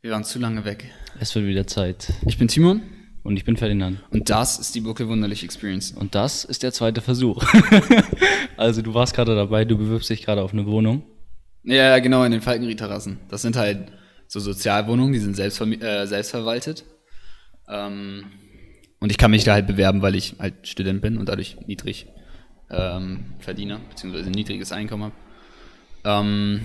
Wir waren zu lange weg. Es wird wieder Zeit. Ich bin Timon Und ich bin Ferdinand. und das ist die Buckel Wunderlich Experience. Und das ist der zweite Versuch. also du warst gerade dabei, du bewirbst dich gerade auf eine Wohnung. Ja, genau, in den Falkenried-Terrassen. Das sind halt so Sozialwohnungen, die sind selbst, äh, selbstverwaltet. Ähm, und ich kann mich da halt bewerben, weil ich halt Student bin und dadurch niedrig ähm, verdiene, beziehungsweise ein niedriges Einkommen habe. Ähm,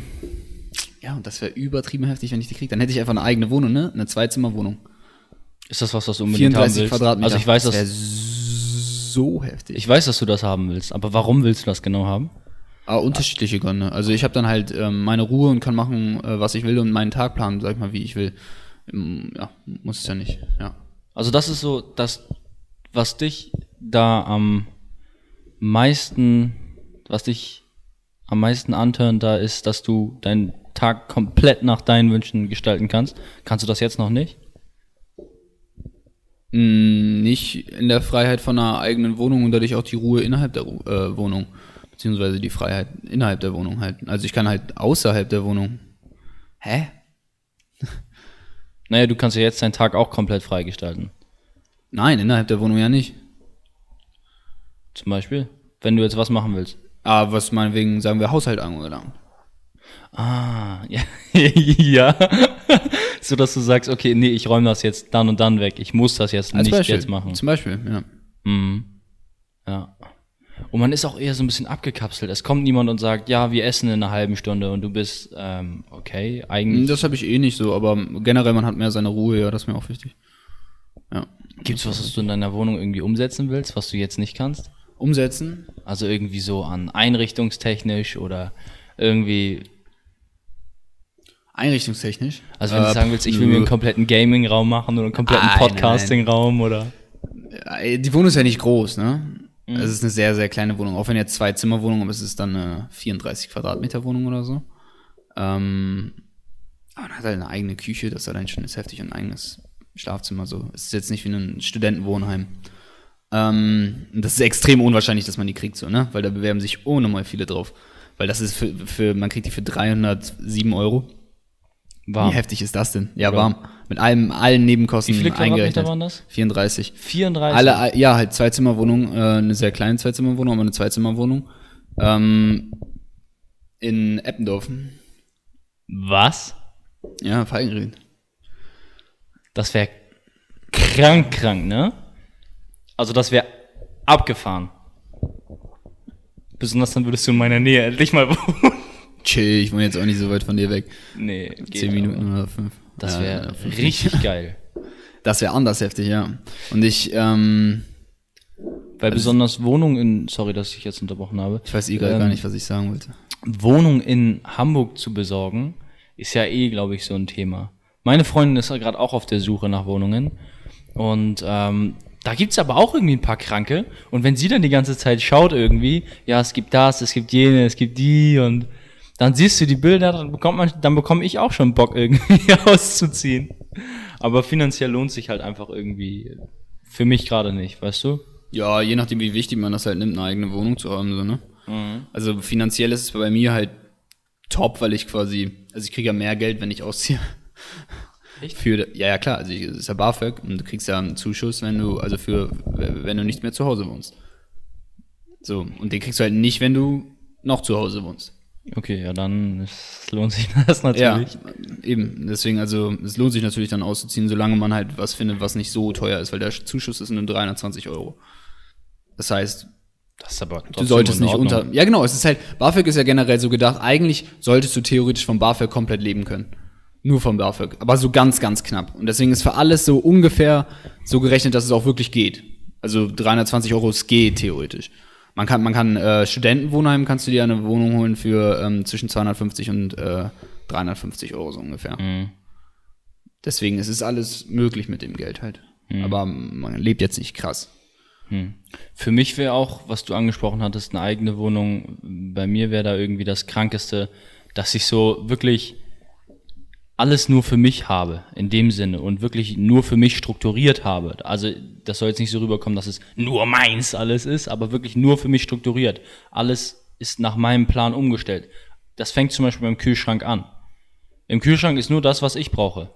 ja, und das wäre übertrieben heftig, wenn ich die kriege. Dann hätte ich einfach eine eigene Wohnung, ne? Eine Zweizimmerwohnung. Ist das was, was du unbedingt haben 34 willst? Quadratmeter. Also ich weiß, das dass, wäre so heftig. ich weiß, dass du das haben willst. Aber warum willst du das genau haben? Ah, unterschiedliche Gründe. Also ich habe dann halt ähm, meine Ruhe und kann machen, äh, was ich will und meinen Tag planen, sag ich mal, wie ich will. Ähm, ja, muss es ja nicht. Ja. Also das ist so das, was dich da am meisten, was dich am meisten antörnt, da ist, dass du deinen Tag komplett nach deinen Wünschen gestalten kannst. Kannst du das jetzt noch nicht? Mm, Nicht in der Freiheit von einer eigenen Wohnung und dadurch auch die Ruhe innerhalb der äh, Wohnung. Beziehungsweise die Freiheit innerhalb der Wohnung halt. Also ich kann halt außerhalb der Wohnung. Hä? Naja, du kannst ja jetzt deinen Tag auch komplett frei gestalten. Nein, innerhalb der Wohnung ja nicht. Zum Beispiel, wenn du jetzt was machen willst. Aber was meinetwegen, sagen wir, Haushalt angelangt. Ah, ja. ja. so dass du sagst, okay, nee, ich räume das jetzt dann und dann weg. Ich muss das jetzt Als nicht Beispiel. jetzt machen. Zum Beispiel, ja. Mhm. Ja. Und man ist auch eher so ein bisschen abgekapselt. Es kommt niemand und sagt, ja, wir essen in einer halben Stunde und du bist, ähm, okay, eigentlich. Das habe ich eh nicht so, aber generell, man hat mehr seine Ruhe, ja, das ist mir auch wichtig. Ja. Gibt's was, was du in deiner Wohnung irgendwie umsetzen willst, was du jetzt nicht kannst? Umsetzen? Also irgendwie so an einrichtungstechnisch oder irgendwie, Einrichtungstechnisch? also wenn Äh, du sagen willst, ich will mir einen kompletten Gaming-Raum machen oder einen kompletten nein, Podcasting-Raum oder. Äh, Die Wohnung ist ja nicht groß, ne? Mhm. Es ist eine sehr, sehr kleine Wohnung. Auch wenn jetzt zwei Zimmerwohnung, aber es ist dann eine 34 Quadratmeter Wohnung oder so. Ähm, aber man hat halt eine eigene Küche, das allein schon ist heftig und ein eigenes Schlafzimmer so. Es ist jetzt nicht wie ein Studentenwohnheim. Ähm, und das ist extrem unwahrscheinlich, dass man die kriegt so, ne? Weil da bewerben sich ohne mal viele drauf. Weil das ist für, für man kriegt die für 307 Euro. Warm. Wie heftig ist das denn? Ja, Oder? warm. Mit allem, allen Nebenkosten Wie viele Quadratmeter eingerechnet. waren das? 34. 34. Alle, ja, halt Zwei-Zimmer-Wohnung, äh, eine sehr kleine Zwei-Zimmer-Wohnung, aber eine Zwei-Zimmer-Wohnung. Ähm, in Eppendorf. Was? Ja, Falkenried. Das wäre krank, krank, ne? Also das wäre abgefahren. Besonders dann würdest du in meiner Nähe endlich mal wohnen. Chill, ich wohne jetzt auch nicht so weit von dir weg. Nee, Zehn aber. Minuten oder fünf. Das Ja, wäre fünf. richtig geil. Das wäre anders heftig, ja. Und ich, ähm, Weil besonders Wohnung in, sorry, dass ich jetzt unterbrochen habe, ich weiß eh Ähm, gar nicht, was ich sagen wollte. Wohnung in Hamburg zu besorgen, ist ja eh, glaube ich, so ein Thema. Meine Freundin ist ja gerade auch auf der Suche nach Wohnungen. Und ähm, da gibt's aber auch irgendwie ein paar Kranke. Und wenn sie dann die ganze Zeit schaut irgendwie, ja, es gibt das, es gibt jene, es gibt die und dann siehst du die Bilder, dann bekommt man, dann bekomme ich auch schon Bock irgendwie auszuziehen. Aber finanziell lohnt sich halt einfach irgendwie für mich gerade nicht, weißt du? Ja, je nachdem, wie wichtig man das halt nimmt, eine eigene Wohnung zu haben, so, ne? Mhm. Also finanziell ist es bei mir halt top, weil ich quasi, also ich kriege ja mehr Geld, wenn ich ausziehe. Echt? Für, ja, ja, klar, also ich, es ist ja BAföG und du kriegst ja einen Zuschuss, wenn du, also für, wenn du nicht mehr zu Hause wohnst. So, und den kriegst du halt nicht, wenn du noch zu Hause wohnst. Okay, ja, dann es lohnt sich das Ja, natürlich. eben. Deswegen, also, es lohnt sich natürlich dann auszuziehen, solange man halt was findet, was nicht so teuer ist, weil der Zuschuss ist nur 320 Euro. Das heißt, Das ist aber du solltest nicht unter. Ja, genau, es ist halt, BAföG ist ja generell so gedacht, eigentlich solltest du theoretisch vom BAföG komplett leben können. Nur vom BAföG. Aber so ganz, ganz knapp. Und deswegen ist für alles so ungefähr so gerechnet, dass es auch wirklich geht. Also 320 Euro, es geht theoretisch. Man kann, man kann, äh, Studentenwohnheim kannst du dir eine Wohnung holen für ähm, zwischen 250 und äh, 350 Euro so ungefähr. Mhm. Deswegen es ist alles möglich mit dem Geld halt. Aber man lebt jetzt nicht krass. Für mich wäre auch, was du angesprochen hattest, eine eigene Wohnung. Bei mir wäre da irgendwie das Krankeste, dass ich so wirklich alles nur für mich habe, in dem Sinne, und wirklich nur für mich strukturiert habe. Also, das soll jetzt nicht so rüberkommen, dass es nur meins alles ist, aber wirklich nur für mich strukturiert. Alles ist nach meinem Plan umgestellt. Das fängt zum Beispiel beim Kühlschrank an. Im Kühlschrank ist nur das, was ich brauche.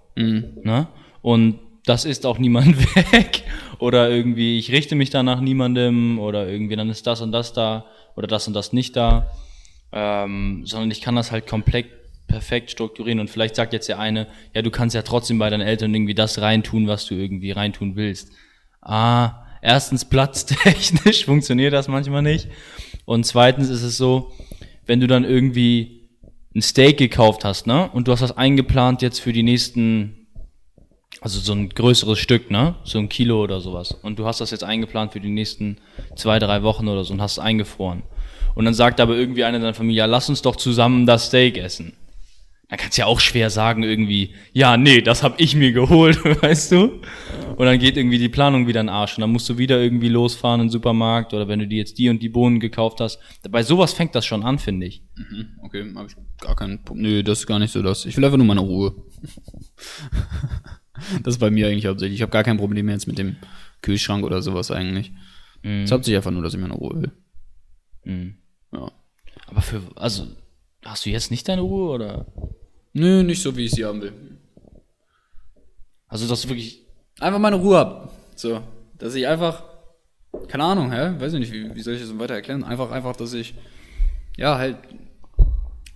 Ne? Und das ist auch niemand weg. Oder irgendwie, ich richte mich da nach niemandem oder irgendwie, dann ist das und das da oder das und das nicht da. Ähm, sondern ich kann das halt komplett perfekt strukturieren. Und vielleicht sagt jetzt der eine, ja, du kannst ja trotzdem bei deinen Eltern irgendwie das reintun, was du irgendwie reintun willst. Ah, erstens platztechnisch funktioniert das manchmal nicht. Und zweitens ist es so, wenn du dann irgendwie ein Steak gekauft hast, ne? Und du hast das eingeplant jetzt für die nächsten, also so ein größeres Stück, ne? So ein Kilo oder sowas. Und du hast das jetzt eingeplant für die nächsten zwei, drei Wochen oder so und hast es eingefroren. Und dann sagt aber irgendwie einer deiner Familie, ja, lass uns doch zusammen das Steak essen. Dann kannst du ja auch schwer sagen irgendwie, ja, nee, das hab ich mir geholt, weißt du? Und dann geht irgendwie die Planung wieder in den Arsch und dann musst du wieder irgendwie losfahren in den Supermarkt oder wenn du dir jetzt die und die Bohnen gekauft hast. Bei sowas fängt das schon an, finde ich. Mhm, okay, habe ich gar keinen Punkt. Nö, das ist gar nicht so das. Ich will einfach nur meine Ruhe. das ist bei mir eigentlich hauptsächlich. Ich habe gar kein Problem jetzt mit dem Kühlschrank oder sowas eigentlich. Es Mhm. hauptsächlich einfach nur, dass ich meine Ruhe will. Ja. Aber für, also, hast du jetzt nicht deine Ruhe oder? Nö, nicht so, wie ich sie haben will. Also, das ist wirklich, Einfach meine Ruhe hab. So. Dass ich einfach. Keine Ahnung, hä? Weiß ich nicht, wie, wie soll ich das weiter erklären? Einfach, einfach, dass ich. Ja, halt.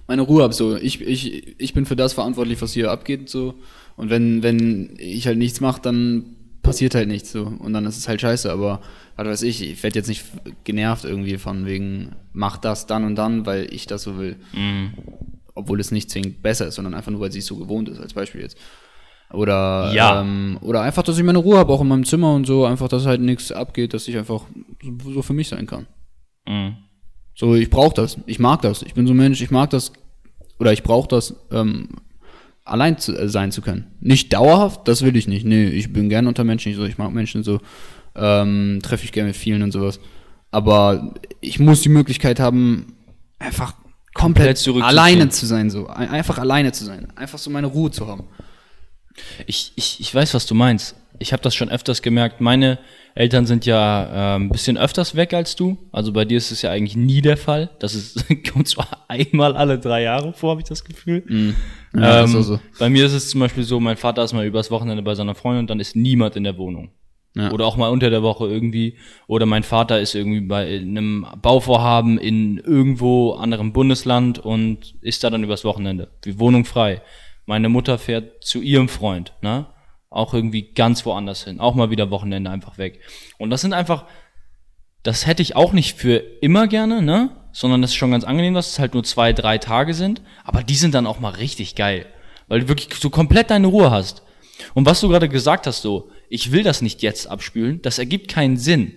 Meine Ruhe hab. So. Ich, ich, ich bin für das verantwortlich, was hier abgeht. So. Und wenn, wenn ich halt nichts mache, dann passiert halt nichts. So. Und dann ist es halt scheiße. Aber, was weiß ich, ich werde jetzt nicht genervt irgendwie von wegen, mach das dann und dann, weil ich das so will. Obwohl es nicht zwingend besser ist, sondern einfach nur, weil sie es so gewohnt ist, als Beispiel jetzt. Oder, Ja. ähm, oder einfach, dass ich meine Ruhe habe, auch in meinem Zimmer und so, einfach, dass halt nichts abgeht, dass ich einfach so, für mich sein kann. mh. So, ich brauche das, ich mag das, ich bin so ein Mensch, ich mag das, oder ich brauche das, ähm, allein zu, äh, sein zu können. Nicht dauerhaft, das will ich nicht. Nee, ich bin gern unter Menschen, ich, so, ich mag Menschen so, ähm, treffe ich gerne mit vielen und sowas. Aber ich muss die Möglichkeit haben, einfach komplett, Komplett alleine zu sein, so. Ein- Einfach alleine zu sein. Einfach so meine Ruhe zu haben. Ich, ich, ich weiß, was du meinst. Ich habe das schon öfters gemerkt. Meine Eltern sind ja ein bisschen öfters weg als du. Also bei dir ist es ja eigentlich nie der Fall. Das ist, kommt so einmal alle drei Jahre vor, habe ich das Gefühl. Ja, ähm, auch so. Bei mir ist es zum Beispiel so, mein Vater ist mal übers Wochenende bei seiner Freundin und dann ist niemand in der Wohnung. Ja. Oder auch mal unter der Woche irgendwie. Oder mein Vater ist irgendwie bei einem Bauvorhaben in irgendwo anderem Bundesland und ist da dann übers Wochenende. Die Wohnung frei. Meine Mutter fährt zu ihrem Freund, ne? Auch irgendwie ganz woanders hin. Auch mal wieder Wochenende einfach weg. Und das sind einfach, das hätte ich auch nicht für immer gerne, ne? Sondern das ist schon ganz angenehm, dass es halt nur zwei, drei Tage sind. Aber die sind dann auch mal richtig geil. Weil du wirklich so komplett deine Ruhe hast. Und was du gerade gesagt hast, so, ich will das nicht jetzt abspülen, das ergibt keinen Sinn.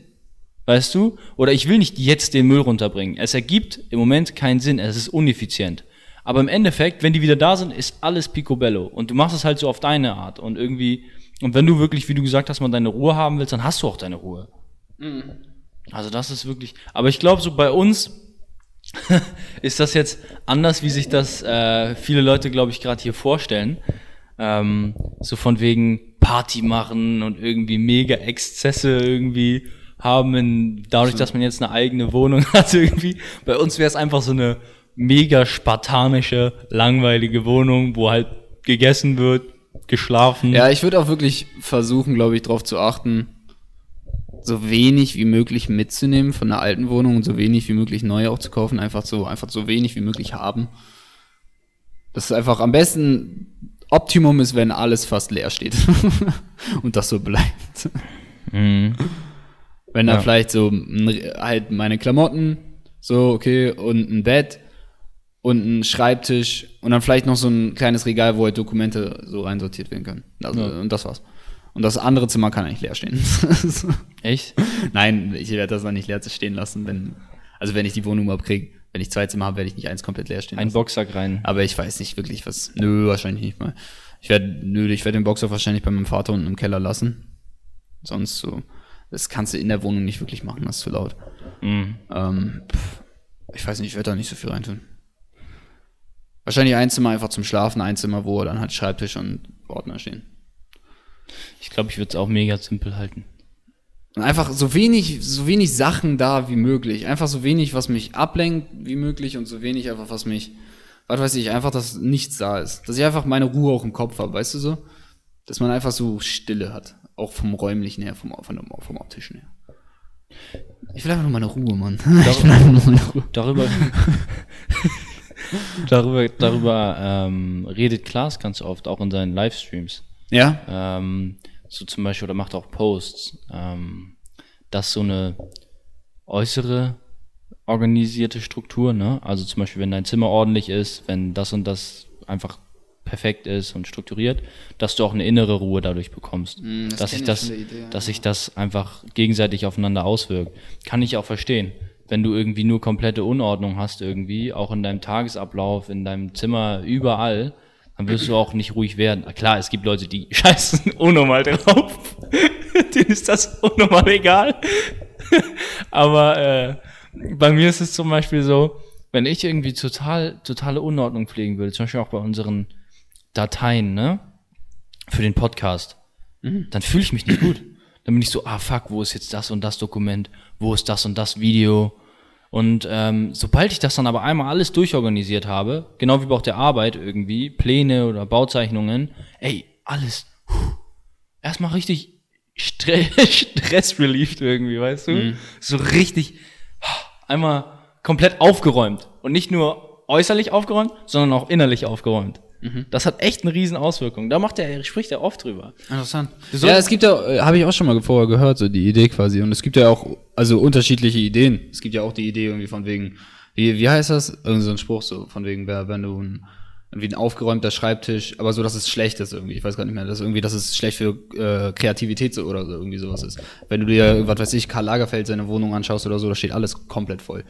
Weißt du? Oder ich will nicht jetzt den Müll runterbringen. Es ergibt im Moment keinen Sinn, es ist uneffizient. Aber im Endeffekt, wenn die wieder da sind, ist alles picobello. Und du machst es halt so auf deine Art. Und irgendwie, und wenn du wirklich, wie du gesagt hast, mal deine Ruhe haben willst, dann hast du auch deine Ruhe. Also das ist wirklich, aber ich glaube, so bei uns ist das jetzt anders, wie sich das äh, viele Leute, glaube ich, gerade hier vorstellen. Ähm, so von wegen Party machen und irgendwie mega Exzesse irgendwie haben, in, dadurch, dass man jetzt eine eigene Wohnung hat irgendwie. Bei uns wäre es einfach so eine mega spartanische, langweilige Wohnung, wo halt gegessen wird, geschlafen. Ja, ich würde auch wirklich versuchen, glaube ich, darauf zu achten, so wenig wie möglich mitzunehmen von der alten Wohnung und so wenig wie möglich neu auch zu kaufen. Einfach so, einfach so wenig wie möglich haben. Das ist einfach am besten Optimum ist, wenn alles fast leer steht. und das so bleibt. Mhm. Wenn da Ja. vielleicht so halt meine Klamotten, so, okay, und ein Bett und ein Schreibtisch und dann vielleicht noch so ein kleines Regal, wo halt Dokumente so reinsortiert werden können. Also, Ja. Und das war's. Und das andere Zimmer kann eigentlich leer stehen. Echt? Nein, ich werde das dann nicht leer stehen lassen, wenn, also wenn ich die Wohnung überhaupt kriege. Wenn ich zwei Zimmer habe, werde ich nicht eins komplett leer stehen Ein lassen. Boxsack rein. Aber ich weiß nicht wirklich was. Nö, wahrscheinlich nicht mal. Ich werde, nö, ich werde den Boxer wahrscheinlich bei meinem Vater unten im Keller lassen. Sonst so, das kannst du in der Wohnung nicht wirklich machen, das ist zu laut. Mhm. Ähm, ich weiß nicht, ich werde da nicht so viel reintun. Wahrscheinlich ein Zimmer einfach zum Schlafen, ein Zimmer, wo dann halt Schreibtisch und Ordner stehen. Ich glaube, ich würde es auch mega simpel halten. Und einfach so wenig, so wenig Sachen da wie möglich. Einfach so wenig, was mich ablenkt wie möglich und so wenig einfach, was mich, was weiß ich, einfach, dass nichts da ist. Dass ich einfach meine Ruhe auch im Kopf habe, weißt du so? Dass man einfach so Stille hat. Auch vom räumlichen her, vom, vom, vom optischen her. Ich will einfach nur meine Ruhe, Mann. Ich will einfach nur meine Ruhe. Darüber, darüber, darüber ähm, redet Klaas ganz oft, auch in seinen Livestreams. Ja? Ähm, so zum Beispiel, oder macht auch Posts, ähm, dass so eine äußere organisierte Struktur, ne? Also zum Beispiel, wenn dein Zimmer ordentlich ist, wenn das und das einfach perfekt ist und strukturiert, dass du auch eine innere Ruhe dadurch bekommst. Mm, das dass sich ich das, Idee, ja. dass sich das einfach gegenseitig aufeinander auswirkt. Kann ich auch verstehen. Wenn du irgendwie nur komplette Unordnung hast irgendwie, auch in deinem Tagesablauf, in deinem Zimmer, überall, dann wirst du auch nicht ruhig werden. Klar, es gibt Leute, die scheißen unnormal drauf. Denen ist das unnormal egal. Aber äh, bei mir ist es zum Beispiel so, wenn ich irgendwie total, totale Unordnung pflegen würde, zum Beispiel auch bei unseren Dateien, ne? Für den Podcast, dann fühle ich mich nicht gut. Dann bin ich so, ah fuck, wo ist jetzt das und das Dokument? Wo ist das und das Video? Und ähm, sobald ich das dann aber einmal alles durchorganisiert habe, genau wie bei auch der Arbeit irgendwie, Pläne oder Bauzeichnungen, ey, alles, puh, erstmal richtig Stre stressrelieved irgendwie, weißt du? So richtig einmal komplett aufgeräumt. Und nicht nur äußerlich aufgeräumt, sondern auch innerlich aufgeräumt. Das hat echt eine riesen Auswirkung. Da macht er, spricht er oft drüber. Interessant. Ja, es gibt ja, äh, habe ich auch schon mal vorher gehört, so die Idee quasi. Und es gibt ja auch, also unterschiedliche Ideen. Es gibt ja auch die Idee irgendwie von wegen, wie, wie heißt das? Irgend so ein Spruch so, von wegen, wer- wenn du ein, irgendwie ein aufgeräumter Schreibtisch, aber so, dass es schlecht ist irgendwie. Ich weiß gar nicht mehr, dass irgendwie, dass es schlecht für äh, Kreativität so, oder so, irgendwie sowas ist. Wenn du dir, was weiß ich, Karl Lagerfeld seine Wohnung anschaust oder so, da steht alles komplett voll.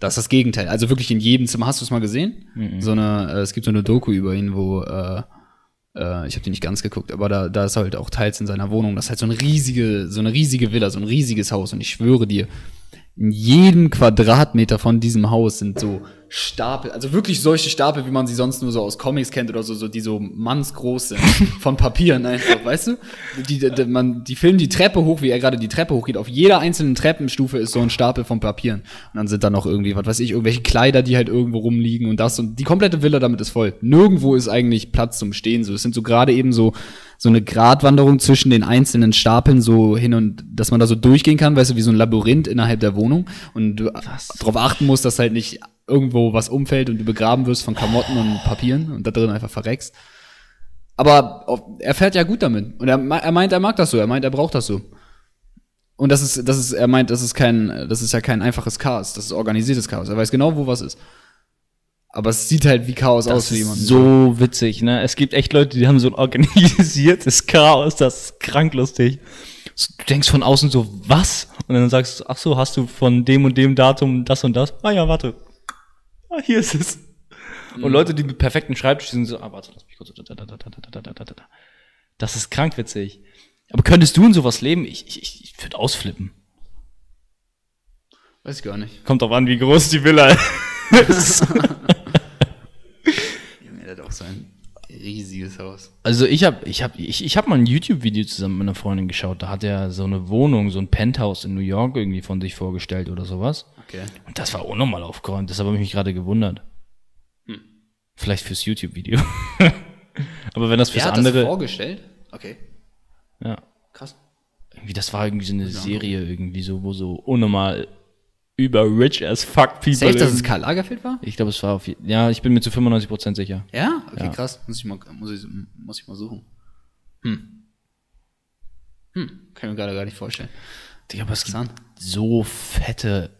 Das ist das Gegenteil. Also wirklich in jedem Zimmer. Hast du es mal gesehen? So eine, äh, es gibt so eine Doku über ihn, wo, äh, äh, ich habe die nicht ganz geguckt, aber da, da ist halt auch teils in seiner Wohnung. Das ist halt so eine riesige, so eine riesige Villa, so ein riesiges Haus. Und ich schwöre dir, in jedem Quadratmeter von diesem Haus sind so Stapel, also wirklich solche Stapel, wie man sie sonst nur so aus Comics kennt oder so, so die so mannsgroß sind, von Papieren einfach, weißt du? Die, die, man, die filmen die Treppe hoch, wie er gerade die Treppe hochgeht. Auf jeder einzelnen Treppenstufe ist so ein Stapel von Papieren. Und dann sind da noch irgendwie, was weiß ich, irgendwelche Kleider, die halt irgendwo rumliegen und das und die komplette Villa damit ist voll. Nirgendwo ist eigentlich Platz zum Stehen. So, es sind so gerade eben so so eine Gratwanderung zwischen den einzelnen Stapeln so hin und dass man da so durchgehen kann, weißt du, wie so ein Labyrinth innerhalb der Wohnung und du darauf achten musst, dass halt nicht irgendwo was umfällt und du begraben wirst von Klamotten und Papieren und da drin einfach verreckst. Aber er fährt ja gut damit und er, er meint, er mag das so, er meint, er braucht das so. Und das ist, das ist, er meint, das ist kein, das ist ja kein einfaches Chaos, das ist organisiertes Chaos. Er weiß genau, wo was ist. Aber es sieht halt wie Chaos aus Das für ist jemanden. so witzig, ne? Es gibt echt Leute, die haben so ein organisiertes Chaos, das ist krank lustig. Du denkst von außen so, was? Und dann sagst du, ach so, hast du von dem und dem Datum das und das? Ah ja, warte ah, hier ist es. Und Leute, die mit perfekten Schreibtisch sind, so, ah, warte, lass mich kurz. Das ist krankwitzig. Aber könntest du in sowas leben? Ich, ich, ich würde ausflippen. Weiß ich gar nicht. Kommt drauf an, wie groß die Villa ist. ja, das auch sein riesiges Haus. Also ich habe ich hab, ich, ich hab mal ein YouTube-Video zusammen mit einer Freundin geschaut. Da hat er so eine Wohnung, so ein Penthouse in New York irgendwie von sich vorgestellt oder sowas. Okay. Und das war unnormal aufgeräumt. Deshalb habe ich mich gerade gewundert. Hm. Vielleicht fürs YouTube-Video. Aber wenn das fürs Wer hat andere... das vorgestellt? Okay, ja. krass. Irgendwie, das war irgendwie so eine Serie irgendwie so, wo so unnormal über rich as fuck people... Safe, dass es Karl Lagerfeld war? ich glaube, es war auf... Ja, ich bin mir zu 95% sicher. Ja? Okay, Ja. krass. Muss ich mal, muss ich, muss ich mal suchen. Hm. Hm, kann ich mir gerade gar nicht vorstellen. Digga, aber es gibt so fette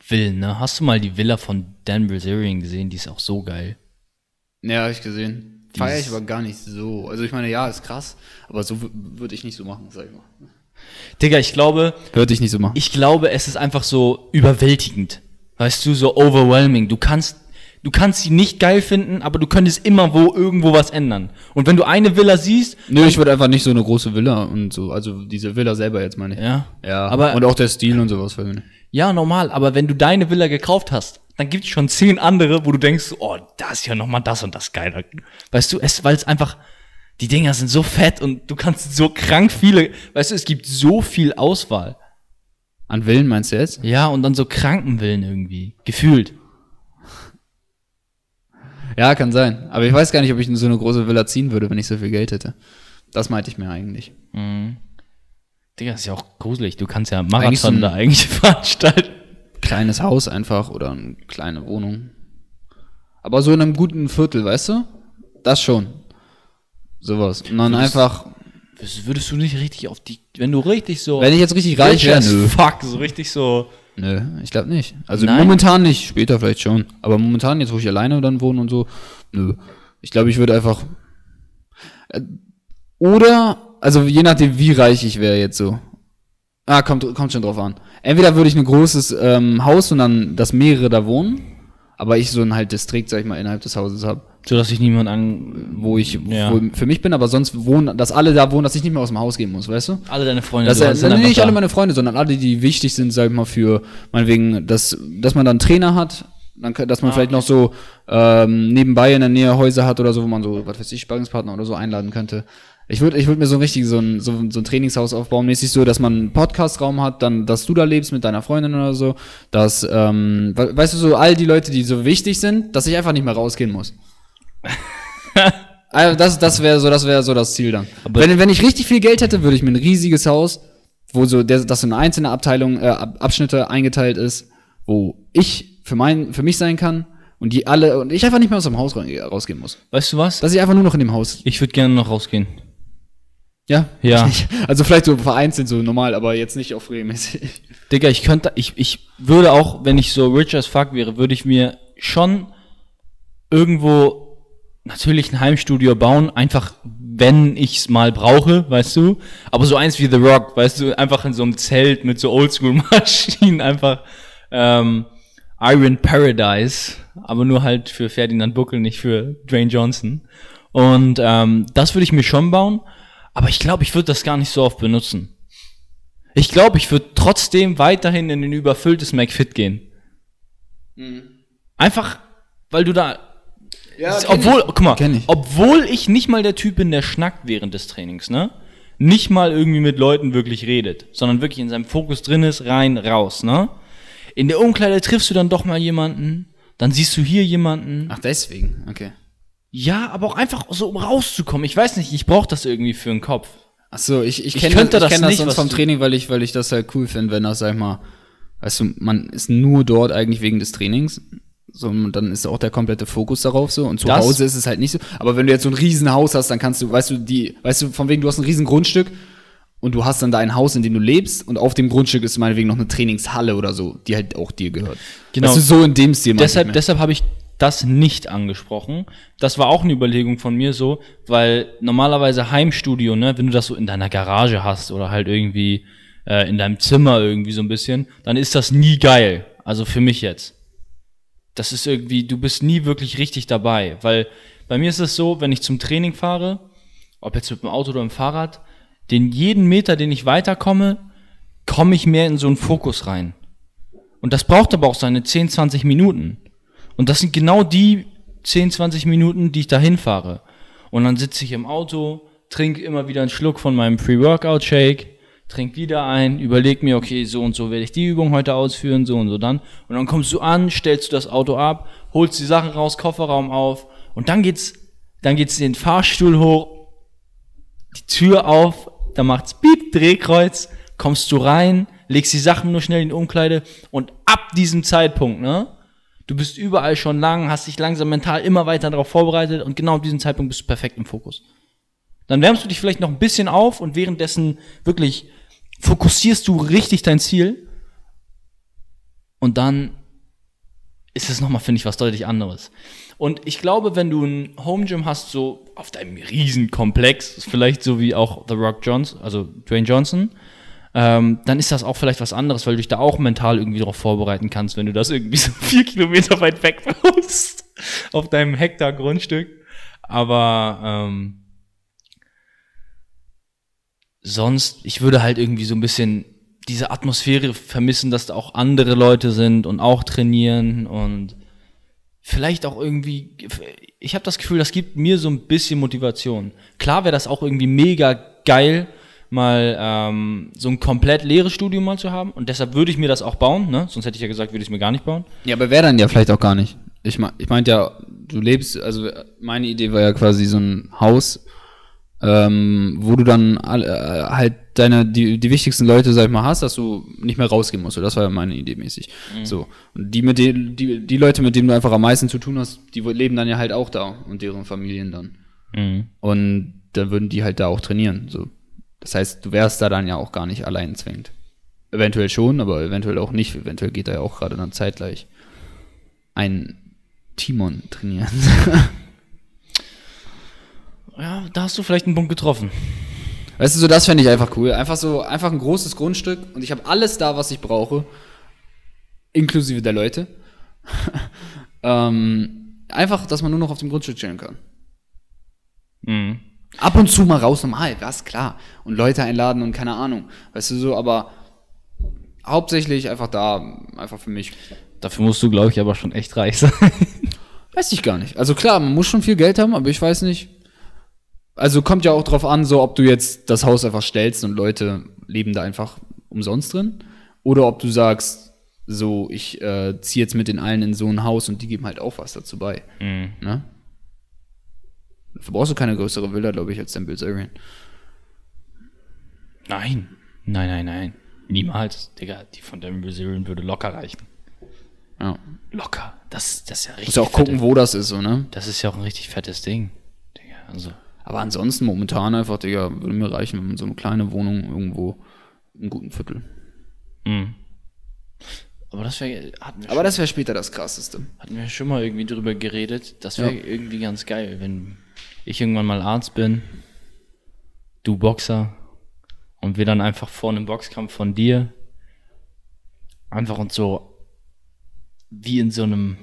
Villen, ne? Hast du mal die Villa von Dan Bilzerian gesehen? Die ist auch so geil. Ja, habe ich gesehen. Feier ich aber gar nicht so. Also ich meine, ja, ist krass, aber so würde ich nicht so machen, sag ich mal. Digga, ich glaube, Würde ich nicht so machen. ich glaube, es ist einfach so überwältigend. Weißt du, so overwhelming. Du kannst, du kannst sie nicht geil finden, aber du könntest immer wo irgendwo was ändern. Und wenn du eine Villa siehst, Nö, ich würde einfach nicht so eine große Villa und so, also diese Villa selber jetzt meine ich. ja, Ja, aber und auch der Stil und sowas. ja, normal. Aber wenn du deine Villa gekauft hast, dann gibt's schon zehn andere, wo du denkst, oh, da ist ja noch mal das und das geiler. Weißt du, es, weil es einfach, die Dinger sind so fett und du kannst so krank viele, weißt du, es gibt so viel Auswahl. An Villen meinst du jetzt? Ja, und dann so Krankenwillen irgendwie. Gefühlt. Ja, kann sein. Aber ich weiß gar nicht, ob ich in so eine große Villa ziehen würde, wenn ich so viel Geld hätte. Das meinte ich mir eigentlich. Digga, ist ja auch gruselig. Du kannst ja Eigentlich so Marathon da eigentlich veranstalten. Kleines Haus einfach oder eine kleine Wohnung. Aber so in einem guten Viertel, weißt du? Das schon. Sowas. Und dann Würdest- einfach, Würdest, du nicht richtig auf die, wenn du richtig so wenn ich jetzt richtig reich wäre, fuck, so richtig so. Nö, ich glaube nicht. Also Nein? momentan nicht, später vielleicht schon. Aber momentan, jetzt wo ich alleine dann wohne und so, nö. Ich glaube, ich würde einfach. Äh, Oder, also je nachdem, wie reich ich wäre jetzt so. Ah, kommt, kommt schon drauf an. Entweder würde ich ein großes ähm, Haus und dann, dass mehrere da wohnen, aber ich so ein halt Distrikt, sag ich mal, innerhalb des Hauses habe, So dass sich niemand an, wo ich Ja. wo für mich bin, aber sonst wohnen, dass alle da wohnen, dass ich nicht mehr aus dem Haus gehen muss, weißt du? alle deine Freunde. Das du ist hast ja, dann nee, nicht da. alle meine Freunde, sondern alle, die wichtig sind, sag ich mal, für meinetwegen, dass, dass man dann einen Trainer hat, dann, dass man Ah, vielleicht noch so ähm, nebenbei in der Nähe Häuser hat oder so, wo man so, was weiß ich, Sparringspartner oder so einladen könnte. Ich würde ich würd mir so ein richtig so ein, so, ein- so ein Trainingshaus aufbauen, mäßig so, dass man einen Podcastraum hat, dann, dass du da lebst mit deiner Freundin oder so, dass, ähm, we- weißt du, so all die Leute, die so wichtig sind, dass ich einfach nicht mehr rausgehen muss. Also das, das wäre so, das wäre so das Ziel dann. Aber- wenn, wenn ich richtig viel Geld hätte, würde ich mir ein riesiges Haus, wo so, der, das in einzelne Abteilungen, äh, Ab- Abschnitte eingeteilt ist, wo ich für mein, für mich sein kann und die alle, und ich einfach nicht mehr aus dem Haus rausgehen muss. Weißt du was? Dass ich einfach nur noch in dem Haus. Ich würde gerne noch rausgehen. Ja? Ja. Also vielleicht so vereinzelt so normal, aber jetzt nicht auf regelmäßig. Digga, ich könnte, ich, ich würde auch, wenn ich so rich as fuck wäre, würde ich mir schon irgendwo natürlich ein Heimstudio bauen, einfach wenn ich's mal brauche, weißt du. Aber so eins wie The Rock, weißt du, einfach in so einem Zelt mit so Oldschool-Maschinen, einfach ähm, Iron Paradise, aber nur halt für Ferdinand Buckel, nicht für Dwayne Johnson. Und ähm, das würde ich mir schon bauen, aber ich glaube, ich würde das gar nicht so oft benutzen. Ich glaube, ich würde trotzdem weiterhin in ein überfülltes McFit gehen. Einfach, weil du da, Ja, obwohl, guck mal, ich. obwohl ich nicht mal der Typ bin, der schnackt während des Trainings, ne? Nicht mal irgendwie mit Leuten wirklich redet, sondern wirklich in seinem Fokus drin ist, rein, raus, ne? In der Umkleide triffst du dann doch mal jemanden, dann siehst du hier jemanden. Ach, deswegen, okay. Ja, aber auch einfach so, um rauszukommen. Ich weiß nicht, ich brauche das irgendwie für den Kopf. Ach so, ich, ich kenne das, ich das kenn das nicht, sonst vom Training, weil ich, weil ich das halt cool finde, wenn das, sag ich mal, weißt du, man ist nur dort eigentlich wegen des Trainings. So, und dann ist auch der komplette Fokus darauf so. Und zu Das- Hause ist es halt nicht so. Aber wenn du jetzt so ein Riesenhaus hast, dann kannst du, weißt du, die, weißt du, von wegen, du hast ein riesen Grundstück und du hast dann dein Haus, in dem du lebst, und auf dem Grundstück ist meinetwegen noch eine Trainingshalle oder so, die halt auch dir gehört. Genau. Weißt du, so in dem Stil. deshalb, deshalb habe ich das nicht angesprochen. Das war auch eine Überlegung von mir so, weil normalerweise Heimstudio, ne, wenn du das so in deiner Garage hast oder halt irgendwie äh, in deinem Zimmer irgendwie so ein bisschen, dann ist das nie geil. Also für mich jetzt. Das ist irgendwie, du bist nie wirklich richtig dabei, weil bei mir ist es so, wenn ich zum Training fahre, ob jetzt mit dem Auto oder mit dem Fahrrad, den jeden Meter, den ich weiterkomme, komme ich mehr in so einen Fokus rein. Und das braucht aber auch seine 10, 20 Minuten. Und das sind genau die 10, 20 Minuten, die ich dahin fahre. Und dann sitze ich im Auto, trinke immer wieder einen Schluck von meinem Pre-Workout-Shake, trink wieder ein, überleg mir, okay, so und so werde ich die Übung heute ausführen, so und so dann. Und dann kommst du an, stellst du das Auto ab, holst die Sachen raus, Kofferraum auf und dann geht's, dann geht's den Fahrstuhl hoch, die Tür auf, da macht's Piep, Drehkreuz, kommst du rein, legst die Sachen nur schnell in die Umkleide und ab diesem Zeitpunkt, ne? Du bist überall schon lang, hast dich langsam mental immer weiter darauf vorbereitet und genau ab diesem Zeitpunkt bist du perfekt im Fokus. Dann wärmst du dich vielleicht noch ein bisschen auf und währenddessen wirklich fokussierst du richtig dein Ziel und dann ist es nochmal, finde ich, was deutlich anderes. Und ich glaube, wenn du ein Home Gym hast, so auf deinem Riesenkomplex, vielleicht so wie auch The Rock Johnson, also Dwayne Johnson, ähm, dann ist das auch vielleicht was anderes, weil du dich da auch mental irgendwie darauf vorbereiten kannst, wenn du das irgendwie so vier Kilometer weit weg baust, auf deinem Hektar Grundstück. Aber ähm, sonst, ich würde halt irgendwie so ein bisschen diese Atmosphäre vermissen, dass da auch andere Leute sind und auch trainieren und vielleicht auch irgendwie, ich habe das Gefühl, das gibt mir so ein bisschen Motivation. Klar wäre das auch irgendwie mega geil, mal ähm, so ein komplett leeres Studio mal zu haben und deshalb würde ich mir das auch bauen, ne? Sonst hätte ich ja gesagt, würde ich es mir gar nicht bauen. Ja, aber wäre dann ja vielleicht auch gar nicht. Ich, mein, ich meinte ja, du lebst, also meine Idee war ja quasi so ein Haus, ähm, wo du dann all, äh, halt deine, die, die wichtigsten Leute, sag ich mal, hast, dass du nicht mehr rausgehen musst. So, das war ja meine Idee mäßig. So. Und die mit denen, die, die Leute, mit denen du einfach am meisten zu tun hast, die leben dann ja halt auch da und deren Familien dann. Mhm. Und dann würden die halt da auch trainieren. So. Das heißt, du wärst da dann ja auch gar nicht allein zwingend. Eventuell schon, aber eventuell auch nicht. Eventuell geht da ja auch gerade dann zeitgleich ein Timon trainieren. Ja, da hast du vielleicht einen Punkt getroffen. Weißt du, so das fände ich einfach cool. Einfach so, einfach ein großes Grundstück und ich habe alles da, was ich brauche. Inklusive der Leute. ähm, einfach, dass man nur noch auf dem Grundstück chillen kann. Mhm. Ab und zu mal raus normal, das klar. Und Leute einladen und keine Ahnung. Weißt du so, aber hauptsächlich einfach da, einfach für mich. Dafür musst du, glaube ich, aber schon echt reich sein. Weiß ich gar nicht. Also klar, man muss schon viel Geld haben, aber ich weiß nicht. Also kommt ja auch drauf an, so ob du jetzt das Haus einfach stellst und Leute leben da einfach umsonst drin. Oder ob du sagst, so, ich äh, ziehe jetzt mit den allen in so ein Haus und die geben halt auch was dazu bei. Ne? Brauchst du keine größere Villa, glaube ich, als dein Bilzerian. Nein. Nein, nein, nein. Niemals. Digga, die von Devin Brazilian würde locker reichen. Ja. Locker. Das, das ist ja richtig. Musst ja auch gucken, wo das ist, so, ne? Das ist ja auch ein richtig fettes Ding. Digga, also. Aber ansonsten momentan einfach, Digga, würde mir reichen, wenn man so eine kleine Wohnung irgendwo im guten Viertel. Mhm. Aber das wäre, Aber das wäre später das krasseste. hatten wir schon mal irgendwie drüber geredet. Das wäre irgendwie ganz geil, wenn ich irgendwann mal Arzt bin, du Boxer und wir dann einfach vor einem Boxkampf von dir einfach uns so wie in so einem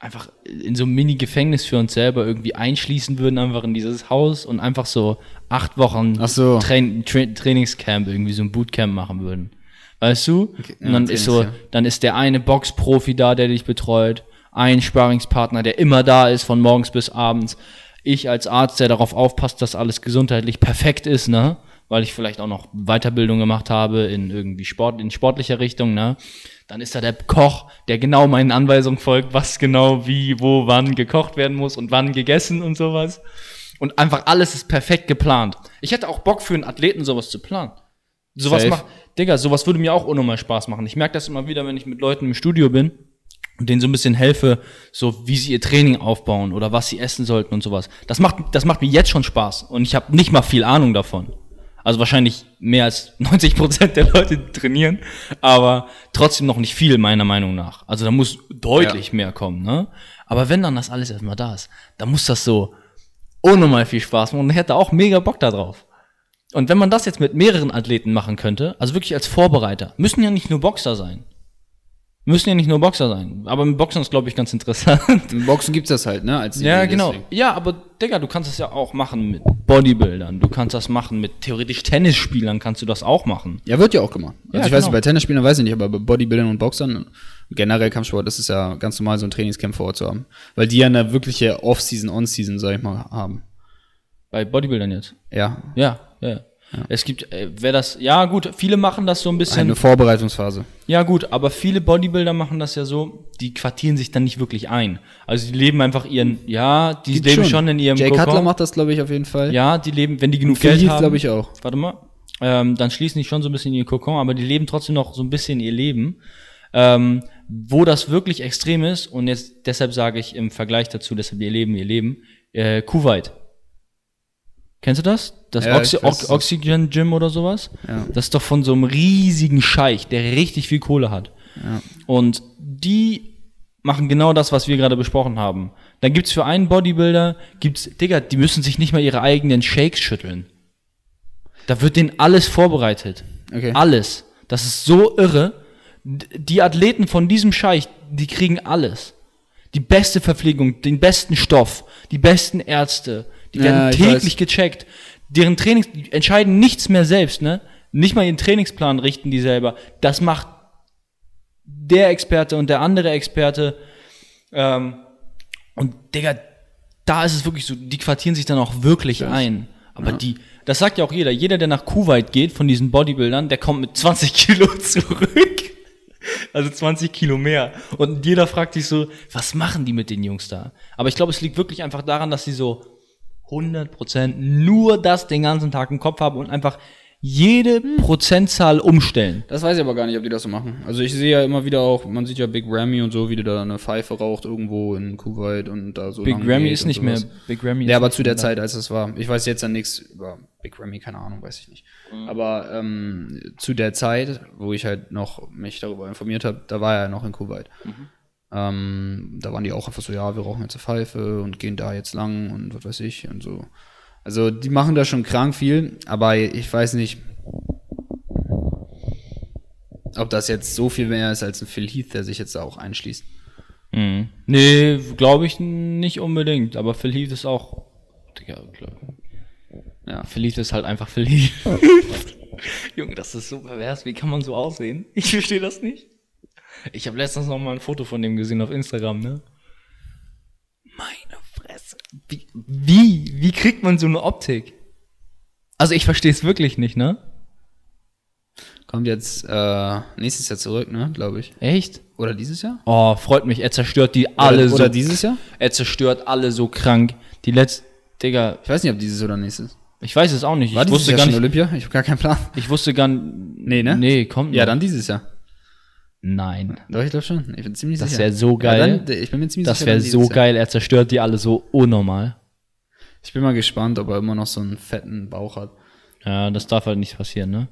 einfach in so einem Mini-Gefängnis für uns selber irgendwie einschließen würden, einfach in dieses Haus und einfach so acht Wochen so. Train Tra Trainingscamp, irgendwie so ein Bootcamp machen würden. Weißt du? ja, und dann ist so, ja. dann ist der eine Boxprofi da, der dich betreut, ein Sparringspartner, der immer da ist, von morgens bis abends. Ich als Arzt, der darauf aufpasst, dass alles gesundheitlich perfekt ist, ne? Weil ich vielleicht auch noch Weiterbildung gemacht habe in irgendwie Sport, in sportlicher Richtung, ne? Dann ist da der Koch, der genau meinen Anweisungen folgt, was genau, wie, wo, wann gekocht werden muss und wann gegessen und sowas. Und einfach alles ist perfekt geplant. Ich hätte auch Bock für einen Athleten sowas zu planen. Sowas macht, Digga, sowas würde mir auch unnormal Spaß machen. Ich merke das immer wieder, wenn ich mit Leuten im Studio bin und denen so ein bisschen helfe, so wie sie ihr Training aufbauen oder was sie essen sollten und sowas. Das macht, das macht mir jetzt schon Spaß und ich habe nicht mal viel Ahnung davon. Also wahrscheinlich mehr als 90 Prozent der Leute die trainieren, aber trotzdem noch nicht viel meiner Meinung nach. Also da muss deutlich mehr kommen, ne? Aber wenn dann das alles erstmal da ist, dann muss das so unnormal viel Spaß machen und ich hätte auch mega Bock da drauf. Und wenn man das jetzt mit mehreren Athleten machen könnte, also wirklich als Vorbereiter, müssen ja nicht nur Boxer sein. Müssen ja nicht nur Boxer sein. Aber mit Boxern ist, glaube ich, ganz interessant. Im Boxen gibt's das halt, ne? Als ja, genau. Ja, aber Digga, du kannst das ja auch machen mit Bodybuildern. Du kannst das machen mit theoretisch Tennisspielern, kannst du das auch machen. Ja, wird ja auch gemacht. Also Ja, ich weiß genau. nicht, bei Tennisspielern weiß ich nicht, aber bei Bodybuildern und Boxern, generell Kampfsport, das ist ja ganz normal, so ein Trainingscamp vor Ort zu haben. Weil die ja eine wirkliche Off-Season, On-Season, sag ich mal, haben. Bei Bodybuildern jetzt. Ja. Ja, ja. Es gibt, äh, wer das, ja gut, viele machen das so ein bisschen. Eine Vorbereitungsphase. Ja gut, aber viele Bodybuilder machen das ja so, die quartieren sich dann nicht wirklich ein. Also die leben einfach ihren, ja, die Gibt leben schon, in ihrem Jay Kokon. Cutler macht das, glaube ich, auf jeden Fall. Ja, die leben, wenn die genug Geld haben. glaube ich, auch. Warte mal. Ähm, dann schließen die schon so ein bisschen ihr Kokon, aber die leben trotzdem noch so ein bisschen ihr Leben. Ähm, wo das wirklich extrem ist, und jetzt deshalb sage ich im Vergleich dazu, deshalb ihr Leben, ihr Leben, äh, Kuwait. Kennst du das? Das Ja, Oxy weiß, Ox Oxygen Gym oder sowas? Ja. Das ist doch von so einem riesigen Scheich, der richtig viel Kohle hat. Ja. Und die machen genau das, was wir gerade besprochen haben. Dann gibt's für einen Bodybuilder, gibt's, Digga, die müssen sich nicht mal ihre eigenen Shakes schütteln. Da wird denen alles vorbereitet. Okay. Alles. Das ist so irre. Die Athleten von diesem Scheich, die kriegen alles. Die beste Verpflegung, den besten Stoff, die besten Ärzte, die Ja, werden ich täglich gecheckt. Deren Trainings, die entscheiden nichts mehr selbst, ne? Nicht mal ihren Trainingsplan richten die selber. Das macht der Experte und der andere Experte. Ähm, und Digga, da ist es wirklich so, die quartieren sich dann auch wirklich ein. Aber die, das sagt ja auch jeder, jeder, der nach Kuwait geht von diesen Bodybuildern, der kommt mit 20 Kilo zurück. Also 20 Kilo mehr. Und jeder fragt sich so, was machen die mit den Jungs da? Aber ich glaube, es liegt wirklich einfach daran, dass sie so 100% nur das den ganzen Tag im Kopf haben und einfach jede Prozentzahl umstellen. Das weiß ich aber gar nicht, ob die das so machen. Also ich sehe ja immer wieder auch, man sieht ja Big Ramy und so, wie der da eine Pfeife raucht irgendwo in Kuwait und da so Big geht ist nicht mehr. sowas. Big Grammy Ja, aber zu der mehr Zeit, als das war. Ich weiß jetzt ja nichts über Big Ramy, keine Ahnung, weiß ich nicht. Mhm. Aber ähm, zu der Zeit, wo ich halt noch mich darüber informiert habe, da war er noch in Kuwait. Mhm. Ähm, da waren die auch einfach so, ja, wir rauchen jetzt eine Pfeife und gehen da jetzt lang und was weiß ich und so. Also die machen da schon krank viel, aber ich weiß nicht, ob das jetzt so viel mehr ist als ein Phil Heath, der sich jetzt da auch einschließt. Mhm. Nee, glaube ich nicht unbedingt. Aber Phil Heath ist auch. Digga, klar. Ja. Phil Heath ist halt einfach Phil Heath. Junge, das ist so pervers. Wie kann man so aussehen? Ich verstehe das nicht. Ich habe letztens noch mal ein Foto von dem gesehen auf Instagram, ne? Meine Fresse. Wie, wie, wie kriegt man so eine Optik? Also ich verstehe es wirklich nicht, ne? Kommt jetzt äh, nächstes Jahr zurück, ne, glaube ich. Echt? Oder dieses Jahr? Oh, freut mich. Er zerstört die alle oder, so. oder dieses Jahr? er zerstört alle so krank. Die letzte, Digga, Ich weiß nicht, ob dieses oder nächstes. ich weiß es auch nicht. War ich wusste Jahr gar nicht. Olympia? Ich habe gar keinen Plan. Ich wusste gar nicht. Nee, ne? Nee, kommt Ja, dann dieses Jahr. Nein. Doch, ich glaube schon. Ich bin ziemlich Das sicher. wär so geil. Ja, dann, ich bin mir ziemlich Das wäre so Jahr. geil. Er zerstört die alle so unnormal. Ich bin mal gespannt, ob er immer noch so einen fetten Bauch hat. Ja, das darf halt nicht passieren, ne?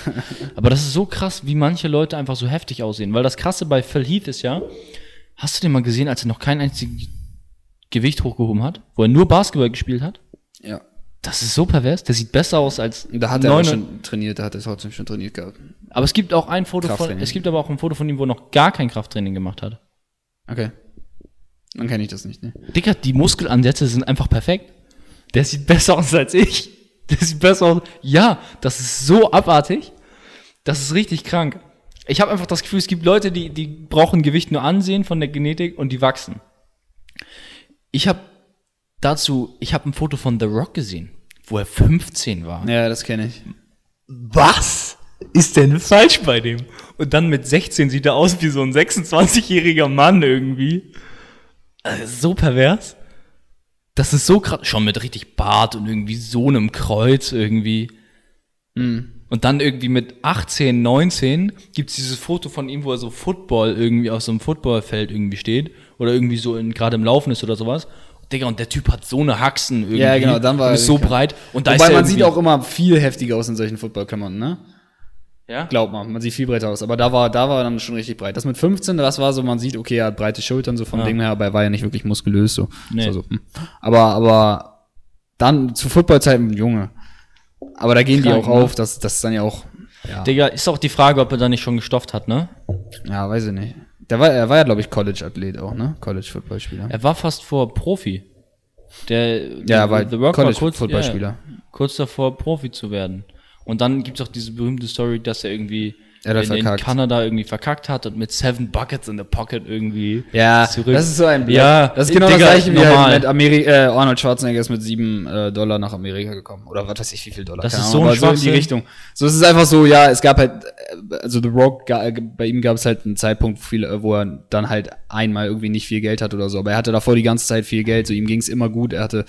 Aber das ist so krass, wie manche Leute einfach so heftig aussehen. Weil das Krasse bei Phil Heath ist ja, hast du den mal gesehen, als er noch kein einziges Gewicht hochgehoben hat? Wo er nur Basketball gespielt hat? Ja. Das ist so pervers. Der sieht besser aus als Da hat er neun- schon trainiert, da hat er trotzdem schon trainiert gehabt. Aber es gibt auch ein Foto von, es gibt aber auch ein Foto von ihm, wo er noch gar kein Krafttraining gemacht hat. Okay. Dann kenne ich das nicht, ne? Digga, die Muskelansätze sind einfach perfekt. Der sieht besser aus als ich. Der sieht besser aus. Ja, das ist so abartig. Das ist richtig krank. Ich habe einfach das Gefühl, es gibt Leute, die, die brauchen Gewicht nur ansehen von der Genetik und die wachsen. Ich habe dazu, ich habe ein Foto von The Rock gesehen, wo er 15 war. Ja, das kenne ich. Was ist denn falsch bei dem? Und dann mit 16 sieht er aus wie so ein 26-jähriger Mann irgendwie. Also so pervers. Das ist so krass. Schon mit richtig Bart und irgendwie so einem Kreuz irgendwie. Und dann irgendwie mit 18, 19 gibt's dieses Foto von ihm, wo er so Football irgendwie auf so einem Footballfeld irgendwie steht. Oder irgendwie so gerade im Laufen ist oder sowas. Digga, und der Typ hat so eine Haxen irgendwie. Ja, genau, dann war und er ist so breit. Und da Wobei ist man sieht auch immer viel heftiger aus in solchen Footballklamotten, ne? ja? Glaubt man, man sieht viel breiter aus. Aber da war, da war er dann schon richtig breit. Das mit 15, das war so, man sieht, okay, er hat breite Schultern, so vom Ja. Ding her, aber er war ja nicht wirklich muskulös, so. Nee. Das war so hm. Aber, aber dann zu Footballzeiten, Junge. Aber da gehen Krank, die auch ne? auf, das, das ist dann ja auch, ja, Digga, ist auch die Frage, ob er da nicht schon gestofft hat, ne? ja weiß ich nicht. Der war, er war ja, glaube ich, College-Athlet auch, ne? College-Footballspieler. Er war fast vor Profi. Der, Ja, er war The Rock war kurz, College-Footballspieler. ja, kurz davor, Profi zu werden. Und dann gibt's auch diese berühmte Story, dass er irgendwie Er hat in, in verkackt. Kanada irgendwie verkackt hat und mit seven Buckets in the pocket irgendwie Ja, zurück. das ist so ein Blatt. Ja, das ist genau Digga, das gleiche wie halt mit Ameri äh, Arnold Schwarzenegger ist mit sieben äh, Dollar nach Amerika gekommen. Oder was weiß ich, wie viel Dollar. Das keine ist Ahnung, so ein aber so in die. Richtung. So es ist einfach so, ja, es gab halt, äh, also The Rock, äh, bei ihm gab es halt einen Zeitpunkt, äh, wo er dann halt einmal irgendwie nicht viel Geld hat oder so. Aber er hatte davor die ganze Zeit viel Geld, so ihm ging es immer gut. Er hatte,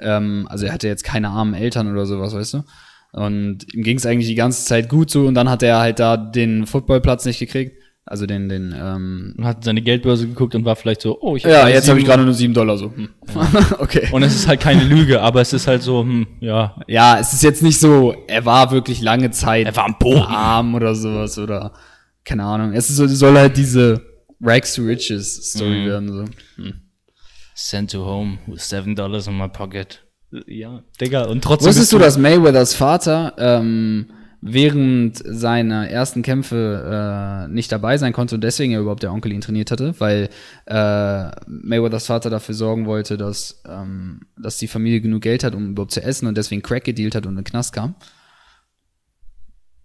ähm, also er hatte jetzt keine armen Eltern oder sowas, weißt du? Und ihm ging es eigentlich die ganze Zeit gut so und dann hat er halt da den Footballplatz nicht gekriegt. Also den, den, ähm, und hat seine Geldbörse geguckt und war vielleicht so, oh, ich ja, mal jetzt habe ich gerade nur sieben Dollar so. Hm. okay. Und es ist halt keine Lüge, aber es ist halt so, hm, ja. Ja, es ist jetzt nicht so, er war wirklich lange Zeit Er war am Boden. arm oder sowas oder keine Ahnung. Es ist so, soll halt diese Rags to Riches Story Mhm. werden so. Sent to home with seven dollars in my pocket. Ja, Digga, und trotzdem Wusstest du, dass Mayweathers Vater ähm, während seiner ersten Kämpfe äh, nicht dabei sein konnte und deswegen ja überhaupt der Onkel ihn trainiert hatte, weil äh, Mayweathers Vater dafür sorgen wollte, dass, ähm, dass die Familie genug Geld hat, um überhaupt zu essen und deswegen Crack gedealt hat und in den Knast kam.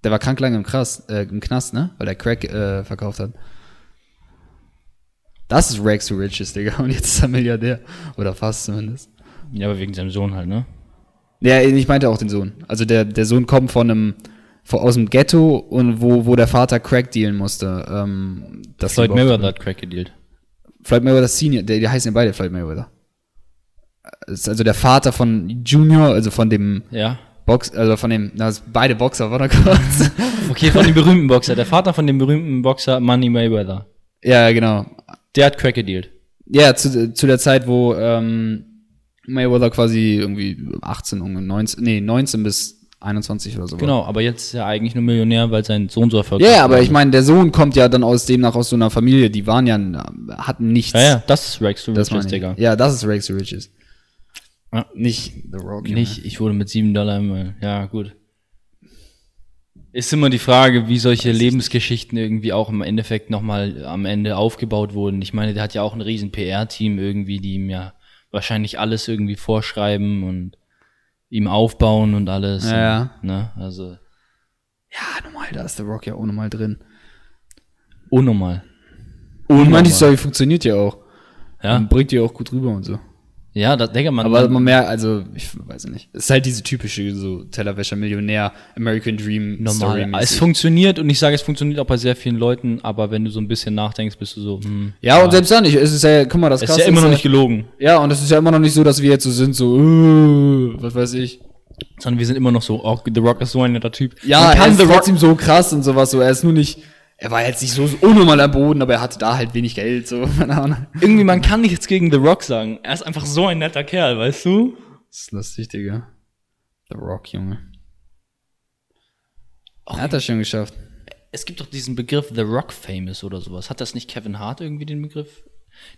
Der war krank lange im, Krass, äh, im Knast, ne? Weil er Crack äh, verkauft hat. Das ist Rags to Riches, Digga. Und jetzt ist er Milliardär. Oder fast zumindest. Ja, aber wegen seinem Sohn halt, ne? Ja, ich meinte auch den Sohn. Also der, der Sohn kommt von einem, von, aus dem Ghetto und wo, wo der Vater Crack dealen musste. Ähm, das Floyd Mayweather hat Crack gedealt. Floyd Mayweather Senior, der, die heißen ja beide Floyd Mayweather. ist also der Vater von Junior, also von dem Ja. Box, also von dem, na, beide Boxer, warte kurz. Okay, von dem berühmten Boxer. Der Vater von dem berühmten Boxer Money Mayweather. ja, genau. Der hat Crack gedealt. Ja, zu, zu der Zeit, wo ähm, Mayweather quasi irgendwie 18, irgendwie 19, nee, 19 bis 21 oder so. Genau, aber jetzt ist er eigentlich nur Millionär, weil sein Sohn so erfolgreich ja, aber ich meine, der Sohn kommt ja dann aus demnach aus so einer Familie, die waren ja, hatten nichts. ist. Ja, ja, das ist Rex to Das Riches, Digga. Ja, das ist Rex to Riches. Ja. Nicht The Rock. Nicht, ich wurde mit 7 Dollar im, ja, gut. Ist immer die Frage, wie solche Lebensgeschichten irgendwie auch im Endeffekt nochmal am Ende aufgebaut wurden. Ich meine, der hat ja auch ein riesen PR-Team irgendwie, die ihm ja wahrscheinlich alles irgendwie vorschreiben und ihm aufbauen und alles. Ja, ja. Ne? Also, Ja, normal, da ist The Rock ja auch nochmal drin. unnormal. Und ich meine, die Story funktioniert ja auch. Ja, Und bringt die auch gut rüber und so. Ja da, Digga, man, Aber man, merkt, also, ich weiß nicht. Es ist halt diese typische, so, Tellerwäscher, Millionär, American Dream, normal. Story Es funktioniert und ich sage, es funktioniert auch bei sehr vielen Leuten, aber wenn du so ein bisschen nachdenkst, bist du so, hm, Ja, und selbst dann nicht. Es ist ja, guck mal, das es ist ja immer noch ja- nicht gelogen, Ja, und es ist ja immer noch nicht so, dass wir jetzt so sind, so, äh, was weiß ich. sondern wir sind immer noch so, oh, The Rock ist so ein netter Typ. Ja, Man er kann ist The Rock trotzdem so krass und sowas, so. Er ist nur nicht, er war jetzt nicht so so unnormal am Boden, aber er hatte da halt wenig Geld, so, irgendwie, man kann nichts gegen The Rock sagen. Er ist einfach so ein netter Kerl, weißt du? Das ist lustig, Digga. The Rock, Junge. Er hat das schon geschafft. Es gibt doch diesen Begriff The Rock Famous oder sowas. Hat das nicht Kevin Hart irgendwie den Begriff?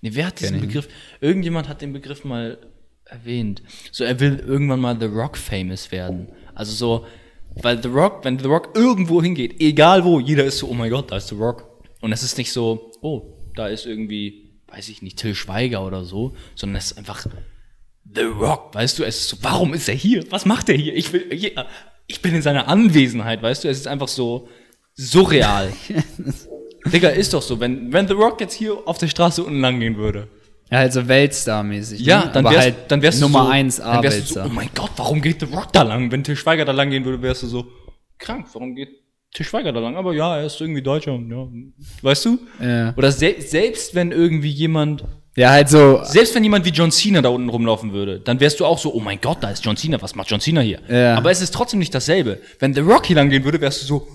Nee, wer hat diesen Begriff? Irgendjemand hat den Begriff mal erwähnt. So, er will irgendwann mal The Rock Famous werden. Also so, weil The Rock, wenn The Rock irgendwo hingeht, egal wo, jeder ist so, oh mein Gott, da ist The Rock. Und es ist nicht so, oh, da ist irgendwie, weiß ich nicht, Till Schweiger oder so, sondern es ist einfach The Rock, weißt du, es ist so, warum ist er hier? Was macht er hier? Ich will, ich bin in seiner Anwesenheit, weißt du, es ist einfach so surreal. Digga, ist doch so, wenn, wenn The Rock jetzt hier auf der Straße unten lang gehen würde. Ja, halt so Weltstar-mäßig. Ja, ne? dann wärst, halt dann wärst Nummer du so, 1 dann wärst du so, oh mein Gott, warum geht The Rock da lang? Wenn Til Schweiger da lang gehen würde, wärst du so, krank, warum geht Til Schweiger da lang? Aber ja, er ist irgendwie Deutscher und ja, weißt du? Ja. Oder se selbst wenn irgendwie jemand, ja, halt so, selbst wenn jemand wie John Cena da unten rumlaufen würde, dann wärst du auch so, oh mein Gott, da ist John Cena, was macht John Cena hier? Ja. Aber es ist trotzdem nicht dasselbe. Wenn The Rock hier lang gehen würde, wärst du so,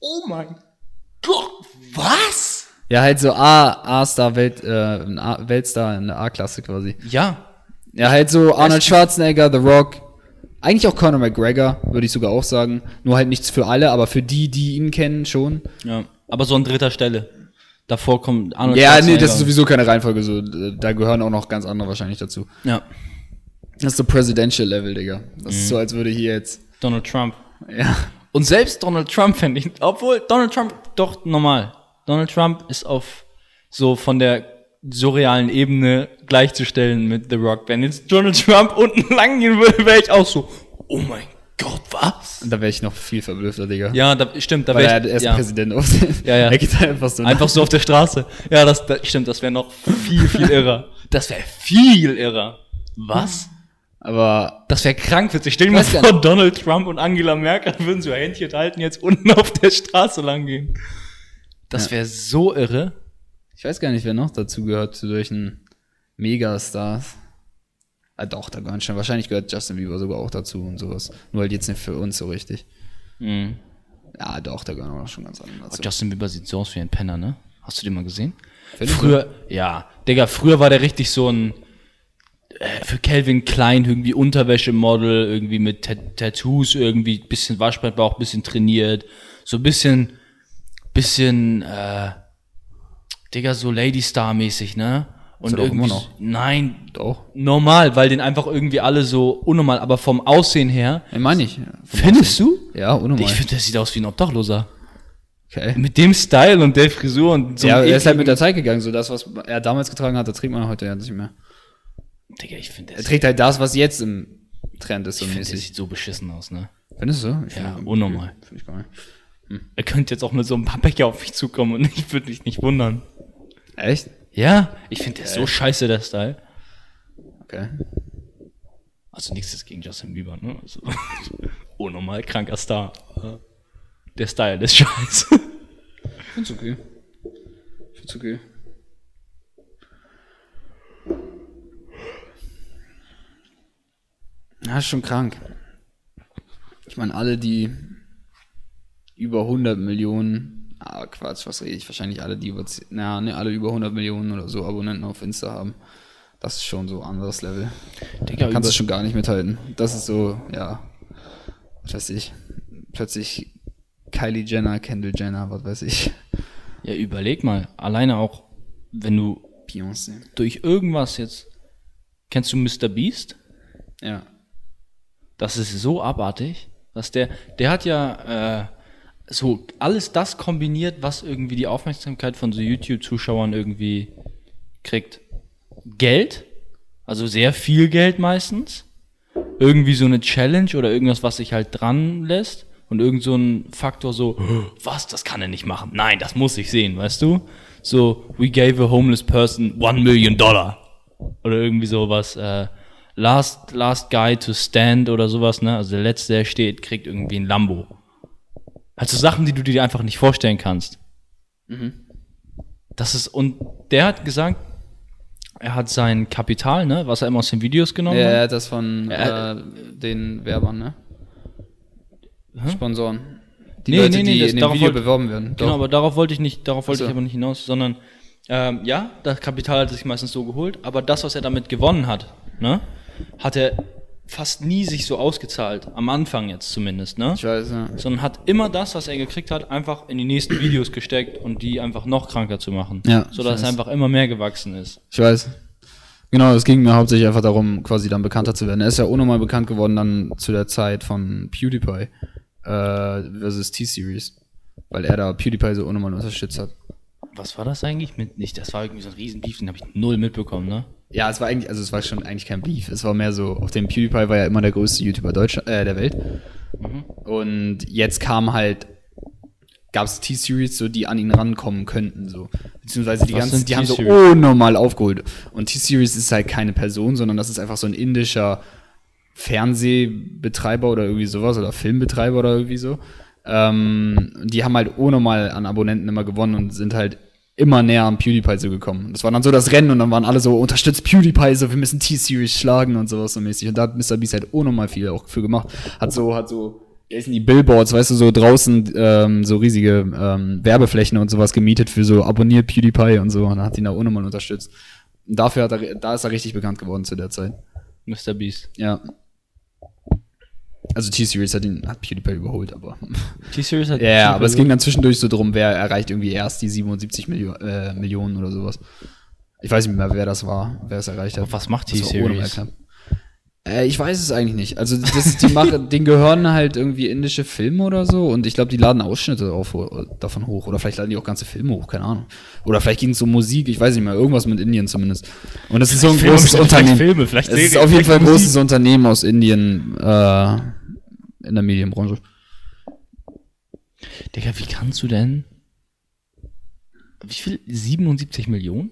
oh mein Gott, was? Ja, halt so A, A-Star, Welt, äh, A, Weltstar in der A-Klasse quasi. Ja, Ja, halt so Arnold Schwarzenegger, The Rock, eigentlich auch Conor McGregor, würde ich sogar auch sagen. Nur halt nichts für alle, aber für die, die ihn kennen, schon. ja, aber so an dritter Stelle. Davor kommt Arnold Ja, nee, Schwarzenegger. das ist sowieso keine Reihenfolge, so, äh, da gehören auch noch ganz andere wahrscheinlich dazu. Ja, Das ist so Presidential Level, Digga. Das Mhm. ist so, als würde hier jetzt, Donald Trump. ja. Und selbst Donald Trump fände ich, obwohl Donald Trump doch normal. Donald Trump ist auf so von der surrealen Ebene gleichzustellen mit The Rock. Wenn jetzt Donald Trump unten lang gehen würde, wäre ich auch so, oh mein Gott, was? Da wäre ich noch viel verblüffter, Digga. Ja, da, stimmt, da wäre er, ich, er ist ja, Präsident auf Ja, ja. Er geht einfach so einfach so auf der Straße. Ja, das, das stimmt, das wäre noch viel, viel irrer. Das wäre viel irrer. Was? Aber Das wäre krank witzig. Stell dir mal vor, Donald Trump und Angela Merkel würden so Händchen halten, jetzt unten auf der Straße lang gehen. Das wäre so irre. ich weiß gar nicht, wer noch dazu gehört, zu solchen Megastars. Ah, doch, da gehören schon. Wahrscheinlich gehört Justin Bieber sogar auch dazu und sowas. Nur halt jetzt nicht für uns so richtig. Mhm. Ja, doch, da gehören auch schon ganz andere dazu. Justin Bieber sieht so aus wie ein Penner, ne? Hast du den mal gesehen? Findest früher, ja, Digga, früher war der richtig so ein äh, für Calvin Klein irgendwie Unterwäschemodel, irgendwie mit Tat- Tattoos, irgendwie bisschen Waschbrettbauch, bisschen trainiert, so ein bisschen, bisschen, äh, Digga, so Lady Star mäßig, ne? Und doch irgendwie, noch. nein, Doch. normal, weil den einfach irgendwie alle so unnormal, aber vom Aussehen her, Ich meine ich. Findest du? Aussehen. Ja, unnormal. Ich finde, der sieht aus wie ein Obdachloser. okay. Mit dem Style und der Frisur und so Ja, er ist halt mit der Zeit gegangen. So das, was er damals getragen hat, das trägt man heute ja nicht mehr. Digga, ich finde, Er trägt halt das, was jetzt im Trend ist, so ich find, der mäßig. sieht so beschissen aus, ne? Findest du? Ich Ja, find- unnormal. Finde ich gar nicht. Er könnte jetzt auch mit so einem paar Becher auf mich zukommen und ich würde mich nicht wundern. Echt? Ja, ich finde, der ist so scheiße, der Style. Okay. Also nichts gegen Justin Bieber, ne? Also, unnormal kranker Star. Der Style ist scheiße. Ich find's okay. Ich find's okay. Ja, ist schon krank. Ich meine, alle, die über 100 Millionen, ah, Quatsch, was rede ich, wahrscheinlich alle, die über, na, ne, alle über 100 Millionen oder so Abonnenten auf Insta haben. Das ist schon so ein anderes Level. Digga, Da kannst du schon gar nicht mithalten. Das ist so, ja, was weiß ich, plötzlich Kylie Jenner, Kendall Jenner, was weiß ich. ja, überleg mal. Alleine auch, wenn du Beyoncé. durch irgendwas jetzt. Kennst du Mr. Beast? Ja. Das ist so abartig, dass der, der hat ja äh, so alles das kombiniert, was irgendwie die Aufmerksamkeit von so YouTube-Zuschauern irgendwie kriegt. Geld, also sehr viel Geld meistens, irgendwie so eine Challenge oder irgendwas, was sich halt dran lässt und irgend so ein Faktor so, was, das kann er nicht machen. Nein, das muss ich sehen, weißt du? So, we gave a homeless person one million dollar. Oder irgendwie sowas, äh, last, last guy to stand oder sowas, ne? Also der letzte, der steht, kriegt irgendwie ein Lambo. Also Sachen, die du dir einfach nicht vorstellen kannst. Das ist, und der hat gesagt, er hat sein Kapital, ne, was er immer aus den Videos genommen Ja, hat. das von Ja, äh, den Werbern, ne? Sponsoren. Die Nee, Leute, nee, nee, die das- in dem darauf Video wollte- beworben werden. Genau, Doch. aber darauf wollte ich nicht, darauf wollte so. ich aber nicht hinaus, sondern ähm, ja, das Kapital hat er sich meistens so geholt, aber das, was er damit gewonnen hat, ne, hat er fast nie sich so ausgezahlt. Am Anfang jetzt zumindest, ne? Ich weiß, ja. Sondern hat immer das, was er gekriegt hat, einfach in die nächsten Videos gesteckt und die einfach noch kranker zu machen. Ja, Sodass es einfach immer mehr gewachsen ist. Ich weiß. Genau, es ging mir hauptsächlich einfach darum, quasi dann bekannter zu werden. Er ist ja unnormal bekannt geworden dann zu der Zeit von PewDiePie äh, versus T-Series. Weil er da PewDiePie so unnormal unterstützt hat. Was war das eigentlich mit nicht? Das war irgendwie so ein Riesenbeef, den habe ich null mitbekommen, ne? Ja, es war eigentlich, also es war schon eigentlich kein Beef. Es war mehr so, auf dem PewDiePie war ja immer der größte YouTuber Deutschland, äh, der Welt. Und jetzt kam halt, gab es T-Series, so die an ihn rankommen könnten, so. Beziehungsweise die Was ganzen, die haben so unnormal aufgeholt. Und T-Series ist halt keine Person, sondern das ist einfach so ein indischer Fernsehbetreiber oder irgendwie sowas oder Filmbetreiber oder irgendwie so. Ähm, die haben halt unnormal an Abonnenten immer gewonnen und sind halt immer näher am PewDiePie so gekommen. Das war dann so das Rennen und dann waren alle so, unterstützt PewDiePie, so, wir müssen T-Series schlagen und sowas so mäßig. Und da hat Mr. Beast halt unnormal viel auch für gemacht. Hat so, hat so, wie heißen die Billboards, weißt du, so draußen ähm, so riesige ähm, Werbeflächen und sowas gemietet für so abonniert PewDiePie und so und hat ihn da unnormal unterstützt. Und dafür hat er, da ist er richtig bekannt geworden zu der Zeit. Mr. Beast. Ja. Also T-Series hat ihn, hat PewDiePie überholt, aber. T-Series hat Ja, ja, aber es ging dann zwischendurch so drum, wer erreicht irgendwie erst die 77 Millio äh, Millionen oder sowas. Ich weiß nicht mehr, wer das war, wer es erreicht hat. Aber was macht T-Series? Äh, ich weiß es eigentlich nicht. Also das, die machen, denen gehören halt irgendwie indische Filme oder so und ich glaube, die laden Ausschnitte auf, davon hoch oder vielleicht laden die auch ganze Filme hoch, keine Ahnung. Oder vielleicht ging es um Musik, ich weiß nicht mehr, irgendwas mit Indien zumindest. Und das ist so ein Filme, großes vielleicht Unternehmen. Filme, vielleicht es ist auf jeden Fall ein vielleicht großes Unternehmen aus Indien äh, in der Medienbranche. Digga, wie kannst du denn? Wie viel? 77 Millionen?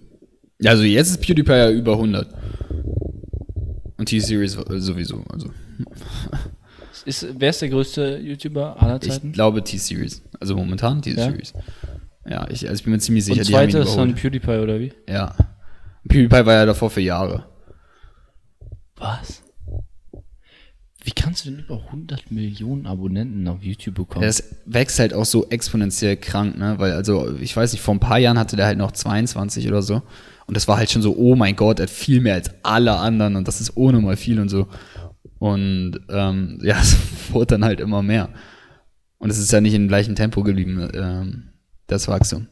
Ja, Also jetzt ist PewDiePie ja über 100. Und T-Series sowieso. Also Ist, wer ist der größte YouTuber aller ich Zeiten? glaube T-Series. Also momentan T-Series. Ja, ich, also ich bin mir ziemlich sicher, Und zweiter ist dann. PewDiePie oder wie? Ja. PewDiePie war ja davor für Jahre. Was? Wie kannst du denn über 100 Millionen Abonnenten auf YouTube bekommen? Das wächst halt auch so exponentiell krank, ne? Weil, also, ich weiß nicht, vor ein paar Jahren hatte der halt noch 22 oder so. Und das war halt schon so, oh mein Gott, er hat viel mehr als alle anderen und das ist ohne mal viel und so. Und ähm, ja, es wurde dann halt immer mehr. Und es ist ja nicht im gleichen Tempo geblieben, ähm, das Wachstum.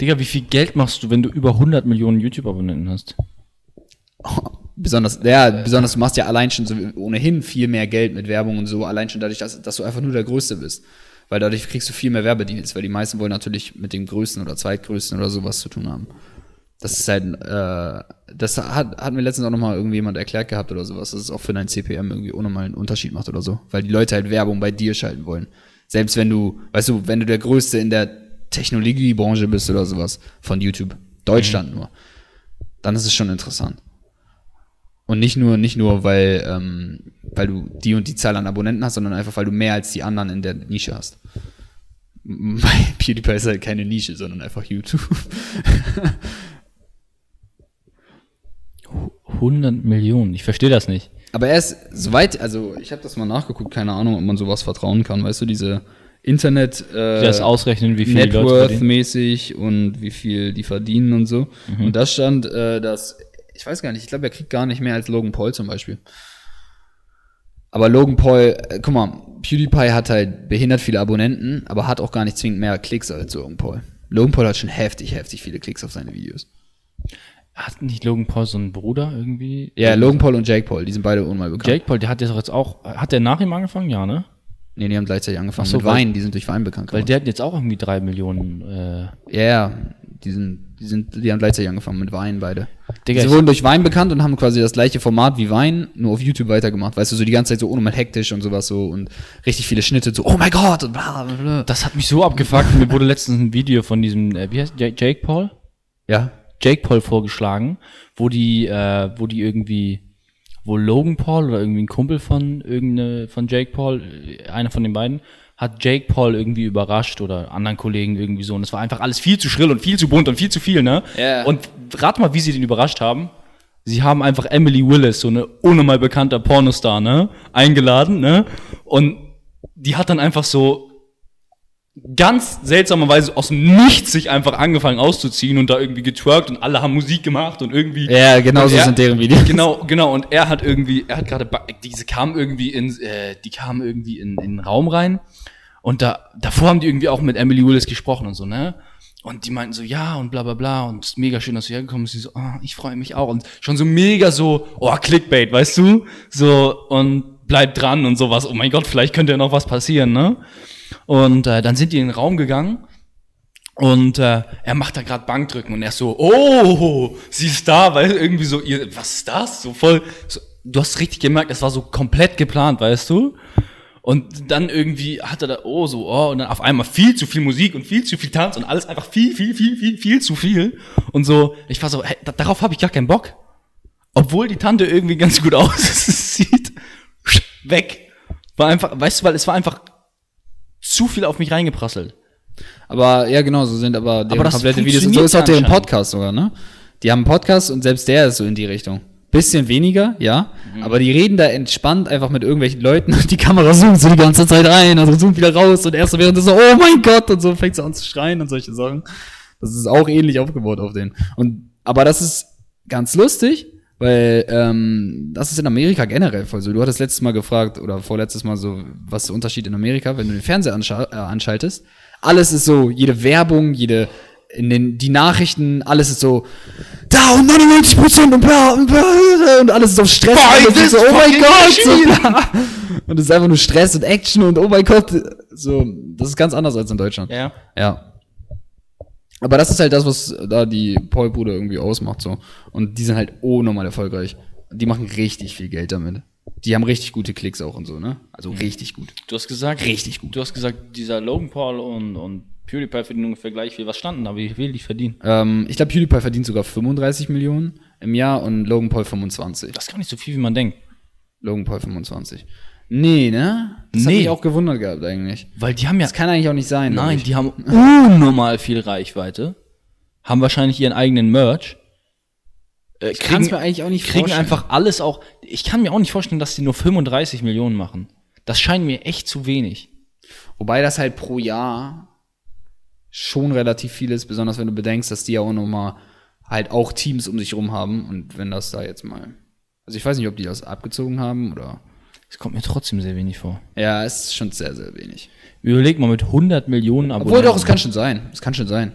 Digga, wie viel Geld machst du, wenn du über 100 Millionen YouTube-Abonnenten hast? Besonders, ja, besonders du machst ja allein schon so ohnehin viel mehr Geld mit Werbung und so, allein schon dadurch, dass, dass du einfach nur der Größte bist. Weil dadurch kriegst du viel mehr Werbedienst, weil die meisten wollen natürlich mit dem Größten oder Zweitgrößten oder sowas zu tun haben. Das ist halt, äh, das hat, hat mir letztens auch nochmal irgendjemand erklärt gehabt oder sowas, dass es auch für dein CPM irgendwie unnormal einen Unterschied macht oder so. Weil die Leute halt Werbung bei dir schalten wollen. Selbst wenn du, weißt du, wenn du der Größte in der Technologiebranche bist oder sowas, von YouTube, Deutschland nur, dann ist es schon interessant. Und nicht nur, nicht nur, weil, ähm, weil du die und die Zahl an Abonnenten hast, sondern einfach, weil du mehr als die anderen in der Nische hast. Bei PewDiePie ist halt keine Nische, sondern einfach YouTube. 100 Millionen, ich verstehe das nicht. Aber er ist soweit, also ich habe das mal nachgeguckt, keine Ahnung, ob man sowas vertrauen kann. Weißt du, diese Internet äh, Das ausrechnen, wie viel die Net Leute Worth verdienen. mäßig und wie viel die verdienen und so. Mhm. Und da stand, äh, dass, ich weiß gar nicht, ich glaube, er kriegt gar nicht mehr als Logan Paul zum Beispiel. Aber Logan Paul, äh, guck mal, PewDiePie hat halt behindert viele Abonnenten, aber hat auch gar nicht zwingend mehr Klicks als Logan Paul. Logan Paul hat schon heftig, heftig viele Klicks auf seine Videos. Hat nicht Logan Paul so einen Bruder irgendwie? Ja, Logan Paul und Jake Paul, die sind beide unmal bekannt. Jake Paul, der hat jetzt auch jetzt auch, hat der nach ihm angefangen? Ja, ne? Nee, die haben gleichzeitig angefangen Ach so, mit weil- Wein, die sind durch Wein bekannt Weil geworden. der hat jetzt auch irgendwie drei Millionen, äh, Ja, ja, die sind, die sind, die haben gleichzeitig angefangen mit Wein beide. Digga, Sie wurden durch Wein bekannt und haben quasi das gleiche Format wie Wein, nur auf YouTube weitergemacht. Weißt du, so die ganze Zeit so unnormal hektisch und sowas so und richtig viele Schnitte, so, oh mein Gott und bla bla bla. das hat mich so abgefuckt. Mir wurde letztens ein Video von diesem, äh, wie heißt Ja- Jake Paul? Ja. Jake Paul vorgeschlagen, wo die, äh, wo die irgendwie, wo Logan Paul oder irgendwie ein Kumpel von irgendeine, von Jake Paul, äh, einer von den beiden, hat Jake Paul irgendwie überrascht oder anderen Kollegen irgendwie so. Und es war einfach alles viel zu schrill und viel zu bunt und viel zu viel, ne? Ja. Und rat mal, wie sie den überrascht haben. Sie haben einfach Emily Willis, so eine unnormal bekannter Pornostar, ne? Eingeladen, ne? Und die hat dann einfach so ganz seltsamerweise aus dem Nichts sich einfach angefangen auszuziehen und da irgendwie getwerkt und alle haben Musik gemacht und irgendwie. Ja, genau so er- sind deren Videos. Genau, genau. Und er hat irgendwie, er hat gerade, diese kam irgendwie in, äh, die kam irgendwie in, in den Raum rein und da, davor haben die irgendwie auch mit Emily Willis gesprochen und so, ne? Und die meinten so, ja, und bla bla bla, und mega schön, dass du hergekommen bist. Sie so, ah, ich freue mich auch. Und schon so mega so, oh, Clickbait, weißt du? So, und bleib dran und sowas. Oh mein Gott, vielleicht könnte ja noch was passieren, ne? Und äh, dann sind die in den Raum gegangen und äh, er macht da gerade Bankdrücken und er ist so, oh, sie ist da, weil irgendwie so, ihr, was ist das? So voll, so, du hast richtig gemerkt, das war so komplett geplant, weißt du? Und dann irgendwie hat er da, oh, so, oh, und dann auf einmal viel zu viel Musik und viel zu viel Tanz und alles einfach viel, viel, viel, viel, viel zu viel. Und so, ich war so, hey, da, darauf habe ich gar keinen Bock. Obwohl die Tante irgendwie ganz gut aussieht, weg. War einfach, weißt du, weil es war einfach zu viel auf mich reingeprasselt. Aber ja, genau, so sind aber das komplette Videos und so ist auch deren. Podcast sogar, ne? Die haben einen Podcast und selbst der ist so in die Richtung. Bisschen weniger, ja, Mhm. aber die reden da entspannt einfach mit irgendwelchen Leuten und die Kamera zoomt so die ganze Zeit rein, also zoomt wieder raus und erst so während so, oh mein Gott, und so fängt sie an zu schreien und solche Sachen. Das ist auch ähnlich aufgebaut auf den. Und, aber das ist ganz lustig, weil ähm, das ist in Amerika generell voll so. Du hattest letztes Mal gefragt oder vorletztes Mal so, was ist der Unterschied in Amerika, wenn du den Fernseher äh, anschaltest. Alles ist so, jede Werbung, jede in den die Nachrichten, alles ist so da und 99 Prozent und bla und bla und alles ist auf Stress. Buy und so, oh mein Gott, so, und es ist einfach nur Stress und Action und oh mein Gott, so das ist ganz anders als in Deutschland. Ja. Ja. Aber das ist halt das, was da die Paul-Bruder irgendwie ausmacht, so. Und die sind halt unnormal erfolgreich. Die machen richtig viel Geld damit. Die haben richtig gute Klicks auch und so, ne? Also richtig gut. Du hast gesagt, Richtig gut. Du hast gesagt, dieser Logan Paul und, und PewDiePie verdienen ungefähr gleich viel. Was standen da? Wie viel die verdienen? Ähm, ich glaube, PewDiePie verdient sogar 35 Millionen im Jahr und Logan Paul 25. Das ist gar nicht so viel, wie man denkt. Logan Paul 25. Nee, ne? Das hat Nee. mich auch gewundert gehabt eigentlich. Weil die haben ja. Das kann eigentlich auch nicht sein. Nein, ich. die haben unnormal viel Reichweite. Haben wahrscheinlich ihren eigenen Merch. Äh, Ich kann's mir eigentlich auch nicht kriegen vorstellen. einfach alles auch. Ich kann mir auch nicht vorstellen, dass die nur 35 Millionen machen. Das scheint mir echt zu wenig. Wobei das halt pro Jahr schon relativ viel ist, besonders wenn du bedenkst, dass die ja auch nochmal halt auch Teams um sich rum haben und wenn das da jetzt mal. Also ich weiß nicht, ob die das abgezogen haben oder. Das kommt mir trotzdem sehr wenig vor. Ja, es ist schon sehr, sehr wenig. Überleg mal mit 100 Millionen Abonnenten. Obwohl doch, es kann schon sein. Es kann schon sein.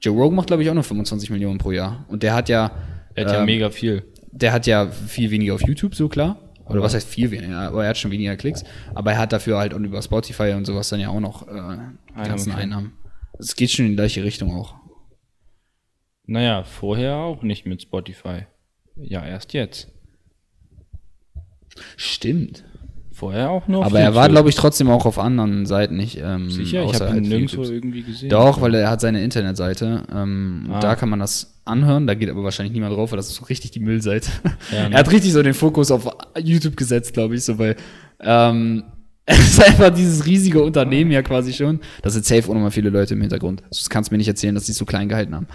Joe Rogan macht, glaube ich, auch nur 25 Millionen pro Jahr. Und der hat ja. Er hat ja ähm, mega viel. der hat ja viel weniger auf YouTube, so klar. Oder was heißt viel weniger, aber er hat schon weniger Klicks. Aber er hat dafür halt auch über Spotify und sowas dann ja auch noch äh, die ganzen. Einnahmen. Es geht schon in die gleiche Richtung auch. Naja, vorher auch nicht mit Spotify. Ja, erst jetzt. Stimmt. Vorher auch nur. auf Aber er war, glaube ich, trotzdem auch auf anderen Seiten nicht. Ähm, Sicher, ich habe ihn nirgendwo YouTubes. irgendwie gesehen. Doch, weil er hat seine Internetseite. Ähm, Ah. Da kann man das anhören. Da geht aber wahrscheinlich niemand drauf, weil das ist so richtig die Müllseite. Ja, ne? Er hat richtig so den Fokus auf YouTube gesetzt, glaube ich, so weil ähm, Es ist einfach dieses riesige Unternehmen ja quasi schon. Das sind safe auch nochmal viele Leute im Hintergrund. Das kannst du mir nicht erzählen, dass die es so klein gehalten haben.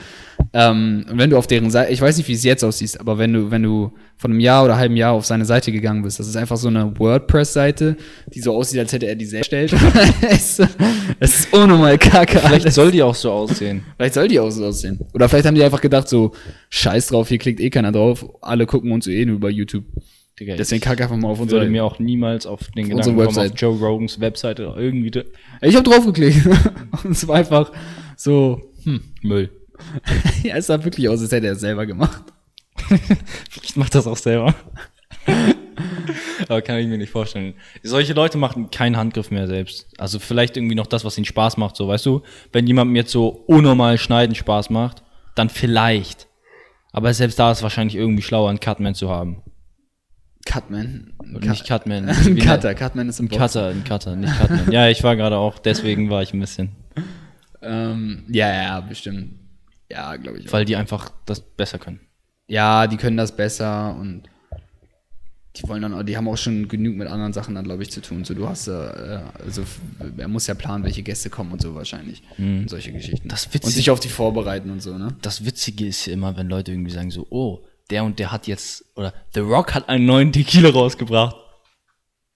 Ähm, und wenn du auf deren Seite, ich weiß nicht, wie es jetzt aussieht, aber wenn du, wenn du von einem Jahr oder halben Jahr auf seine Seite gegangen bist, das ist einfach so eine WordPress-Seite, die so aussieht, als hätte er die selbst erstellt. es, es ist unnormal kacke. Vielleicht alles. soll die auch so aussehen. Vielleicht soll die auch so aussehen. Oder vielleicht haben die einfach gedacht, so, scheiß drauf, hier klickt eh keiner drauf, alle gucken uns eh nur über YouTube. Digga, Deswegen kack einfach mal auf ich unsere. würde mir auch niemals auf den Unsere Gedanken kommen, auf. Joe Rogans Webseite irgendwie Ich habe draufgeklickt. Und es war einfach so, hm. Müll. Ja, es sah wirklich aus, als hätte er es selber gemacht. Ich mach das auch selber. Aber kann ich mir nicht vorstellen. Solche Leute machen keinen Handgriff mehr selbst. Also vielleicht irgendwie noch das, was ihnen Spaß macht, so, weißt du? Wenn jemandem jetzt so unnormal schneiden Spaß macht, dann vielleicht. Aber selbst da ist wahrscheinlich irgendwie schlauer, einen Cutman zu haben. Cutman. Oder nicht Cutman. Ein Cutter. Cutman ist im Ein Cutter, ein Cutter, nicht Cutman. Ja, ich war gerade auch, deswegen war ich ein bisschen. Ähm, ja, ja, ja, bestimmt. Ja, glaube ich. Auch. Weil die einfach das besser können. Ja, die können das besser und die wollen dann, auch- die haben auch schon genug mit anderen Sachen dann, glaube ich, zu tun. So, du hast, äh, also er muss ja planen, welche Gäste kommen und so wahrscheinlich. Und solche Geschichten. Mhm. Das und Witzige- sich auf die vorbereiten und so, ne? Das Witzige ist ja immer, wenn Leute irgendwie sagen so, oh, der und der hat jetzt, oder The Rock hat einen neuen Tequila rausgebracht.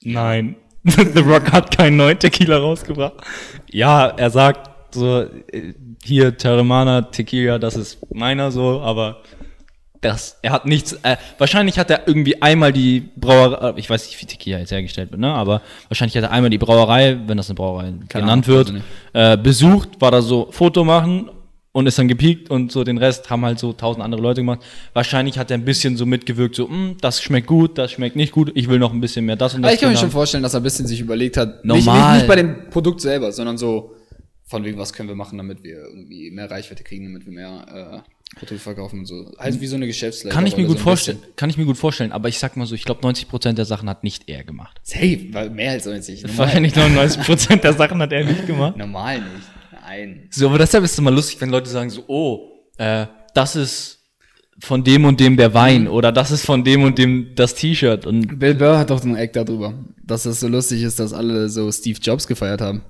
Nein, The Rock hat keinen neuen Tequila rausgebracht. Ja, er sagt so, äh, hier Terramana Tequila, das ist meiner so, aber das, er hat nichts, äh, wahrscheinlich hat er irgendwie einmal die Brauerei, ich weiß nicht, wie Tequila jetzt hergestellt wird, ne, aber wahrscheinlich hat er einmal die Brauerei, wenn das eine Brauerei genannt Ahnung, wird, äh, besucht, war da so Foto machen und ist dann gepiekt und so den Rest haben halt so tausend andere Leute gemacht. Wahrscheinlich hat er ein bisschen so mitgewirkt, so, "Hm, das schmeckt gut, das schmeckt nicht gut, ich will noch ein bisschen mehr das und das. Aber ich kann mir drin schon haben." vorstellen, dass er ein bisschen sich überlegt hat, Normal. Nicht, nicht, nicht bei dem Produkt selber, sondern so, von wegen, was können wir machen, damit wir irgendwie mehr Reichweite kriegen, damit wir mehr äh, Produkte verkaufen und so. Halt wie so eine Geschäftsleitung. Kann ich mir gut vorstellen, kann ich mir gut vorstellen, aber ich sag mal so, ich glaube 90% der Sachen hat nicht er gemacht. Safe, weil mehr als 90. Normal, Wahrscheinlich 99% der Sachen hat er nicht gemacht. normal nicht. Nein. So, aber deshalb ist es immer lustig, wenn Leute sagen so, oh, äh, das ist von dem und dem der Wein oder das ist von dem und dem das T-Shirt und Bill Burr hat doch einen Eck darüber, dass es so lustig ist, dass alle so Steve Jobs gefeiert haben.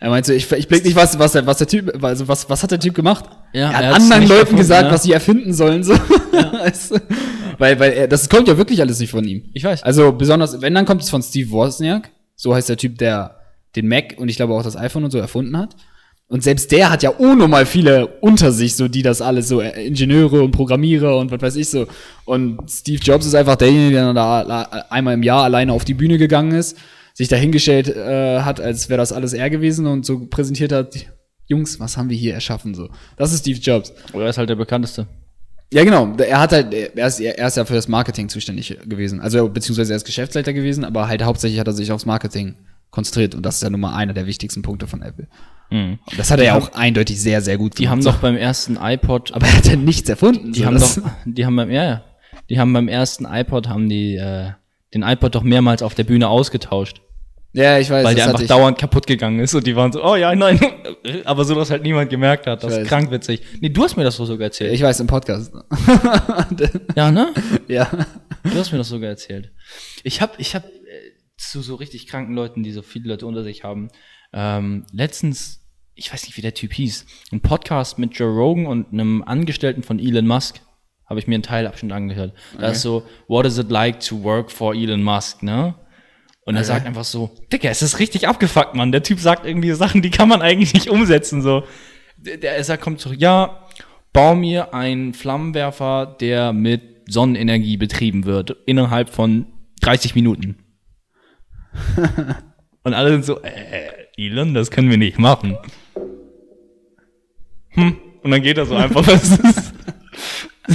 Er meinte, ich, ich blick nicht, was, was, der, was der Typ, also was, was hat der Typ gemacht? Ja, er hat er anderen Leuten erfunden, gesagt, ja. was sie erfinden sollen, so. Weißt du? Weil, weil er, das kommt ja wirklich alles nicht von ihm. Ich weiß. Also besonders, wenn, dann kommt es von Steve Wozniak. So heißt der Typ, der den Mac und ich glaube auch das iPhone und so erfunden hat. Und selbst der hat ja unnormal viele unter sich, so die das alles so äh, Ingenieure und Programmierer und was weiß ich so. Und Steve Jobs ist einfach derjenige, der da la- einmal im Jahr alleine auf die Bühne gegangen ist, sich dahingestellt äh, hat, als wäre das alles er gewesen und so präsentiert hat, Jungs, was haben wir hier erschaffen so. Das ist Steve Jobs. oder er ist halt der bekannteste. Ja, genau. Er hat halt, er ist, er ist ja für das Marketing zuständig gewesen. Also, beziehungsweise er ist Geschäftsleiter gewesen, aber halt hauptsächlich hat er sich aufs Marketing konzentriert. Und das ist ja nun mal einer der wichtigsten Punkte von Apple. Und das hat er ja auch eindeutig sehr, sehr gut Die haben doch beim ersten iPod, aber er hat ja nichts erfunden. die so, haben das- doch, die haben beim, ja, ja, die haben beim ersten iPod haben die äh, den iPod doch mehrmals auf der Bühne ausgetauscht, Ja, ich weiß. weil der einfach dauernd kaputt gegangen ist und die waren so, oh ja, nein, aber so, dass halt niemand gemerkt hat, das ist weiß. krank witzig. Nee, du hast mir das doch sogar erzählt. Ich weiß, im Podcast. ja, ne? ja. Du hast mir das sogar erzählt. Ich habe ich hab, äh, zu so richtig kranken Leuten, die so viele Leute unter sich haben, ähm, letztens, ich weiß nicht, wie der Typ hieß, ein Podcast mit Joe Rogan und einem Angestellten von Elon Musk. Habe ich mir einen Teilabschnitt angehört. Da ist so, what is it like to work for Elon Musk, ne? Und er sagt einfach so, Digga, es ist richtig abgefuckt, Mann. Der Typ sagt irgendwie Sachen, die kann man eigentlich nicht umsetzen, so. Der, der er sagt, kommt zurück, ja, bau mir einen Flammenwerfer, der mit Sonnenenergie betrieben wird, innerhalb von 30 Minuten. Und alle sind so, äh, Elon, das können wir nicht machen. Hm. Und dann geht er so einfach?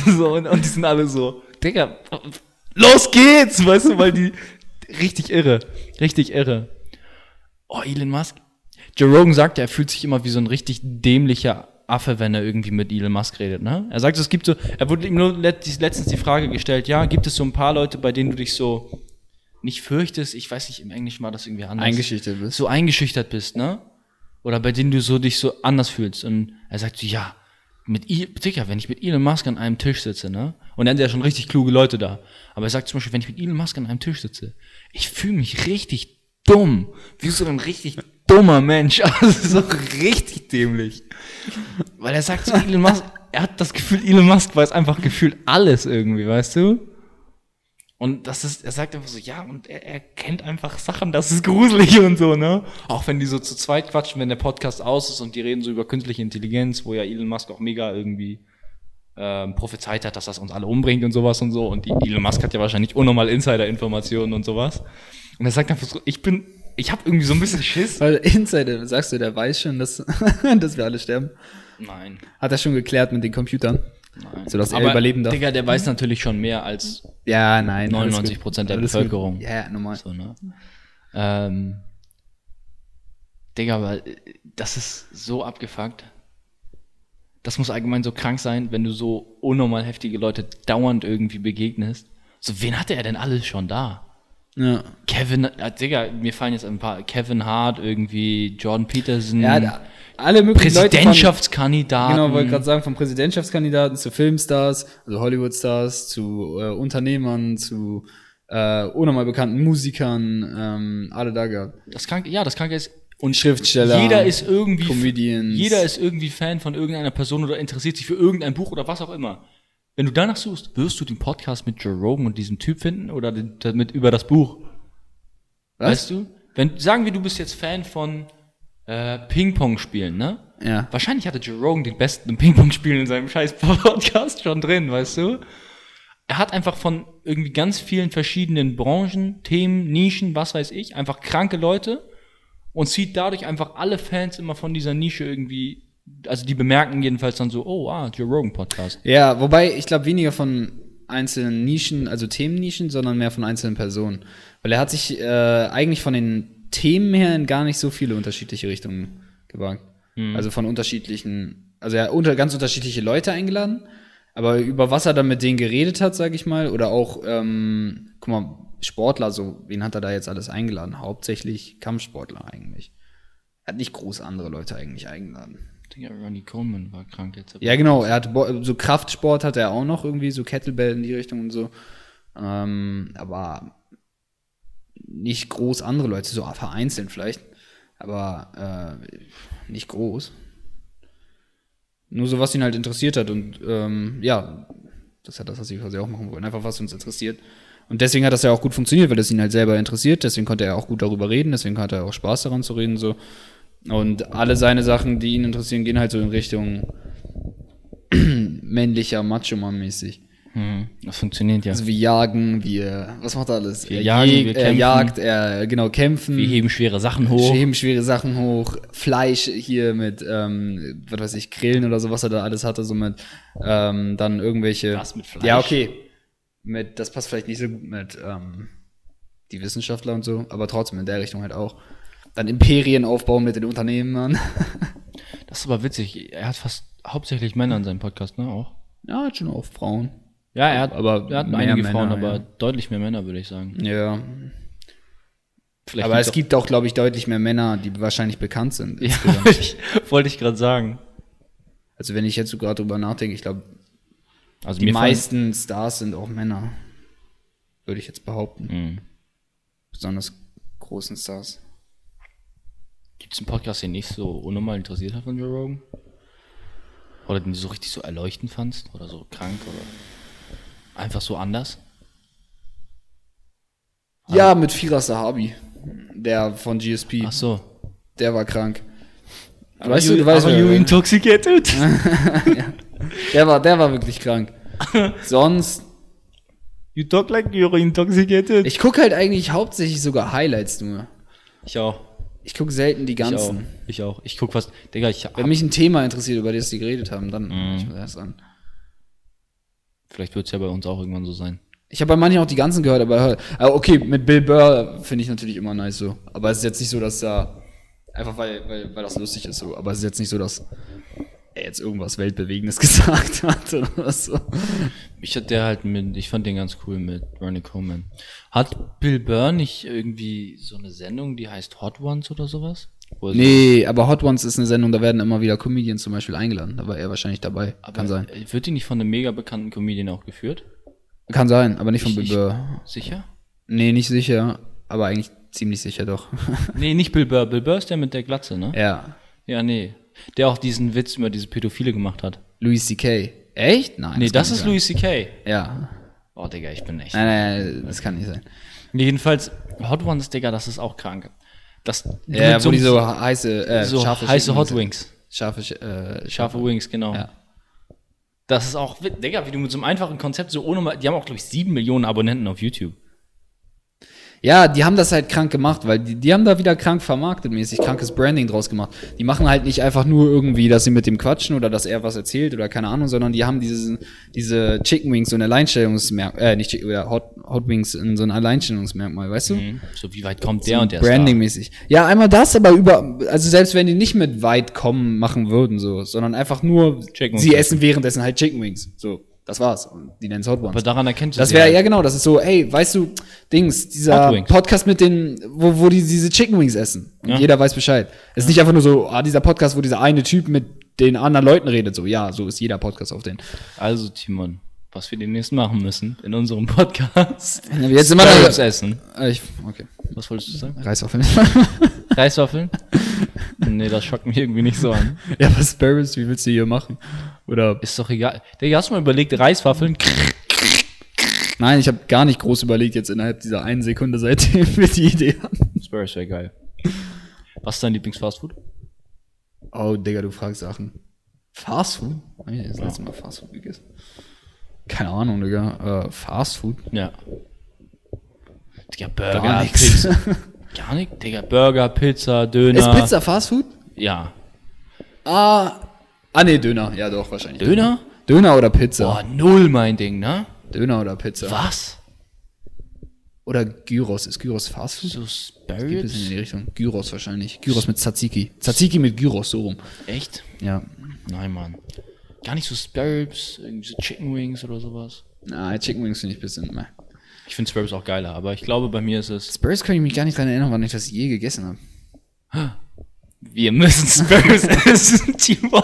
So, und, und die sind alle so, Digga, los geht's, weißt du, weil die richtig irre, richtig irre. Oh, Elon Musk. Joe Rogan sagt, er fühlt sich immer wie so ein richtig dämlicher Affe, wenn er irgendwie mit Elon Musk redet, ne? Er sagt, es gibt so, er wurde ihm nur let, letztens die Frage gestellt, ja, gibt es so ein paar Leute, bei denen du dich so nicht fürchtest, ich weiß nicht, im Englischen war das irgendwie anders. Eingeschüchtert bist. So eingeschüchtert bist, ne? Oder bei denen du so dich so anders fühlst. Und er sagt so, ja, mit I Digga, wenn ich mit Elon Musk an einem Tisch sitze, ne? Und dann sind ja schon richtig kluge Leute da. Aber er sagt zum Beispiel, wenn ich mit Elon Musk an einem Tisch sitze, ich fühle mich richtig dumm. Wie so ein richtig dummer Mensch. Also so richtig dämlich. Weil er sagt zu Elon Musk, er hat das Gefühl, Elon Musk weiß einfach gefühlt alles irgendwie, weißt du? Und das ist, er sagt einfach so, ja, und er, er kennt einfach Sachen, das ist gruselig und so, ne? Auch wenn die so zu zweit quatschen, wenn der Podcast aus ist und die reden so über künstliche Intelligenz, wo ja Elon Musk auch mega irgendwie ähm, prophezeit hat, dass das uns alle umbringt und sowas und so. Und die, Elon Musk hat ja wahrscheinlich unnormal Insider-Informationen und sowas. Und er sagt einfach so, ich bin, ich habe irgendwie so ein bisschen Schiss. Weil Insider, sagst du, der weiß schon, dass, dass wir alle sterben. Nein. Hat er schon geklärt mit den Computern. Nein. Sodass er überleben darf. Digga, der weiß natürlich schon mehr als Ja, nein. alles 99 gut. Prozent der Alles gut. Bevölkerung. Ja, ja, normal. So, ne? Ähm, Digga, aber äh, das ist so abgefuckt. Das muss allgemein so krank sein, wenn du so unnormal heftige Leute dauernd irgendwie begegnest. So, wen hatte er denn alles schon da? Ja. Kevin, äh, Digga, mir fallen jetzt ein paar, Kevin Hart, irgendwie, Jordan Peterson, Ja, da, alle möglichen Leute von, Präsidentschaftskandidaten. Genau, wollte gerade sagen, von Präsidentschaftskandidaten zu Filmstars, also Hollywoodstars, zu äh, Unternehmern, zu äh, unnormal bekannten Musikern, ähm, alle da gehabt. Das Kranke, ja, das Kranke ist, und Schriftsteller, jeder ist irgendwie, Comedians. jeder ist irgendwie Fan von irgendeiner Person oder interessiert sich für irgendein Buch oder was auch immer. Wenn du danach suchst, wirst du den Podcast mit Joe Rogan und diesem Typ finden oder den, damit über das Buch? Was? Weißt du? Wenn, sagen wir, du bist jetzt Fan von äh, Ping-Pong spielen, ne? Ja. Wahrscheinlich hatte Joe Rogan den besten Ping-Pong-Spielen in seinem scheiß Podcast schon drin, weißt du? Er hat einfach von irgendwie ganz vielen verschiedenen Branchen, Themen, Nischen, was weiß ich, einfach kranke Leute und zieht dadurch einfach alle Fans immer von dieser Nische irgendwie, also die bemerken jedenfalls dann so, oh, ah, Joe Rogan Podcast. Ja, wobei ich glaube weniger von einzelnen Nischen, also Themennischen, sondern mehr von einzelnen Personen. Weil er hat sich äh, eigentlich von den Themen her in gar nicht so viele unterschiedliche Richtungen gewagt. Also von unterschiedlichen, also er hat unter, ganz unterschiedliche Leute eingeladen, aber über was er dann mit denen geredet hat, sage ich mal, oder auch, ähm, guck mal, Sportler, so, wen hat er da jetzt alles eingeladen? Hauptsächlich Kampfsportler eigentlich. Er hat nicht groß andere Leute eigentlich eingeladen. Digga, Ronnie Coleman war krank jetzt. Ja, genau. Er hat so Kraftsport hat er auch noch irgendwie, so Kettlebell in die Richtung und so. Ähm, aber nicht groß andere Leute, so vereinzelt vielleicht. Aber äh, nicht groß. Nur so, was ihn halt interessiert hat. Und ähm, ja, das ist ja das, was ich quasi auch machen wollen. Einfach, was uns interessiert. Und deswegen hat das ja auch gut funktioniert, weil das ihn halt selber interessiert. Deswegen konnte er auch gut darüber reden. Deswegen hat er auch Spaß daran zu reden. So. Und alle seine Sachen, die ihn interessieren, gehen halt so in Richtung männlicher Macho-Mann-mäßig. Hm, das funktioniert ja. Also wie jagen, äh, was macht er alles? Wir er jagen, jäg- wir er kämpfen. jagt, er, genau, kämpfen. Wir heben schwere Sachen hoch. heben schwere Sachen hoch, Fleisch hier mit, ähm, was weiß ich, Grillen oder so, was er da alles hatte, so mit, ähm, dann irgendwelche. Was mit Fleisch? Ja, okay. Mit, das passt vielleicht nicht so gut mit, ähm, die Wissenschaftler und so, aber trotzdem in der Richtung halt auch. Dann Imperien aufbauen mit den Unternehmen. Das ist aber witzig. Er hat fast hauptsächlich Männer in seinem Podcast, ne? Auch. ja, hat schon auch Frauen. Ja, er hat, Aber er hat einige Männer, Frauen, ja. aber deutlich mehr Männer, würde ich sagen. Ja. Vielleicht aber es gibt auch, glaube ich, deutlich mehr Männer, die wahrscheinlich bekannt sind. Ja, wollte ich, wollte ich gerade sagen. Also wenn ich jetzt so gerade drüber nachdenke, ich glaube, Also die meisten Stars sind auch Männer. Würde ich jetzt behaupten. Hm. Besonders großen Stars. Gibt es einen Podcast, den nicht so unnormal interessiert hat von Joe Rogan? Oder den du so richtig so erleuchtend fandst? Oder so krank? Oder einfach so anders? Ja, mit Firas Sahabi. Der von GSP. Ach so. Der war krank. weißt du, du weißt, aber you intoxicated? der war, der war wirklich krank. Sonst, you talk like you're intoxicated. ich gucke halt eigentlich hauptsächlich sogar Highlights nur. Ich auch. Ich gucke selten die Ich auch. ganzen. Ich auch. Ich guck fast. Digga, ich Wenn mich ein Thema interessiert, über das die geredet haben, dann Mhm. ich mir das an. Vielleicht wird es ja bei uns auch irgendwann so sein. Ich habe bei manchen auch die ganzen gehört, aber okay, mit Bill Burr finde ich natürlich immer nice so. Aber es ist jetzt nicht so, dass da einfach weil, weil, weil das lustig ist so. Aber es ist jetzt nicht so, dass er jetzt irgendwas Weltbewegendes gesagt hat oder so. Ich hatte der halt mit, ich fand den ganz cool mit Ronnie Coleman. Hat Bill Burr nicht irgendwie so eine Sendung, die heißt Hot Ones oder sowas? Nee, aber Hot Ones ist eine Sendung, da werden immer wieder Comedians zum Beispiel eingeladen. Da war er wahrscheinlich dabei. Kann sein. Wird die nicht von einem mega bekannten Comedian auch geführt? Kann sein, aber nicht von Ich- Bill ich- Burr. Sicher? Nee, nicht sicher. Aber eigentlich ziemlich sicher doch. Nee, nicht Bill Burr. Bill Burr ist der mit der Glatze, ne? ja. Ja, nee. Der auch diesen Witz über diese Pädophile gemacht hat. Louis C.K. Echt? Nein. Nee, das nicht ist sein. Louis C.K. Ja. Oh, Digga, ich bin echt. Nein, nein, das kann nicht sein. Jedenfalls, Hot Ones, Digga, das ist auch krank. Das, Ja, wo die so heiße, äh, so scharfe heiße Hot Wings-. Scharfe, Sch- äh, Scharfe Wings, genau. Ja. Das ist auch, Digga, wie du mit so einem einfachen Konzept so ohne, mal- die haben auch, glaube ich, sieben Millionen Abonnenten auf YouTube. Ja, die haben das halt krank gemacht, weil die, die haben da wieder krank vermarktet mäßig, krankes Branding draus gemacht. Die machen halt nicht einfach nur irgendwie, dass sie mit dem quatschen oder dass er was erzählt oder keine Ahnung, sondern die haben diese, diese Chicken Wings so ein Alleinstellungsmerkmal, äh, nicht Chicken, oder Hot, Hot Wings in so ein Alleinstellungsmerkmal, weißt du? Mhm. So, wie weit kommt der und der Branding-mäßig. Ja, einmal das, aber über, also selbst wenn die nicht mit weit kommen machen würden, so, sondern einfach nur, Chicken sie essen währenddessen halt Chicken Wings. So, das war's. Und die nennen es Hot Ones. Aber daran erkennst du Das wäre, halt. ja genau, das ist so, ey, weißt du, Dings, dieser. Podcast mit den, wo, wo die diese Chicken Wings essen. Und Ja. jeder weiß Bescheid. Es ist nicht einfach nur so, ah, dieser Podcast, wo dieser eine Typ mit den anderen Leuten redet. So, ja, so ist jeder Podcast auf den. Also, Timon, was wir demnächst machen müssen in unserem Podcast. Jetzt sind wir Sparrows da. essen. Äh, ich, okay. Was wolltest du sagen? Reiswaffeln. Reiswaffeln? nee, das schockt mich irgendwie nicht so an. ja, was Sparrows, wie willst du hier machen? Oder, Ist doch egal. Digga, hast du mal überlegt, Reiswaffeln? nein, ich habe gar nicht groß überlegt jetzt innerhalb dieser einen Sekunde, seitdem wir die Idee hatten. Spurs wäre geil. Was ist dein Lieblingsfastfood? Oh, Digga, du fragst Sachen. Fast Food? Hab ich das letzte Mal Fast Food gegessen? Keine Ahnung, Digga. Äh, Fast Food? Ja. Digga, Burger, Gar nix. Pizza. Gar nicht? Digga, Burger, Pizza, Döner. Ist Pizza Fast Food? Ja. Ah, ah nee, Döner. Ja, doch, wahrscheinlich. Döner? Döner oder Pizza? Boah, null mein Ding, ne? Döner oder Pizza. Was? Oder Gyros. Ist Gyros Fast Food? So Geht ein bisschen in Spirits? die Richtung. Gyros wahrscheinlich. Gyros mit Tzatziki. Tzatziki mit Gyros, so rum. Echt? Ja. Nein, Mann. Gar nicht so Spirits, irgendwie so Chicken Wings oder sowas. Na, Chicken Wings finde ich ein bisschen. Meh. Ich finde Spirits auch geiler, aber ich glaube, bei mir ist es. Spurs kann ich mich gar nicht dran erinnern, wann ich das je gegessen habe. Wir müssen Spirits essen, Timon.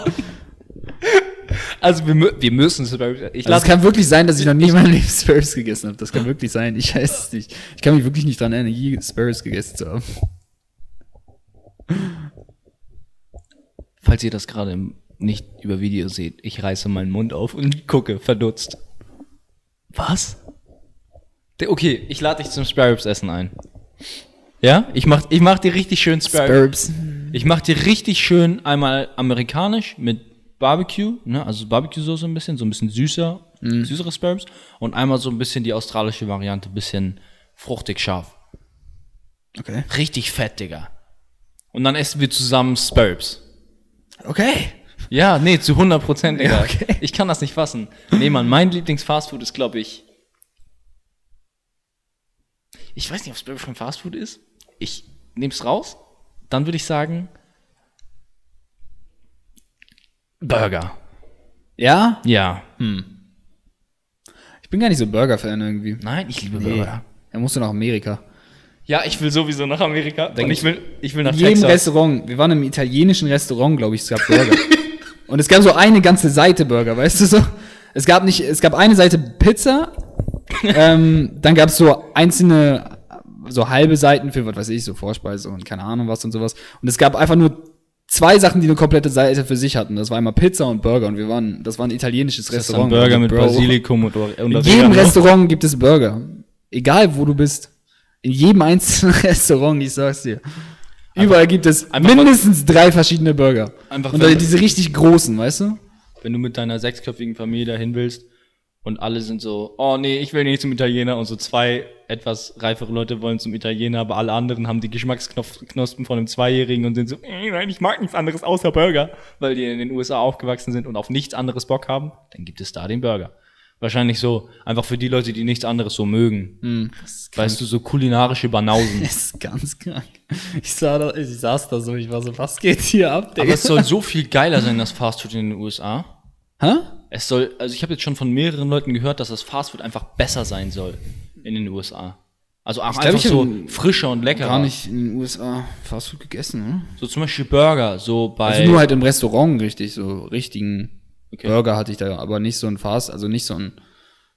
Also, wir, mü- wir müssen essen. Ich Also es kann wirklich sein, dass ich noch nie in meinem Leben Spurs gegessen habe. Das kann wirklich sein. Ich weiß es nicht. Ich kann mich wirklich nicht dran erinnern, je Spurs gegessen zu haben. Falls ihr das gerade nicht über Video seht, ich reiße meinen Mund auf und gucke verdutzt. Was? Okay, ich lade dich zum Sparrows essen ein. Ja? Ich mach, ich mach dir richtig schön Sparrows. Ich mach dir richtig schön einmal amerikanisch mit Barbecue, ne? Also Barbecue-Soße ein bisschen, so ein bisschen süßer, süßere Sparrows. Und einmal so ein bisschen die australische Variante, bisschen fruchtig scharf. Okay. Richtig fett, Digga. Und dann essen wir zusammen Sparrows. Okay. Ja, nee, zu 100 Prozent, Digga. Ja, okay. Ich kann das nicht fassen. Nee, Mann, mein Lieblingsfastfood ist, glaube ich. Ich weiß nicht, ob Spurrish schon Fastfood ist. Ich nehme es raus. Dann würde ich sagen. Burger. Ja? Ja. Ich bin gar nicht so Burger-Fan irgendwie. Nein, ich liebe Nee. Burger. Er musste nach Amerika. Ja, ich will sowieso nach Amerika. Und ich will, ich will nach In jedem Texas. Restaurant. Wir waren im italienischen Restaurant, glaube ich, es gab Burger. Und es gab so eine ganze Seite Burger, weißt du so? Es gab nicht, es gab eine Seite Pizza, ähm, dann gab es so einzelne, so halbe Seiten für, was weiß ich, so Vorspeise und keine Ahnung was und sowas. Und es gab einfach nur zwei Sachen, die eine komplette Seite für sich hatten. Das war einmal Pizza und Burger und wir waren, das war ein italienisches Das ist ein Restaurant. Burger Also, mit Bro, Basilikum und, und In jedem Restaurant gibt es Burger. Egal wo du bist. In jedem einzelnen Restaurant, ich sag's dir. Überall gibt es mindestens drei verschiedene Burger. Einfach und diese richtig großen, weißt du? wenn du mit deiner sechsköpfigen Familie dahin willst und alle sind so, oh nee, ich will nicht zum Italiener und so zwei etwas reifere Leute wollen zum Italiener, aber alle anderen haben die Geschmacksknospen von einem Zweijährigen und sind so, "Äh, nein, ich mag nichts anderes außer Burger, weil die in den USA aufgewachsen sind und auf nichts anderes Bock haben, dann gibt es da den Burger. Wahrscheinlich so, einfach für die Leute, die nichts anderes so mögen. Weißt du, so kulinarische Banausen. Das ist ganz krank. Ich, sah da, ich saß da so, ich war so, was geht hier ab, Aber es soll so viel geiler sein, das Fastfood in den USA. Hä? Es soll, also ich habe jetzt schon von mehreren Leuten gehört, dass das Fastfood einfach besser sein soll in den USA. Also auch glaub, einfach ich hab so frischer und leckerer. Gar nicht in den USA Fastfood gegessen, ne? So zum Beispiel Burger, so bei. Also nur halt im Restaurant richtig, so richtigen Okay. Burger hatte ich da, aber nicht so ein Fast, also nicht so ein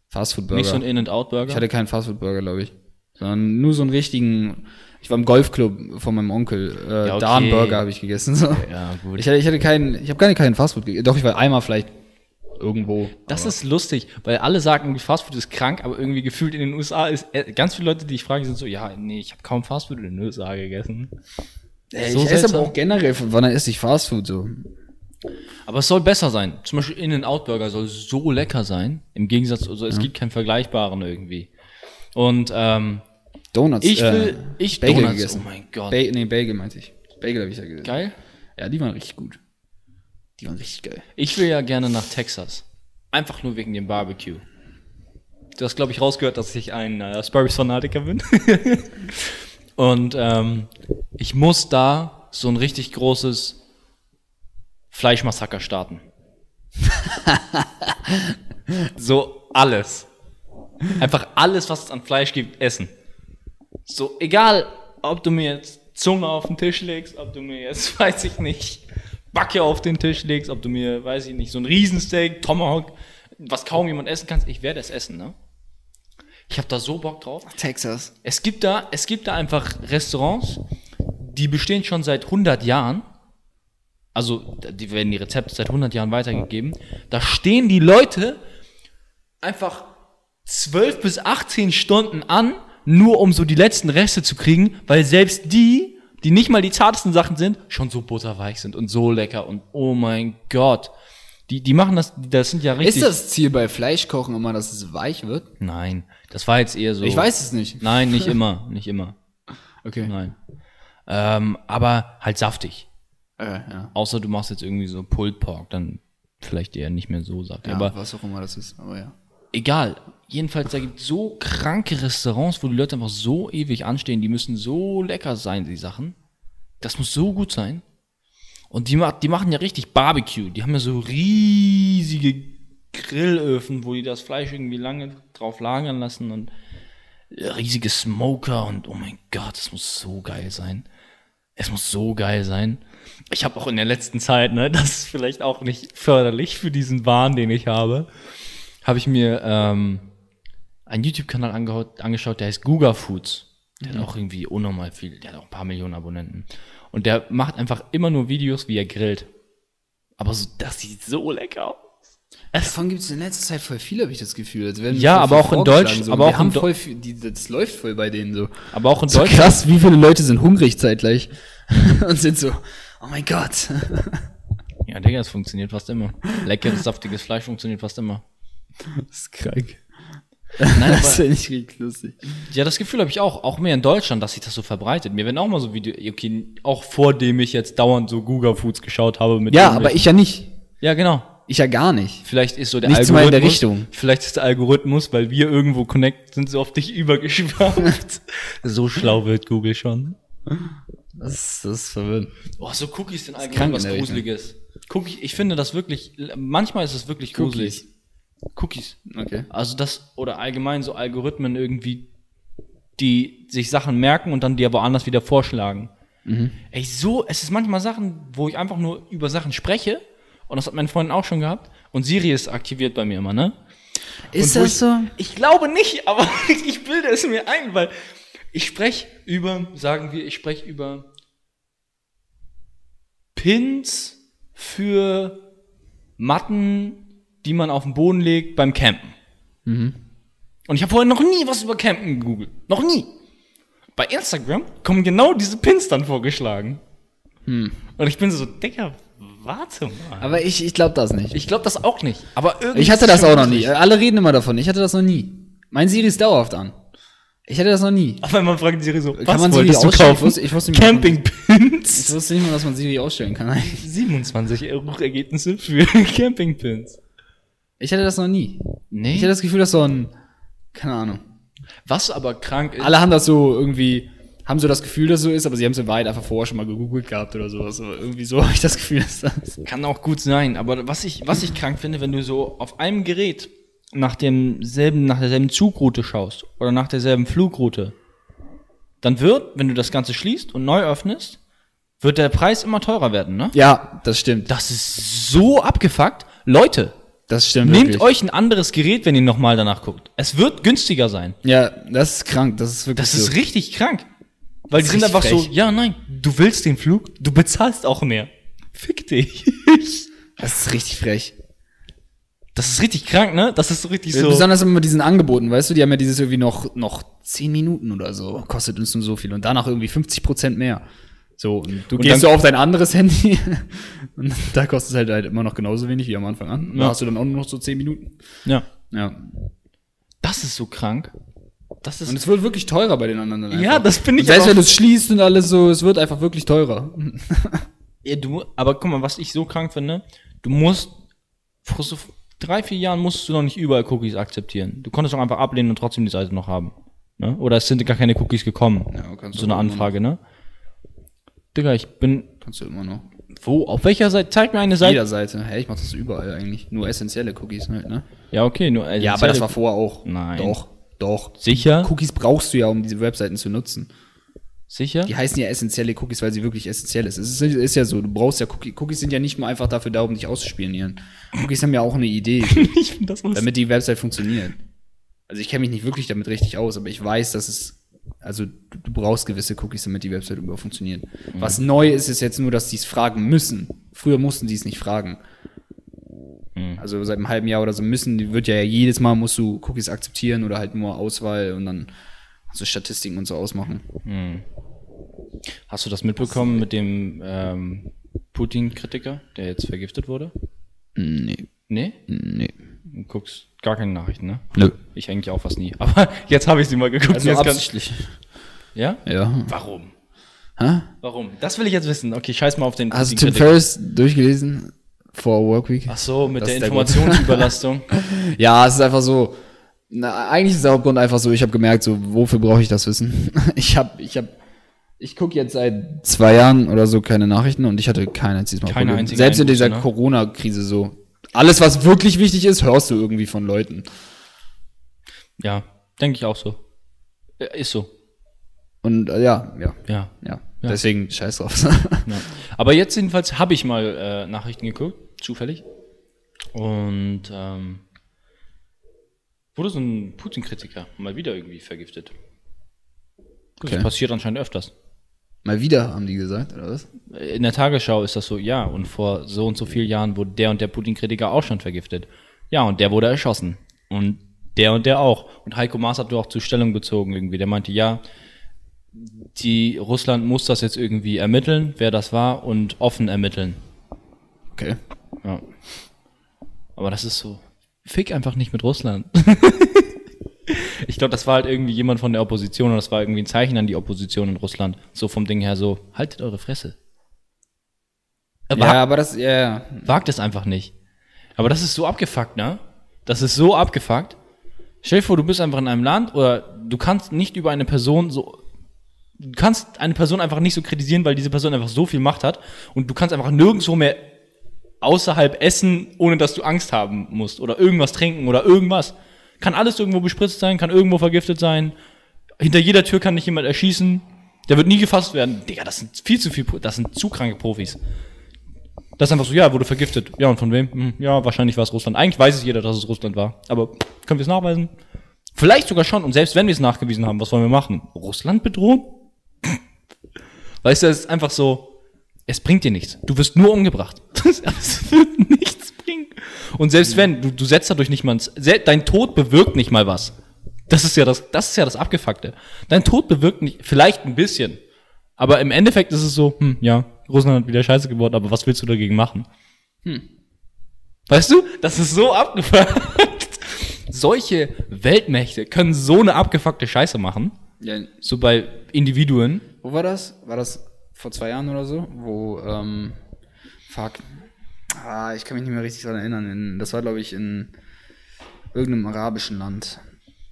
Fastfood-Burger. nicht so ein In-and-Out-Burger. Ich hatte keinen Fastfood-Burger, glaube ich. Sondern nur so einen richtigen, Ich war im Golfclub von meinem Onkel. Äh, Ja, okay. Da einen Burger habe ich gegessen. So. Ja, gut. Ich hatte, ich hatte keinen, ich habe gar nicht keinen Fastfood gegessen. Doch, ich war einmal vielleicht irgendwo. Das aber- ist lustig, weil alle sagen, irgendwie Fastfood ist krank, aber irgendwie gefühlt in den USA ist äh, ganz viele Leute, die ich frage, sind so, ja, nee, ich habe kaum Fastfood in den USA gegessen. Ey, so ich esse aber auch generell, von wann esse ich Fastfood so? Aber es soll besser sein. Zum Beispiel In-N-Out-Burger soll so lecker sein. Im Gegensatz, also es gibt keinen vergleichbaren irgendwie. Und ähm, Donuts. ich äh, will, ich Bagel Donuts, gegessen. oh mein Gott. Ba nee, Bagel meinte ich. Bagel habe ich ja gegessen. Geil. Ja, die waren richtig gut. Die waren richtig geil. Ich will ja gerne nach Texas. Einfach nur wegen dem Barbecue. Du hast, glaube ich, rausgehört, dass ich ein äh, Sparrows-Fanatiker bin. Und ähm, ich muss da so ein richtig großes Fleischmassaker starten. so alles. Einfach alles, was es an Fleisch gibt, essen. So, egal, ob du mir jetzt Zunge auf den Tisch legst, ob du mir jetzt, weiß ich nicht, Backe auf den Tisch legst, ob du mir, weiß ich nicht, so ein Riesensteak, Tomahawk, was kaum jemand essen kann, ich werde es essen, ne? Ich habe da so Bock drauf. Texas. Es gibt da, es gibt da einfach Restaurants, die bestehen schon seit 100 Jahren. Also, die werden die Rezepte seit 100 Jahren weitergegeben. Da stehen die Leute einfach 12 bis 18 Stunden an, nur um so die letzten Reste zu kriegen, weil selbst die, die nicht mal die zartesten Sachen sind, schon so butterweich sind und so lecker und oh mein Gott. Die, die machen das, das sind ja richtig. Ist das Ziel bei Fleischkochen immer, dass es weich wird? Nein, das war jetzt eher so. Ich weiß es nicht. Nein, nicht immer, nicht immer. Okay. Nein. Ähm, aber halt saftig. Äh, ja. Außer du machst jetzt irgendwie so Pulled Pork, dann vielleicht eher nicht mehr so saftig. ja. aber was auch immer das ist. Aber ja. egal. Jedenfalls, da gibt so kranke Restaurants, wo die Leute einfach so ewig anstehen. Die müssen so lecker sein, die Sachen. Das muss so gut sein. Und die, die machen ja richtig Barbecue. Die haben ja so riesige Grillöfen, wo die das Fleisch irgendwie lange drauf lagern lassen und riesige Smoker und oh mein Gott, das muss so geil sein. Es muss so geil sein. Ich habe auch in der letzten Zeit, ne, das ist vielleicht auch nicht förderlich für diesen Wahn, den ich habe, habe ich mir ähm, einen YouTube-Kanal angeschaut, der heißt Guga Foods. Der hat auch irgendwie unnormal viel, der hat auch ein paar Millionen Abonnenten. Und der macht einfach immer nur Videos, wie er grillt. Aber so, das sieht so lecker aus. Davon gibt es in letzter Zeit voll viel, habe ich das Gefühl. Ja, aber auch in vorgeschlagen, Deutsch- So. aber Wir auch in haben voll viel, die, das läuft voll bei denen so. Aber auch in So Deutschland. krass, wie viele Leute sind hungrig zeitgleich und sind so, oh mein Gott. Ja, Digga, es funktioniert fast immer. Leckeres, saftiges Fleisch funktioniert fast immer. Das ist krank. Nein, Das finde ich richtig lustig. ja, das Gefühl habe ich auch, auch mehr in Deutschland, dass sich das so verbreitet. Mir werden auch mal so Videos, okay, auch vor dem ich jetzt dauernd so Guga Foods geschaut habe mit Ja, aber ich ja nicht. Ja, genau. Ich ja gar nicht. Vielleicht ist so der Nichts mal in der Richtung. Vielleicht ist der Algorithmus, weil wir irgendwo connect sind, so auf dich übergeschwappt. so schlau wird Google schon. Das, ist- das ist verwirrend. Oh, so Cookies sind allgemein was der Richtung. Gruseliges. Cookie, ich finde das wirklich, manchmal ist es wirklich gruselig. Cookies. Okay. Also das, oder allgemein so Algorithmen irgendwie, die sich Sachen merken und dann die aber anders wieder vorschlagen. Mhm. Ey, so, es ist manchmal Sachen, wo ich einfach nur über Sachen spreche, und das hat mein Freund auch schon gehabt, und Siri ist aktiviert bei mir immer, ne? Ist das so? Ich glaube nicht, aber ich bilde es mir ein, weil ich spreche über, sagen wir, ich spreche über Pins für Matten, die man auf den Boden legt beim Campen. Und ich habe vorher noch nie was über Campen gegoogelt. Noch nie. Bei Instagram kommen genau diese Pins dann vorgeschlagen. Und ich bin so, Digga, warte mal. Aber ich, ich glaube das nicht. Ich glaube das auch nicht. Aber irgendwie Ich hatte das auch noch nie. Alle reden immer davon. Ich hatte das noch nie. Mein Siri ist dauerhaft an. Ich hatte das noch nie. Auf einmal fragt Siri so, Kann was man Siri du kaufen? Ich wusste- ich wusste man- Ich wusste nicht mal, dass man Siri ausstellen kann. 27 Euro Ergebnisse für Campingpins. Ich hatte das noch nie. Nee. Ich hatte das Gefühl, dass so ein, keine Ahnung. was aber krank ist. Alle haben das so irgendwie, haben so das Gefühl, dass es so ist, aber sie haben es in Wahrheit einfach vorher schon mal gegoogelt gehabt oder sowas. So, irgendwie so habe ich das Gefühl, dass das. Kann auch gut sein, aber was ich, was ich krank finde, wenn du so auf einem Gerät nach demselben, nach derselben Zugroute schaust oder nach derselben Flugroute, dann wird, wenn du das Ganze schließt und neu öffnest, wird der Preis immer teurer werden, ne? Ja, das stimmt. Das ist so abgefuckt. Leute, Das stimmt. nehmt wirklich. euch ein anderes Gerät, wenn ihr nochmal danach guckt. Es wird günstiger sein. Ja, das ist krank. Das ist wirklich Das ist so. richtig krank. Weil die sind einfach richtig so, frech. ja, nein, du willst den Flug, du bezahlst auch mehr. Fick dich. Das ist richtig frech. Das ist richtig krank, ne? Das ist so richtig so. Besonders immer mit diesen Angeboten, weißt du, die haben ja dieses irgendwie noch, noch 10 Minuten oder so, kostet uns nur so viel und danach irgendwie 50 Prozent mehr. So, und du Und gehst so auf dein anderes Handy und da kostet es halt, halt immer noch genauso wenig wie am Anfang an. Da Ja. hast du dann auch nur noch so 10 Minuten. Ja. Ja. Das ist so krank. Das ist. Und es wird wirklich teurer bei den anderen. dann Ja, einfach. das finde ich Und Selbst wenn du es schließt und alles so, es wird einfach wirklich teurer. Ja, du, aber guck mal, was ich so krank finde, du musst, vor so drei, vier Jahren musstest du noch nicht überall Cookies akzeptieren. Du konntest doch einfach ablehnen und trotzdem die Seite noch haben. Ne? Oder es sind gar keine Cookies gekommen. Ja, so eine Anfrage, ne? Digga, ich bin, Kannst du immer noch. wo, auf welcher Seite? Zeig mir eine Seite. Jeder Seite. Hey, ich mach das überall eigentlich. Nur essentielle Cookies halt, ne? Ja, okay, nur, Ja, aber das war vorher auch. Nein. Doch, doch. sicher, Cookies brauchst du ja, um diese Webseiten zu nutzen. sicher. Die heißen ja essentielle Cookies, weil sie wirklich essentiell ist. Es ist, ist ja so, du brauchst ja Cookies. Cookies sind ja nicht nur einfach dafür da, um dich auszuspionieren. Cookies haben ja auch eine Idee, ich finde das lustig. damit die Website funktioniert. Also ich kenne mich nicht wirklich damit richtig aus, aber ich weiß, dass es, also du, brauchst gewisse Cookies, damit die Website überhaupt funktioniert. Was neu ist, ist jetzt nur, dass die es fragen müssen. Früher mussten die es nicht fragen. Also seit einem halben Jahr oder so müssen, die wird ja jedes Mal musst du Cookies akzeptieren oder halt nur Auswahl und dann so Statistiken und so ausmachen. Hast du das mitbekommen mit dem ähm, Putin-Kritiker, der jetzt vergiftet wurde? Nee, Nee? nee. Du guckst gar keine Nachrichten, ne? Nö. Ich eigentlich auch fast nie. Aber jetzt habe ich sie mal geguckt. Also jetzt kann- absichtlich. ja? Ja. Warum? Hä? Warum? Das will ich jetzt wissen. Okay, scheiß mal auf den Hast du Tim. Ferriss durchgelesen? For Workweek? Ach so, mit Das der. Informationsüberlastung. Ja, es ist einfach so. Na, eigentlich ist der Hauptgrund einfach so, ich habe gemerkt, so, wofür brauche ich das Wissen? Ich habe, ich habe, ich gucke jetzt seit zwei Jahren oder so keine Nachrichten und ich hatte kein einziges Mal. Keine einzige Selbst in dieser ne? Corona-Krise so. Alles, was wirklich wichtig ist, hörst du irgendwie von Leuten. ja, denke ich auch so. Äh, Ist so. Und äh, ja, ja, Ja. ja. Ja. Deswegen scheiß drauf. ja. Aber jetzt jedenfalls habe ich mal äh, Nachrichten geguckt, zufällig. Und ähm, wurde so ein Putin-Kritiker mal wieder irgendwie vergiftet. Das Okay. passiert anscheinend öfters. Mal wieder, haben die gesagt, oder was? In der Tagesschau ist das so, ja, und vor so und so vielen Jahren wurde der und der Putin-Kritiker auch schon vergiftet. Ja, und der wurde erschossen. Und der und der auch. Und Heiko Maas hat auch zur Stellung bezogen irgendwie. Der meinte, ja, die Russland muss das jetzt irgendwie ermitteln, wer das war, und offen ermitteln. Okay. Ja. Aber das ist so, fick einfach nicht mit Russland. ich glaube, das war halt irgendwie jemand von der Opposition und das war irgendwie ein Zeichen an die Opposition in Russland. So vom Ding her so, haltet eure Fresse. Er Ja, wagt, aber das, ja, ja. wagt es einfach nicht. Aber das ist so abgefuckt, ne? Das ist so abgefuckt. Stell dir vor, du bist einfach in einem Land oder du kannst nicht über eine Person so, du kannst eine Person einfach nicht so kritisieren, weil diese Person einfach so viel Macht hat und du kannst einfach nirgendwo mehr außerhalb essen, ohne dass du Angst haben musst oder irgendwas trinken oder irgendwas. Kann alles irgendwo bespritzt sein, kann irgendwo vergiftet sein. Hinter jeder Tür kann dich jemand erschießen. Der wird nie gefasst werden. Digga, das sind viel zu viel, das sind zu kranke Profis. Das ist einfach so, ja, wurde vergiftet. Ja, und von wem? Hm, ja, wahrscheinlich war es Russland. Eigentlich weiß es jeder, dass es Russland war. Aber können wir es nachweisen? Vielleicht sogar schon. Und selbst wenn wir es nachgewiesen haben, was wollen wir machen? Russland bedrohen? Weißt du, es ist einfach so, es bringt dir nichts. Du wirst nur umgebracht. Es wird nichts. Und selbst wenn, du, du setzt dadurch nicht mal, dein Tod bewirkt nicht mal was. Das ist ja das, das ist ja das Abgefuckte. Dein Tod bewirkt nicht, vielleicht ein bisschen. Aber im Endeffekt ist es so, hm, ja, Russland hat wieder scheiße geworden, aber was willst du dagegen machen? Hm. Weißt du, das ist so abgefuckt. Solche Weltmächte können so eine abgefuckte Scheiße machen. ja. So bei Individuen. Wo war das? War das vor zwei Jahren oder so? Wo, ähm, fuck. Ah, ich kann mich nicht mehr richtig daran erinnern. In, das war, glaube ich, in irgendeinem arabischen Land.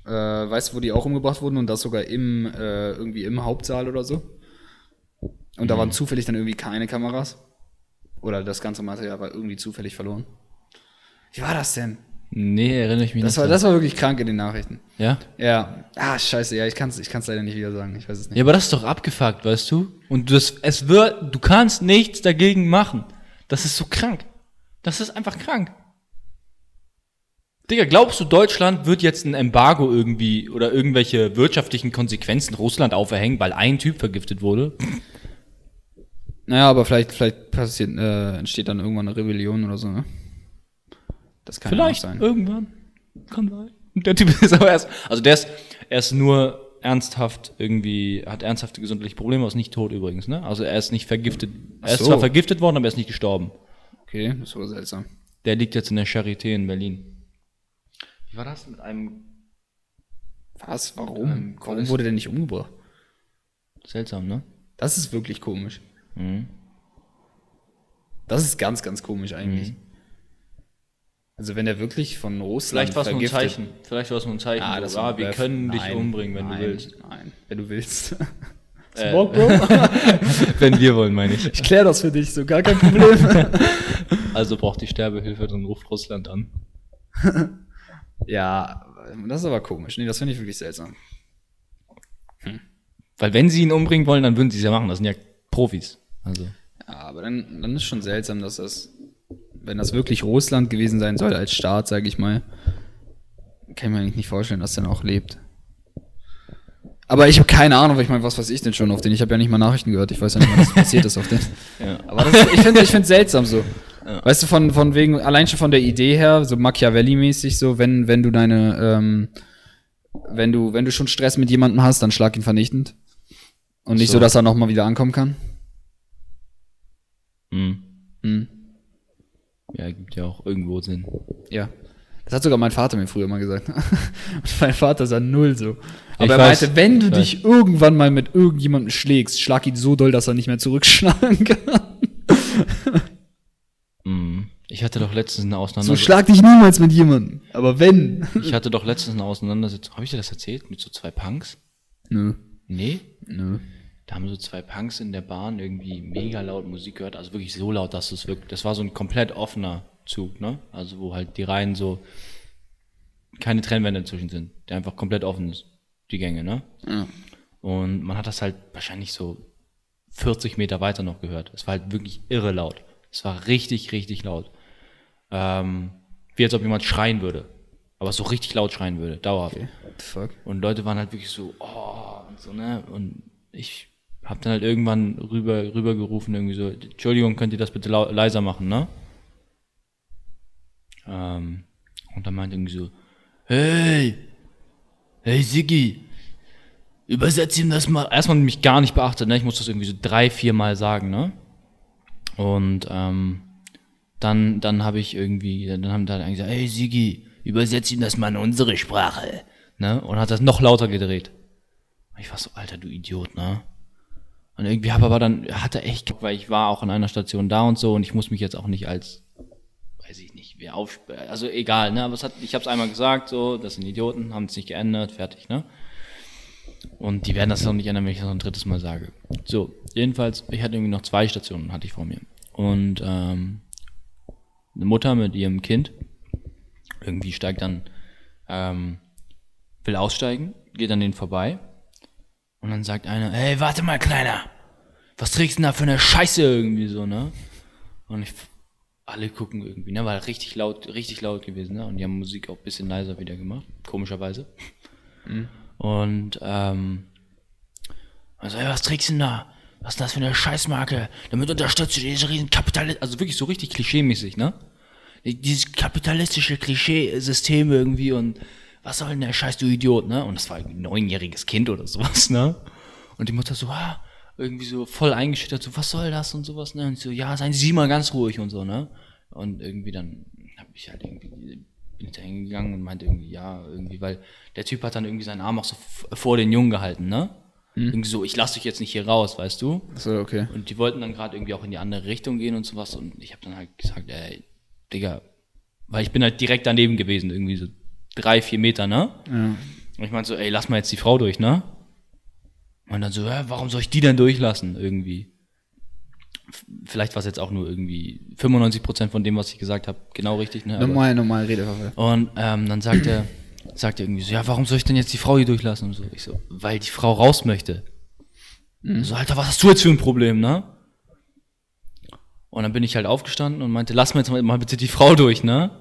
Äh, weißt du, wo die auch umgebracht wurden und das sogar im, äh, irgendwie im Hauptsaal oder so? Und da waren zufällig dann irgendwie keine Kameras. Oder das ganze Material war irgendwie zufällig verloren. Wie war das denn? Nee, erinnere ich mich Das nicht. war, dran. das war wirklich krank in den Nachrichten. ja? Ja. Ah, scheiße, ja, ich kann es ich kann's leider nicht wieder sagen. Ich weiß es nicht. Ja, aber das ist doch abgefuckt, weißt du? Und das, es wird, du kannst nichts dagegen machen. Das ist so krank. Das ist einfach krank. Digga, glaubst du, Deutschland wird jetzt ein Embargo irgendwie oder irgendwelche wirtschaftlichen Konsequenzen Russland auferhängen, weil ein Typ vergiftet wurde? Naja, aber vielleicht, vielleicht passiert, äh, entsteht dann irgendwann eine Rebellion oder so, ne? Das kann Vielleicht ja sein. irgendwann. Kann sein. Der Typ ist aber erst, also der ist, er ist nur ernsthaft irgendwie, hat ernsthafte gesundheitliche Probleme, ist nicht tot übrigens, ne? Also er ist nicht vergiftet. Er ist so. zwar vergiftet worden, aber er ist nicht gestorben. Okay, das war seltsam. Der liegt jetzt in der Charité in Berlin. Wie war das mit einem Was? Warum? Ähm, Warum wurde der nicht umgebracht? seltsam, ne? Das ist wirklich komisch. Mhm. Das ist ganz, ganz komisch eigentlich. Also wenn er wirklich von Russland Vielleicht war es nur ein Zeichen. Vielleicht war es nur ein Zeichen. Ah, so, das ah, wir war- können dich nein, umbringen, wenn nein, du willst. Nein, wenn du willst. Äh, Bock, Bro? wenn wir wollen, meine ich. Ich klär das für dich, so gar kein Problem. Also braucht die Sterbehilfe, dann ruft Russland an. ja, das ist aber komisch. Nee, das finde ich wirklich seltsam. Weil wenn sie ihn umbringen wollen, dann würden sie es ja machen. Das sind ja Profis. Also. Ja, aber dann, dann ist schon seltsam, dass das, wenn das wirklich Russland gewesen sein soll als Staat, sage ich mal, kann ich mir eigentlich nicht vorstellen, dass der noch lebt. Aber ich habe keine Ahnung, weil ich meine, was weiß ich denn schon auf den? Ich habe ja nicht mal Nachrichten gehört. Ich weiß ja nicht was passiert ist auf den. Ja. Aber das, ich finde ich finde seltsam so. Weißt du, von, von wegen, allein schon von der Idee her, so Machiavelli-mäßig, so, wenn, wenn du deine, ähm, wenn du, wenn du schon Stress mit jemandem hast, dann schlag ihn vernichtend. Und nicht so, So. dass er nochmal wieder ankommen kann. Mhm. Hm. Ja, gibt ja auch irgendwo Sinn. Ja. Das hat sogar mein Vater mir früher mal gesagt. Und mein Vater sah null so. Aber Ich er weiß, meinte, wenn du ich dich irgendwann mal mit irgendjemandem schlägst, schlag ihn so doll, dass er nicht mehr zurückschlagen kann. Mhm. Ich hatte doch letztens eine So Auseinandersetzung. schlag dich niemals mit jemandem. Aber wenn. ich hatte doch letztens eine Auseinandersetzung. Habe ich dir das erzählt? Mit so zwei Punks? Nö. Nee? Nö. Da haben so zwei Punks in der Bahn irgendwie mega laut Musik gehört. Also wirklich so laut, dass es wirklich. Das war so ein komplett offener Zug, ne? Also wo halt die Reihen so keine Trennwände dazwischen sind. Der einfach komplett offen ist. Die Gänge, ne? Ja. Und man hat das halt wahrscheinlich so 40 Meter weiter noch gehört. Es war halt wirklich irre laut. Es war richtig, richtig laut. Ähm, wie als ob jemand schreien würde. Aber so richtig laut schreien würde, dauerhaft. What the fuck? Und Leute waren halt wirklich so, oh, und so, ne? Und ich hab dann halt irgendwann rüber, rüber gerufen, irgendwie so, Entschuldigung, könnt ihr das bitte leiser machen, ne? Ähm, und dann meinte irgendwie so, hey, hey Siggi, übersetz ihm das mal. Erstmal mich gar nicht beachtet, ne? Ich muss das irgendwie so drei, vier Mal sagen, ne? Und ähm, dann, dann habe ich irgendwie, dann haben da gesagt, hey Sigi, übersetz ihm das mal in unsere Sprache. Ne? Und hat das noch lauter gedreht. Ich war so, Alter, du Idiot, ne? Und irgendwie habe aber dann, hatte echt, weil ich war auch an einer Station da und so und ich muss mich jetzt auch nicht als, nicht, auf, also egal, ne? Aber hat, ich habe es einmal gesagt, so, das sind Idioten, haben es nicht geändert, fertig, ne? Und die werden das noch nicht ändern, wenn ich das noch ein drittes Mal sage. So, jedenfalls, ich hatte irgendwie noch zwei Stationen, hatte ich vor mir. Und ähm, eine Mutter mit ihrem Kind irgendwie steigt dann, ähm, will aussteigen, geht an denen vorbei. Und dann sagt einer, hey, warte mal, Kleiner, was trägst du denn da für eine Scheiße irgendwie so, ne? Und ich, alle gucken irgendwie, ne, war richtig laut, richtig laut gewesen, ne? Und die haben Musik auch ein bisschen leiser wieder gemacht, komischerweise. Und ähm, also, ey, was trägst du denn da? Was ist das für eine Scheißmarke? Damit unterstützt du diese riesen Kapitalist, also wirklich so richtig klischeemäßig, ne? Dieses kapitalistische Klischee-System irgendwie und was soll denn der Scheiß, du Idiot, ne? Und das war irgendwie ein neunjähriges Kind oder sowas, ne? Und die Mutter so, ah, irgendwie so voll eingeschüchtert, so, was soll das und sowas, ne? Und ich so, ja, seien Sie mal ganz ruhig und so, ne? Und irgendwie dann hab ich halt irgendwie, bin ich da hingegangen und meinte irgendwie, ja, irgendwie, weil der Typ hat dann irgendwie seinen Arm auch so vor den Jungen gehalten, ne? Irgendwie so, ich lass dich jetzt nicht hier raus, weißt du? So, okay. Und die wollten dann gerade irgendwie auch in die andere Richtung gehen und sowas. Und ich habe dann halt gesagt, ey, Digga, weil ich bin halt direkt daneben gewesen, irgendwie so drei, vier Meter, ne? Ja. Und ich meinte so, ey, lass mal jetzt die Frau durch, ne? Und dann so, ja, warum soll ich die denn durchlassen, irgendwie? Vielleicht war es jetzt auch nur irgendwie 95% von dem, was ich gesagt habe, genau richtig, ne? Aber- Normal, normal Redeverfall. und ähm, dann sagt er, sagt er irgendwie so, ja, warum soll ich denn jetzt die Frau hier durchlassen? Und so, ich so, weil die Frau raus möchte. So, Alter, was hast du jetzt für ein Problem, ne? Und dann bin ich halt aufgestanden und meinte, lass mir jetzt mal, mal bitte die Frau durch, ne?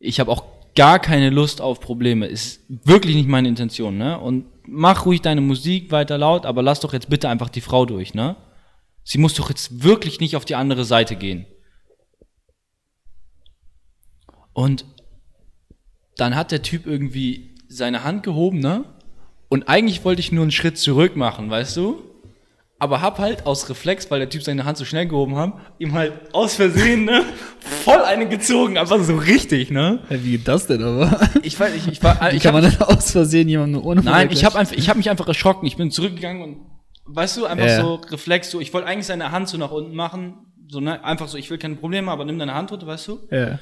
Ich habe auch gar keine Lust auf Probleme. Ist wirklich nicht meine Intention, ne? Und mach ruhig deine Musik weiter laut, aber lass doch jetzt bitte einfach die Frau durch, ne? Sie muss doch jetzt wirklich nicht auf die andere Seite gehen. Und dann hat der Typ irgendwie seine Hand gehoben, ne? Und eigentlich wollte ich nur einen Schritt zurück machen, weißt du? Aber hab halt aus Reflex, weil der Typ seine Hand so schnell gehoben hat, ihm halt aus Versehen, ne? Voll eine gezogen, einfach so richtig, ne? Wie geht das denn aber? Ich weiß, ich, ich war, Wie ich kann hab, man denn aus Versehen jemanden ohne nein, ich habe einfach, ich habe mich einfach erschrocken. Ich bin zurückgegangen und, weißt du, einfach Ja. so Reflex, so, ich wollte eigentlich seine Hand so nach unten machen, so, ne? Einfach so, ich will keine Probleme, aber nimm deine Hand runter, weißt du? Ja.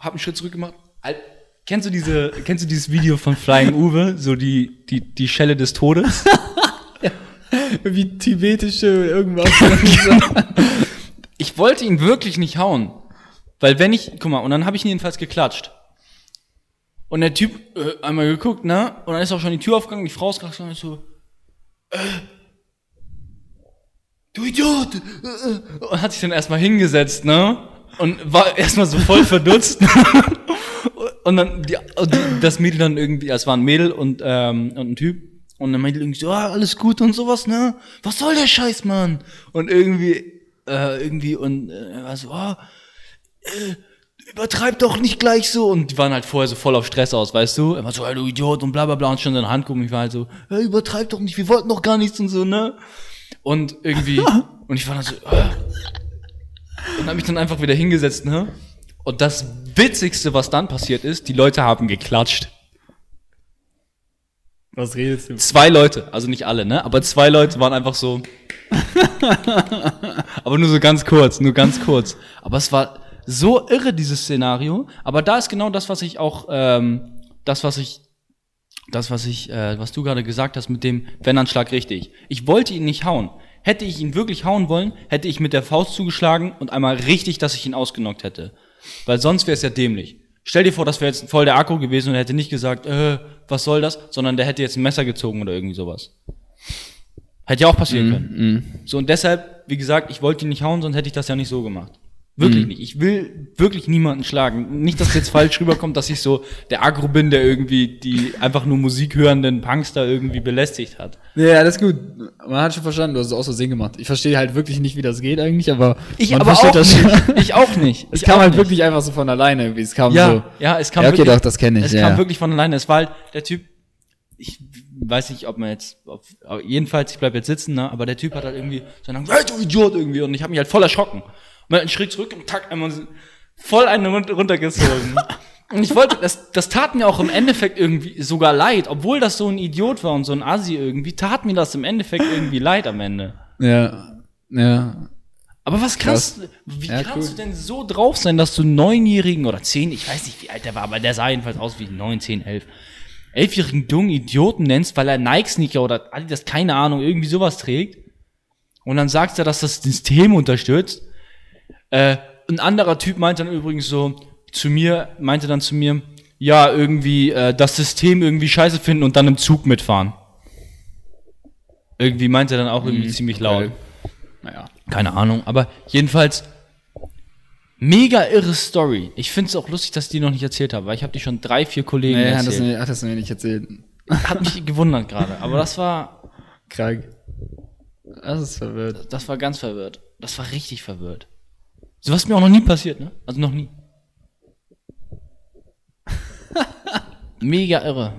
hab einen Schritt zurück gemacht. Al- Kennst du diese, kennst du dieses Video von Flying Uwe? So die, die, die Schelle des Todes? Wie tibetische irgendwas. Ich wollte ihn wirklich nicht hauen. Weil wenn ich, guck mal, und dann habe ich ihn jedenfalls geklatscht. Und der Typ äh, einmal geguckt, ne? Und dann ist auch schon die Tür aufgegangen, die Frau ist gerade so, äh, du Idiot! Äh, äh, und hat sich dann erstmal hingesetzt, ne? Und war erstmal so voll verdutzt. und dann die, das Mädel dann irgendwie, es war ein Mädel und, ähm, und ein Typ. Und dann Mädel irgendwie so, ah, alles gut und sowas, ne? Was soll der Scheiß, Mann? Und irgendwie, äh, irgendwie, und äh, er war so, ah, äh, übertreib doch nicht gleich so. Und die waren halt vorher so voll auf Stress aus, weißt du? Er war so, hey, du Idiot und bla bla bla und schon seine Hand gucken. Ich war halt so, hey, übertreib doch nicht, wir wollten doch gar nichts und so, ne? Und irgendwie, und ich war dann so, äh, und hab mich dann einfach wieder hingesetzt, ne? Und das Witzigste, was dann passiert ist, die Leute haben geklatscht. Was redest du? Zwei Leute, also nicht alle, ne? Aber zwei Leute waren einfach so. aber nur so ganz kurz, nur ganz kurz. Aber es war so irre, dieses Szenario. Aber da ist genau das, was ich auch, ähm, das, was ich, das, was ich, äh, was du gerade gesagt hast mit dem Wenn-Anschlag richtig. Ich wollte ihn nicht hauen. Hätte ich ihn wirklich hauen wollen, hätte ich mit der Faust zugeschlagen und einmal richtig, dass ich ihn ausgenockt hätte. Weil sonst wäre es ja dämlich. Stell dir vor, das wäre jetzt voll der Akku gewesen und er hätte nicht gesagt, äh, was soll das, sondern der hätte jetzt ein Messer gezogen oder irgendwie sowas. Hätte ja auch passieren können. So, und deshalb, wie gesagt, ich wollte ihn nicht hauen, sonst hätte ich das ja nicht so gemacht. Wirklich nicht. Ich will wirklich niemanden schlagen. Nicht, dass jetzt falsch rüberkommt, dass ich so der Agro bin, der irgendwie die einfach nur Musik hörenden Punks da irgendwie belästigt hat. Ja, alles gut. Man hat schon verstanden, du hast es aus Versehen gemacht. Ich verstehe halt wirklich nicht, wie das geht eigentlich, aber Ich aber auch das nicht. Ich auch nicht. Es ich kam halt nicht. wirklich einfach so von alleine, irgendwie. Es kam Ja, so. ja, es kam Ja, okay, wirklich, doch, das kenn ich, Es ja. kam wirklich von alleine. Es war halt der Typ, ich weiß nicht, ob man jetzt, aber jedenfalls, ich bleib jetzt sitzen, ne, aber der Typ hat halt irgendwie so einen, hey, du Idiot irgendwie, und ich habe mich halt voll erschrocken. Und dann einen Schritt zurück und tack, einmal voll einen run- runtergezogen. und ich wollte, das, das tat mir auch im Endeffekt irgendwie sogar leid, obwohl das so ein Idiot war und so ein Assi irgendwie, tat mir das im Endeffekt irgendwie leid am Ende. Ja. Ja. Aber was Krass. kannst wie Ja, kannst cool. du denn so drauf sein, dass du neunjährigen oder zehn, ich weiß nicht, wie alt der war, aber der sah jedenfalls aus wie neun, zehn, elf, elfjährigen dummen Idioten nennst, weil er Nike-Sneaker oder Adidas, keine Ahnung, irgendwie sowas trägt. Und dann sagst du, dass das System unterstützt. Äh, ein anderer Typ meinte dann übrigens so zu mir, meinte dann zu mir, ja, irgendwie äh, das System irgendwie scheiße finden und dann im Zug mitfahren. Irgendwie meinte er dann auch irgendwie ziemlich laut. okay. Naja. Keine Ahnung, aber jedenfalls mega irre Story. Ich finde es auch lustig, dass ich die noch nicht erzählt habe, weil ich habe die schon drei, vier Kollegen Nee, hat das, erzählt. hat das mir nicht erzählt. Hat mich gewundert gerade, aber das war, Krank. Das ist verwirrt. das war ganz verwirrt. Das war richtig verwirrt. So was mir auch noch nie passiert, ne? Also noch nie. mega irre.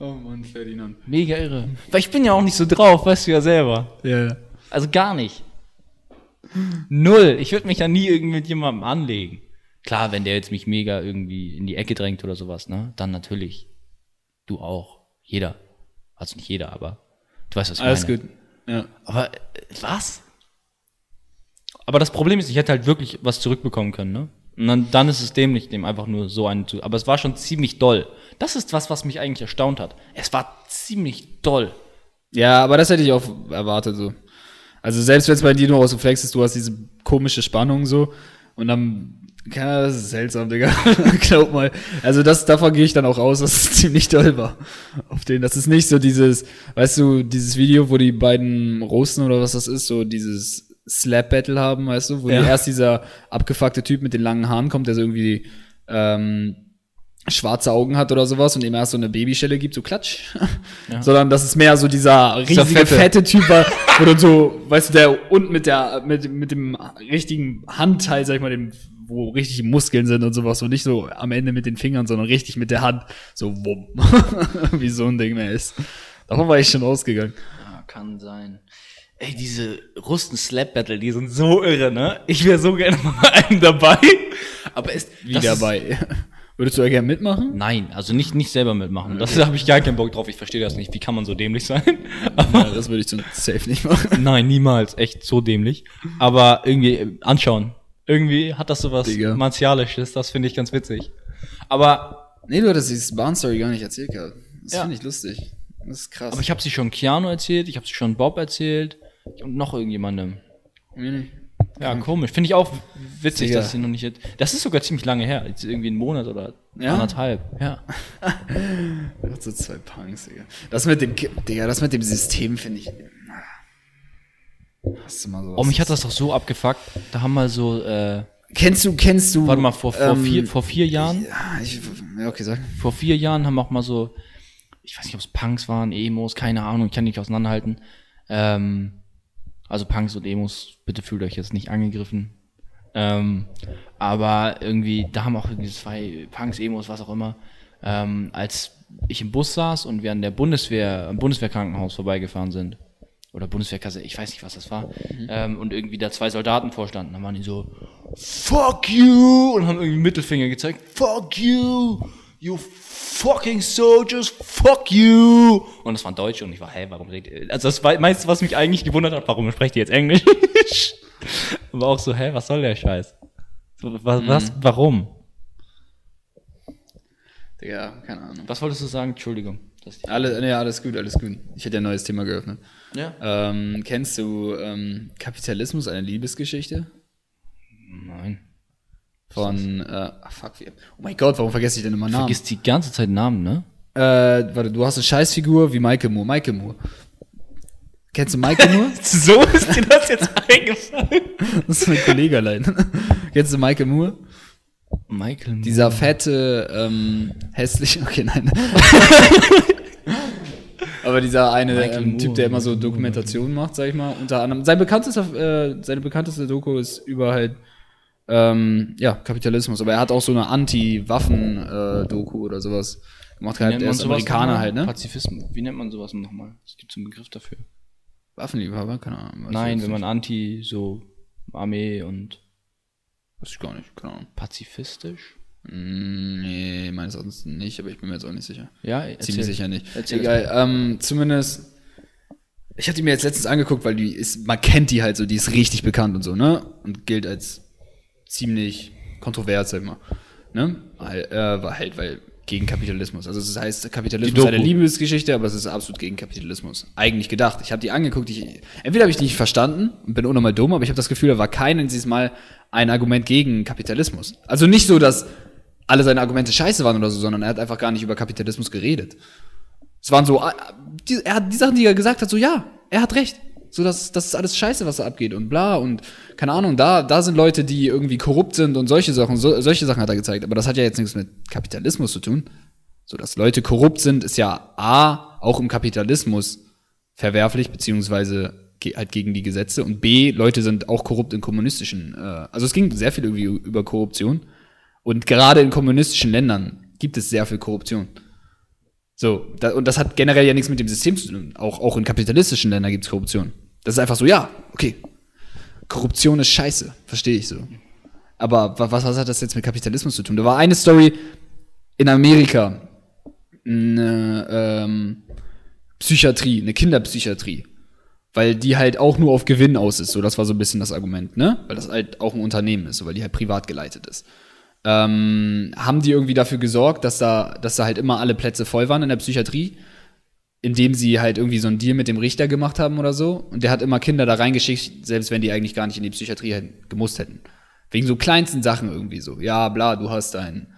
Oh Mann, Ferdinand. Mega irre. Weil ich bin ja auch nicht so drauf, weißt du ja selber. Ja. Also gar nicht. Null. Ich würde mich ja nie irgendwie mit jemandem anlegen. Klar, wenn der jetzt mich mega irgendwie in die Ecke drängt oder sowas, ne? Dann natürlich. Du auch. Jeder. Also nicht jeder, aber du weißt, was ich Alles meine. gut. Ja. Aber äh, was? Aber das Problem ist, ich hätte halt wirklich was zurückbekommen können, ne? Und dann, dann ist es dämlich, dem einfach nur so einen zu. Aber es war schon ziemlich doll. Das ist was, was mich eigentlich erstaunt hat. Es war ziemlich doll. Ja, aber das hätte ich auch erwartet so. Also selbst wenn es bei dir nur aus dem Flex ist, du hast diese komische Spannung so und dann ja, das ist seltsam, Digga. Glaub mal. Also das, davon gehe ich dann auch aus, dass es ziemlich toll war. Auf den, das ist nicht so dieses, weißt du, dieses Video, wo die beiden roasten oder was das ist, so dieses Slap-Battle haben, weißt du, wo Ja. erst dieser abgefuckte Typ mit den langen Haaren kommt, der so irgendwie ähm, schwarze Augen hat oder sowas und ihm erst so eine Babyschelle gibt, so klatsch. Sondern das ist mehr so dieser riesige, fette. fette Typ war, wo dann so, weißt du, der unten mit der, mit, mit dem richtigen Handteil, sag ich mal, dem, wo richtig Muskeln sind und sowas und nicht so am Ende mit den Fingern, sondern richtig mit der Hand, so wumm. Wie so ein Ding mehr ist. Davon war ich schon ausgegangen. Ja, kann sein. Ey, diese Rusten-Slap-Battle, die sind so irre, ne? Ich wäre so gerne mal einem dabei. Aber ist Wie das ist- dabei. Würdest du ja gerne mitmachen? Nein, also nicht, nicht selber mitmachen. Das habe ich gar keinen Bock drauf. Ich verstehe das nicht. Wie kann man so dämlich sein? Aber Ja, das würde ich so safe nicht machen. nein, niemals. Echt so dämlich. Aber irgendwie äh, anschauen. Irgendwie hat das sowas Digga. Martialisches. Das finde ich ganz witzig. Aber, Nee, du hattest dieses Bahn-Story gar nicht erzählt gehabt. Das Ja. finde ich lustig. Das ist krass. aber ich habe sie schon Keanu erzählt. Ich habe sie schon Bob erzählt. Und noch irgendjemandem. Ja, komisch. Finde ich auch witzig, Digga. dass sie noch nicht jetzt. Das ist sogar ziemlich lange her. Jetzt irgendwie einen Monat oder Ja? anderthalb. Ja. So zwei Punks, Digga. Das mit dem, Digga, das mit dem System finde ich. Hast du mal sowas? Oh, mich hat das doch so abgefuckt. Da haben wir so, äh, Kennst du, kennst du. warte mal, vor, vor, ähm, vier, vor vier Jahren, Ja, ich, ja, okay, sag. vor vier Jahren haben auch mal so, ich weiß nicht, ob es Punks waren, Emos, keine Ahnung, ich kann nicht auseinanderhalten. Ähm, also Punks und Emos, bitte fühlt euch jetzt nicht angegriffen. Ähm, aber irgendwie, da haben auch irgendwie zwei Punks, Emos, was auch immer, ähm, als ich im Bus saß und wir an der Bundeswehr, am Bundeswehrkrankenhaus vorbeigefahren sind, oder Bundeswehrkasse, ich weiß nicht, was das war, ähm, und irgendwie da zwei Soldaten vorstanden, dann waren die so, fuck you, und haben irgendwie Mittelfinger gezeigt, fuck you, you fucking soldiers, fuck you. Und das waren Deutsche und ich war, hä, warum redet ihr? Also das war meiste, was mich eigentlich gewundert hat, warum sprecht ihr jetzt Englisch? War auch so, hä, was soll der Scheiß? Was, was, warum? Digga, keine Ahnung. Was wolltest du sagen? Entschuldigung. dass ich- Alle, nee, alles gut, alles gut. Ich hätte ein neues Thema geöffnet. Ja? Ähm, kennst du ähm, Kapitalismus, eine Liebesgeschichte? Nein. Von, äh, ah, fuck, wie, oh mein Gott, warum vergesse ich denn immer Namen? Vergiss die ganze Zeit Namen, ne? Äh, warte, du hast eine Scheißfigur wie Michael Moore. Michael Moore. Kennst du Michael Moore? So ist dir das jetzt eingefallen. Das ist mein Kollege allein. Kennst du Michael Moore? Michael Moore. Dieser fette, ähm, hässliche, okay, nein. Aber dieser eine ähm, Typ, der immer so. Dokumentationen macht, sag ich mal, unter anderem. Sein bekanntester, äh, seine bekannteste Doku ist über halt, ähm, ja, Kapitalismus. Aber er hat auch so eine Anti-Waffen-Doku oder sowas gemacht. Wie Halt, er ist Amerikaner halt, ne? Pazifismus. Wie nennt man sowas nochmal? Es gibt so einen Begriff dafür. Waffenliebhaber, keine Ahnung. Nein, wenn man anti, so Armee und. Weiß ich gar nicht, keine Ahnung. pazifistisch. Mm, Nee, meines Erachtens nicht, aber ich bin mir jetzt auch nicht sicher. Ja, erzähl. Ziemlich sicher nicht. Erzähl Egal, ähm, zumindest. Ich hatte die mir jetzt letztens angeguckt, weil die ist, man kennt die halt so, die ist richtig bekannt und so, ne? Und gilt als ziemlich kontrovers, mal. Ne? Weil, äh, war halt, weil gegen Kapitalismus. Also es heißt Die Kapitalismus ist eine Liebesgeschichte, aber es ist absolut gegen Kapitalismus. Eigentlich gedacht. Ich habe die angeguckt, ich, entweder habe ich die nicht verstanden und bin unnormal dumm, aber ich habe das Gefühl, da war kein einziges Mal ein Argument gegen Kapitalismus. Also nicht so, dass alle seine Argumente scheiße waren oder so, sondern er hat einfach gar nicht über Kapitalismus geredet. Es waren so, die, er hat die Sachen, die er gesagt hat, so ja, er hat recht. So, das, das ist alles scheiße, was da abgeht und bla und keine Ahnung, da, da sind Leute, die irgendwie korrupt sind und solche Sachen, so, solche Sachen hat er gezeigt. Aber das hat ja jetzt nichts mit Kapitalismus zu tun. So, dass Leute korrupt sind, ist ja A, auch im Kapitalismus verwerflich, beziehungsweise halt gegen die Gesetze und B, Leute sind auch korrupt in kommunistischen, äh, also es ging sehr viel irgendwie über Korruption und gerade in kommunistischen Ländern gibt es sehr viel Korruption. So, da, und das hat generell ja nichts mit dem System zu tun. Auch, auch in kapitalistischen Ländern gibt es Korruption. Das ist einfach so, ja, okay. Korruption ist scheiße, verstehe ich so. Aber wa- was, was hat das jetzt mit Kapitalismus zu tun? Da war eine Story in Amerika, eine ähm, Psychiatrie, eine Kinderpsychiatrie. Weil die halt auch nur auf Gewinn aus ist. So, das war so ein bisschen das Argument, ne? Weil das halt auch ein Unternehmen ist, so, weil die halt privat geleitet ist ähm, haben die irgendwie dafür gesorgt, dass da, dass da halt immer alle Plätze voll waren in der Psychiatrie, indem sie halt irgendwie so einen Deal mit dem Richter gemacht haben oder so. Und der hat immer Kinder da reingeschickt, selbst wenn die eigentlich gar nicht in die Psychiatrie gemusst hätten. Wegen so kleinsten Sachen irgendwie so. Ja, bla, du hast ein,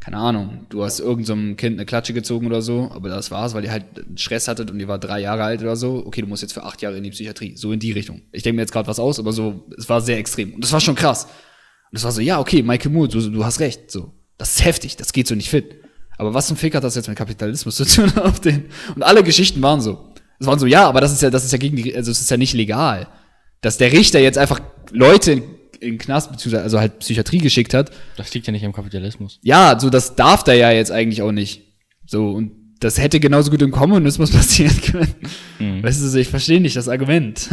keine Ahnung, du hast irgendeinem so Kind eine Klatsche gezogen oder so, aber das war's, weil die halt Stress hattet und die war drei Jahre alt oder so. Okay, du musst jetzt für acht Jahre in die Psychiatrie. So in die Richtung. Ich denke mir jetzt gerade was aus, aber so, es war sehr extrem. Und das war schon krass. Und das war so, ja, okay, Michael Moore, du, du hast recht. So. Das ist heftig, das geht so nicht fit. Aber was zum Fick hat das jetzt mit Kapitalismus zu tun auf den? Und alle Geschichten waren so. Es waren so, ja, aber das ist ja, das ist ja gegen die, also es ist ja nicht legal. Dass der Richter jetzt einfach Leute in, in Knast, beziehungsweise also halt Psychiatrie geschickt hat. Das liegt ja nicht am Kapitalismus. Ja, so das darf der ja jetzt eigentlich auch nicht. So, und das hätte genauso gut im Kommunismus passieren können. Mhm. Weißt du, ich verstehe nicht das Argument.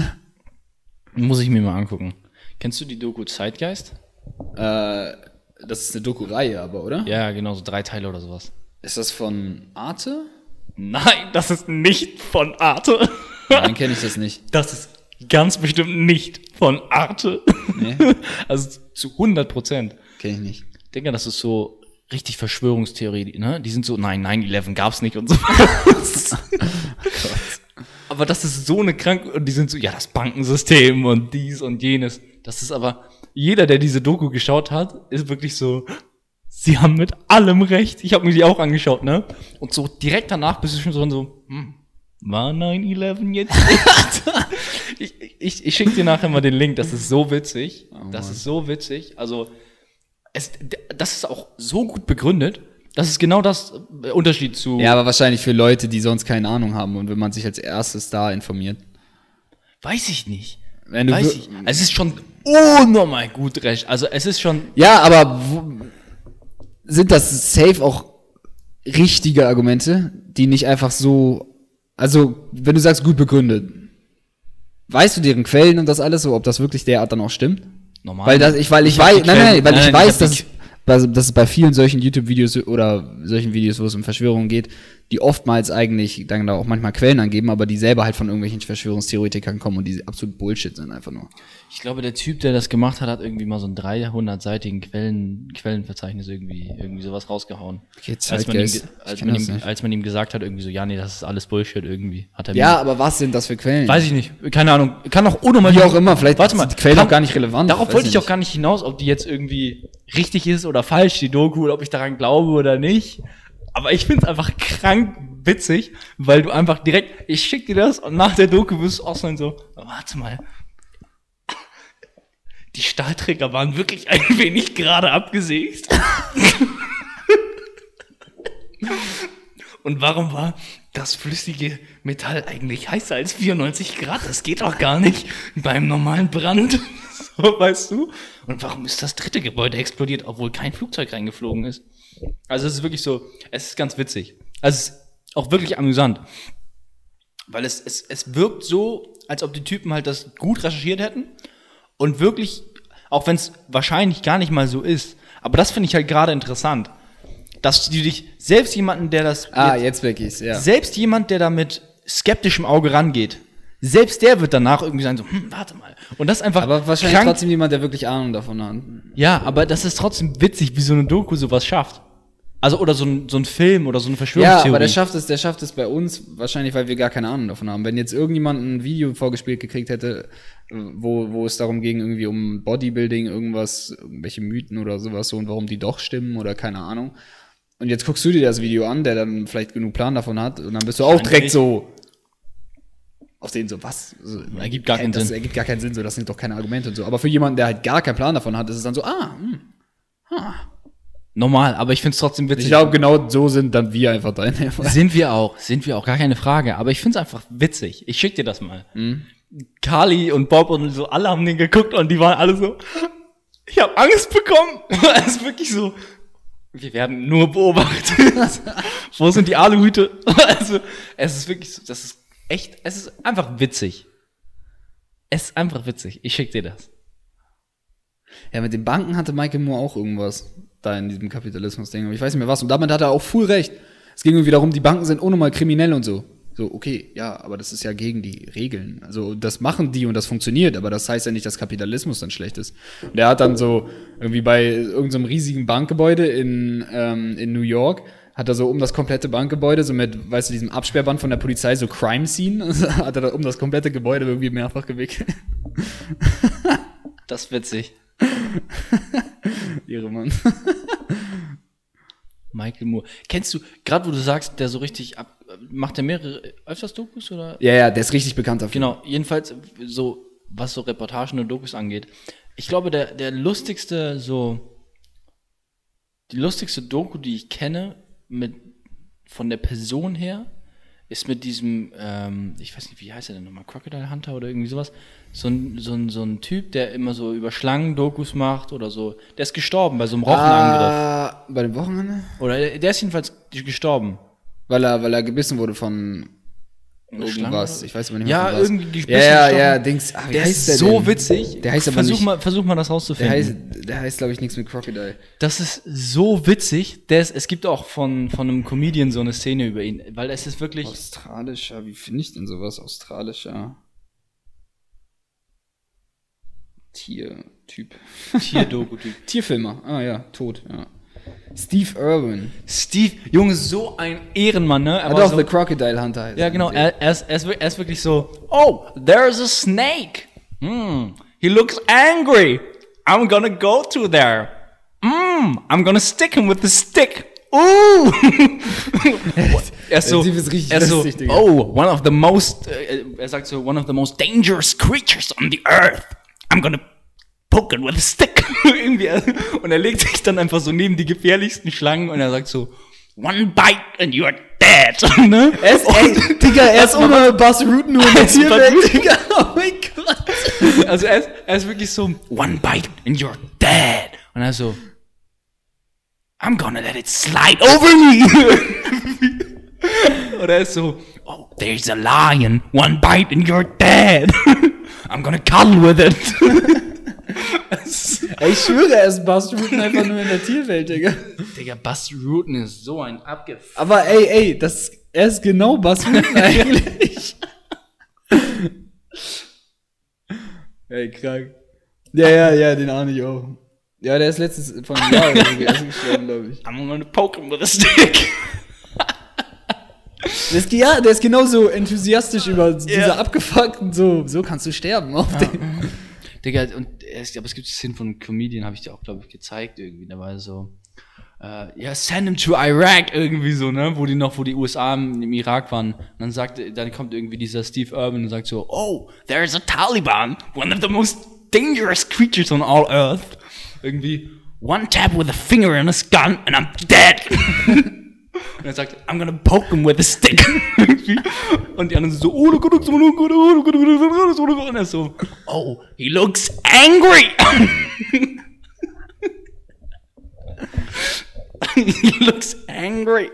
Muss ich mir mal angucken. Kennst du die Doku Zeitgeist? Äh, das ist eine Doku-Reihe, aber, oder? Ja, genau, so drei Teile oder sowas. Ist das von Arte? Nein, das ist nicht von Arte. Nein, kenne ich das nicht. Das ist ganz bestimmt nicht von Arte. Nee, Also zu 100 Prozent. kenne ich nicht. Ich denke, das ist so richtig Verschwörungstheorie, ne? Die sind so, nein, 9-11 gab's nicht und so. aber das ist so eine krank und die sind so, ja, das Bankensystem und dies und jenes. Das ist aber, jeder, der diese Doku geschaut hat, ist wirklich so, sie haben mit allem recht. Ich habe mir die auch angeschaut, ne? Und so direkt danach bist du schon so, so hm, war 9-11 jetzt ich ich, ich schicke dir nachher mal den Link, das ist so witzig. das ist so witzig. Also, es, das ist auch so gut begründet. Das ist genau das äh, Unterschied zu. Ja, aber wahrscheinlich für Leute, die sonst keine Ahnung haben und wenn man sich als erstes da informiert. Weiß ich nicht. Wenn du Weiß ich. Es ist schon unnormal gut recht. Also es ist schon. Ja, aber sind das safe auch richtige Argumente, die nicht einfach so, also wenn du sagst gut begründet, weißt du deren Quellen und das alles so, ob das wirklich derart dann auch stimmt? Normal. Weil das, ich, weil ich, Ich weiß, nein, nein, weil nein, ich nein, ich weiß, dass, die- dass, dass es bei vielen solchen YouTube-Videos oder solchen Videos, wo es um Verschwörungen geht, die oftmals eigentlich dann da auch manchmal Quellen angeben, aber die selber halt von irgendwelchen Verschwörungstheoretikern kommen und die absolut Bullshit sind einfach nur. Ich glaube, der Typ, der das gemacht hat, hat irgendwie mal so ein 300-seitigen Quellen, Quellenverzeichnis irgendwie, irgendwie sowas rausgehauen. Okay, als, man ihm, als, man ihm, als man ihm gesagt hat, irgendwie so, ja, nee, das ist alles Bullshit irgendwie. Hat er Ja, mir, aber was sind das für Quellen? weiß ich nicht. Keine Ahnung. Kann auch unnormal. Wie auch immer, vielleicht Warte mal. die Quellen kann- auch gar nicht relevant. Darauf wollte ich nicht. auch gar nicht hinaus, ob die jetzt irgendwie richtig ist oder falsch, die Doku, oder ob ich daran glaube oder nicht. Aber ich find's einfach krank witzig, weil du einfach direkt, ich schick dir das und nach der Doku wirst du auch so, warte mal. Die Stahlträger waren wirklich ein wenig gerade abgesägt. Und warum war das flüssige Metall eigentlich heißer als 94 Grad? Das geht doch gar nicht beim normalen Brand. So, weißt du? Und warum ist das dritte Gebäude explodiert, obwohl kein Flugzeug reingeflogen ist? Also es ist wirklich so, es ist ganz witzig. Also es ist auch wirklich amüsant. Weil es, es, es wirkt so, als ob die Typen halt das gut recherchiert hätten und wirklich, auch wenn es wahrscheinlich gar nicht mal so ist, aber das finde ich halt gerade interessant, dass du dich, selbst jemanden, der das, Ah, jetzt, jetzt weg ist, ja. selbst jemand, der da mit skeptischem Auge rangeht, selbst der wird danach irgendwie sagen so, hm, warte mal. Und das ist einfach Aber wahrscheinlich krank. trotzdem jemand, der wirklich Ahnung davon hat. Ja, aber das ist trotzdem witzig, wie so eine Doku sowas schafft. Also, oder so ein, so ein Film oder so eine Ja, Verschwörungstheorie. aber der schafft es, der schafft es bei uns wahrscheinlich, weil wir gar keine Ahnung davon haben. Wenn jetzt irgendjemand ein Video vorgespielt gekriegt hätte, wo, wo es darum ging, irgendwie um Bodybuilding, irgendwas, irgendwelche Mythen oder sowas so und warum die doch stimmen oder keine Ahnung. Und jetzt guckst du dir das Video an, der dann vielleicht genug Plan davon hat, und dann bist du auch direkt nicht. so auf den so, was? So, Ergibt gar keinen das Sinn. ergibt gar keinen Sinn, so, das sind doch keine Argumente und so. Aber für jemanden, der halt gar keinen Plan davon hat, ist es dann so, ah, hm. Normal, aber ich find's trotzdem witzig. Ich glaube, genau so sind dann wir einfach deine. Sind wir auch, sind wir auch, gar keine Frage. Aber ich find's einfach witzig. Ich schick dir das mal. Mhm. Carly und Bob und so, alle haben den geguckt und die waren alle so, ich habe Angst bekommen. Es ist wirklich so, wir werden nur beobachtet. Wo sind die Aluhüte? Also, es ist wirklich so, das ist echt, es ist einfach witzig. Es ist einfach witzig. Ich schick dir das. Ja, mit den Banken hatte Michael Moore auch irgendwas da in diesem Kapitalismus-Ding. Aber ich weiß nicht mehr was. Und damit hat er auch full recht. Es ging irgendwie darum, die Banken sind unnormal kriminell und so. So, okay, ja, aber das ist ja gegen die Regeln. Also, das machen die und das funktioniert, aber das heißt ja nicht, dass Kapitalismus dann schlecht ist. Und er hat dann so irgendwie bei irgendeinem riesigen Bankgebäude in, ähm, in New York, hat er so um das komplette Bankgebäude, so mit, weißt du, diesem Absperrband von der Polizei, so Crime Scene, hat er da um das komplette Gebäude irgendwie mehrfach gewickelt. Das ist witzig. Ihre Mann. Michael Moore. Kennst du, gerade wo du sagst, der so richtig ab, macht der mehrere, öfters Dokus oder? Ja, ja, der ist richtig bekannt dafür. Genau, jedenfalls so, was so Reportagen und Dokus angeht. Ich glaube, der, der lustigste so Die lustigste Doku, die ich kenne, mit, von der Person her, ist mit diesem, ähm, ich weiß nicht, wie heißt er denn nochmal, Crocodile Hunter oder irgendwie sowas. So ein, so ein, so ein Typ, der immer so über Schlangen Dokus macht oder so. Der ist gestorben bei so einem Rochenangriff. Ah, bei dem Wochenende? Oder der der ist jedenfalls gestorben. Weil er, weil er gebissen wurde von irgendwas. Ich weiß aber nicht mehr. Ja, irgendwie die Ja, Spitze ja, gestochen. ja, Dings. Wie Der heißt der so denn? witzig. Der heißt aber versuch nicht. Mal, versuch mal das der rauszufinden. heißt, der heißt, glaube ich, nichts mit Crocodile. Das ist so witzig. Der ist, es gibt auch von, von einem Comedian so eine Szene über ihn, weil es ist wirklich. Australischer, wie finde ich denn sowas? Australischer Tiertyp. Tier-Doku-Typ. Tierfilmer. Ah ja, tot, ja. Steve Irwin. Steve, Junge, so ein Ehrenmann, ne? Ah, Aber doch, so, The Crocodile Hunter heißt ja, er. genau. Er, er, ist, er, ist, er ist wirklich so, oh, there's a snake. Hmm, he looks angry. I'm gonna go to there. Mm, I'm gonna stick him with the stick. Ooh! er ist so, er ist so oh, one of the most, äh, er sagt so, one of the most dangerous creatures on the earth. I'm gonna poke it with a stick. Irgendwie. Und er legt sich dann einfach so neben die gefährlichsten Schlangen und er sagt so, one bite and you're dead. ne? Er ist, ey, Digga, er ist ohne Buzz Root nur Er Buzz Tierwelt, Root. Digga. Oh mein Gott. Also er ist, er ist wirklich so, one bite and you're dead. Und er so, I'm gonna let it slide over me. Oder er ist so, oh, there's a lion, one bite and you're dead. I'm gonna cuddle with it. Ey, ich schwöre, er ist Buzz Root einfach nur in der Tierwelt, Digga. Digga, Buzz Rooten ist so ein abgef... Aber ey, ey, das, er ist genau Buzz Root eigentlich. ey, krank. Ja, ja, ja, den ahne ich auch. Ja, der ist letztens von einem Jahr irgendwie erst gestorben, glaube ich. I'm gonna poke him with a stick. Der ist, ja, der ist genauso enthusiastisch über diese Ja. abgefuckten, so, so kannst du sterben. Auf den. Digga, und es, aber es gibt Szenen von einem Comedian, habe ich dir auch, glaube ich, gezeigt irgendwie. Da war so, äh, ja, send him to Iraq irgendwie so, ne? Wo die noch, wo die USA im, im Irak waren. Und dann sagt, dann kommt irgendwie dieser Steve Irwin und sagt so, oh, there's a Taliban, one of the most dangerous creatures on all earth. Irgendwie, one tap with a finger in his gun and I'm dead. Und er sagt, I'm gonna poke him with a stick. Und die anderen sind so, oh, oh Gott, oh Gott, oh Gott, oh Gott. Und er ist so, oh, he looks angry. he looks angry.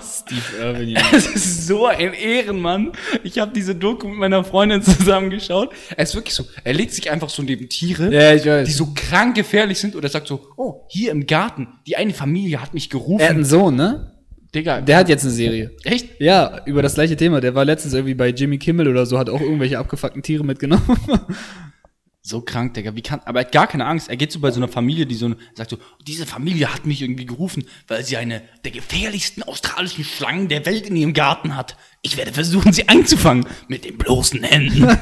Steve Irwin, ja. Es ist so ein Ehrenmann. Ich habe diese Doku mit meiner Freundin zusammengeschaut. Er ist wirklich so, er legt sich einfach so neben Tiere, Ja, die so krank gefährlich sind. Oder sagt so, oh, hier im Garten, die eine Familie hat mich gerufen. Er hat einen Sohn, ne? Digga, Der hat jetzt eine Serie. echt? Ja, über das gleiche Thema. Der war letztens irgendwie bei Jimmy Kimmel oder so, hat auch irgendwelche abgefuckten Tiere mitgenommen. So krank, Digga. Wie kann, aber er hat gar keine Angst. Er geht so bei so einer Familie, die so sagt so, diese Familie hat mich irgendwie gerufen, weil sie eine der gefährlichsten australischen Schlangen der Welt in ihrem Garten hat. Ich werde versuchen, sie einzufangen mit den bloßen Händen.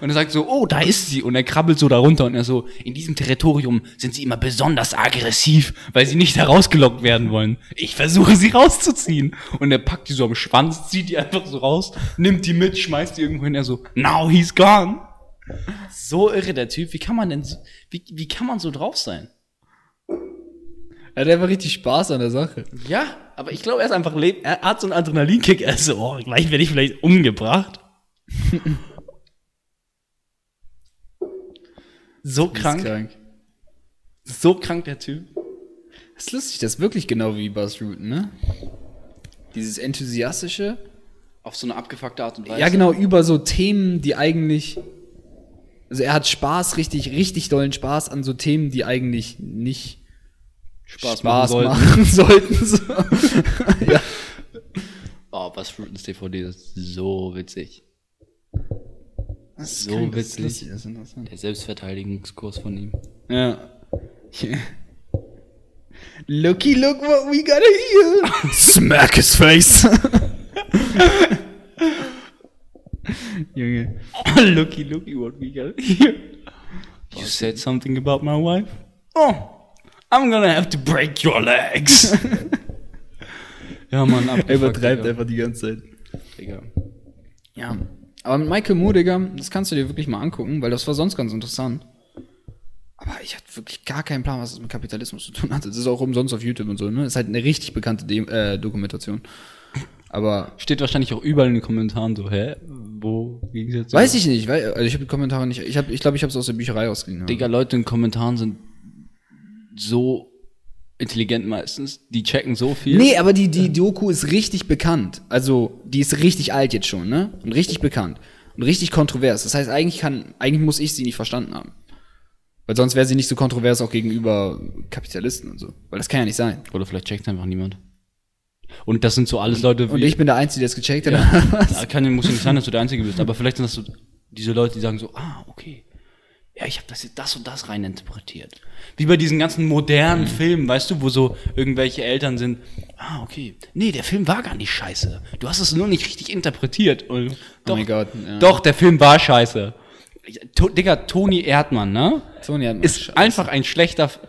und er sagt so, oh, da ist sie. Und er krabbelt so darunter und er so, in diesem Territorium sind sie immer besonders aggressiv, weil sie nicht herausgelockt werden wollen. Ich versuche sie rauszuziehen. Und er packt die so am Schwanz, zieht die einfach so raus, nimmt die mit, schmeißt die irgendwo hin. Er so, now he's gone. So irre der Typ. Wie kann man denn, so, wie, wie kann man so drauf sein? Er hat einfach richtig Spaß an der Sache. Ja, aber ich glaube, er ist einfach er hat so einen Adrenalinkick. Er ist so, oh, gleich werde ich vielleicht umgebracht. so Das krank, krank. so krank der Typ. Das ist lustig, das ist wirklich genau wie Buzz Rooten, ne? Dieses enthusiastische. Auf so eine abgefuckte Art und Weise. Ja, genau, über so Themen, die eigentlich. Also er hat Spaß, richtig, richtig dollen Spaß an so Themen, die eigentlich nicht Spaß, Spaß machen machen sollten. sollten. so. ja. Oh, was Fruitens DVD ist so witzig. Das ist So krank, das ist witzig. das interessant. Der Selbstverteidigungskurs von ihm. Ja. Looky, look what we got here. Smack his face. Junge. looky, looky, what we got here. You said something about my wife? Oh, I'm gonna have to break your legs. ja, Mann, Er übertreibt einfach die ganze Zeit. Digga. Ja. Aber mit Michael Moore, Digga, das kannst du dir wirklich mal angucken, weil das war sonst ganz interessant. Aber ich hatte wirklich gar keinen Plan, was das mit Kapitalismus zu tun hatte. Das ist auch umsonst auf YouTube und so, ne? Das ist halt eine richtig bekannte De äh, Dokumentation. Aber Steht wahrscheinlich auch überall in den Kommentaren so, hä? Wo ging es jetzt? weiß ich nicht, weil also ich habe die Kommentare nicht. Ich habe, ich glaube, ich habe es aus der Bücherei ausgeliehen. Ja. Digga, Leute in den Kommentaren sind so intelligent meistens. Die checken so viel. Nee, aber die, die Doku ist richtig bekannt. Also, die ist richtig alt jetzt schon, ne? Und richtig bekannt. Und richtig kontrovers. Das heißt, eigentlich kann, eigentlich muss ich sie nicht verstanden haben. Weil sonst wäre sie nicht so kontrovers auch gegenüber Kapitalisten und so. Weil das kann ja nicht sein. Oder vielleicht checkt einfach niemand. Und das sind so alles Leute Und ich bin der Einzige, der es gecheckt hat. Ja, kann, muss ja nicht sein, dass du der Einzige bist, aber vielleicht sind das so diese Leute, die sagen so, ah, okay. Ja, ich habe das jetzt das und das rein interpretiert. Wie bei diesen ganzen modernen Filmen, weißt du, wo so irgendwelche Eltern sind, ah, okay. Nee, der Film war gar nicht scheiße. Du hast es nur nicht richtig interpretiert. Und doch, mein Gott, ja. doch, der Film war scheiße. To, Digga, Toni Erdmann, ne? Toni Erdmann ist ist scheiße. einfach ein schlechter, F-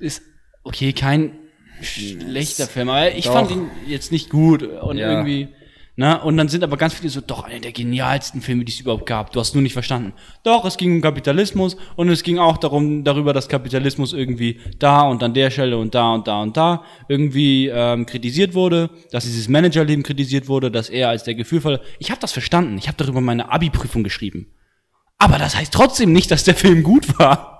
ist, okay, kein schlechter Film, aber ich Doch. fand ihn jetzt nicht gut und Ja. irgendwie, ne? Und dann sind aber ganz viele so, doch, einer der genialsten Filme, die es überhaupt gab. Du hast nur nicht verstanden. Doch, es ging um Kapitalismus und es ging auch darum, darüber, dass Kapitalismus irgendwie da und an der Stelle und da und da und da irgendwie ähm, kritisiert wurde, dass dieses Managerleben kritisiert wurde, dass er als der Gefühlvolle. Ich habe das verstanden. Ich habe darüber meine Abi-Prüfung geschrieben. Aber das heißt trotzdem nicht, dass der Film gut war.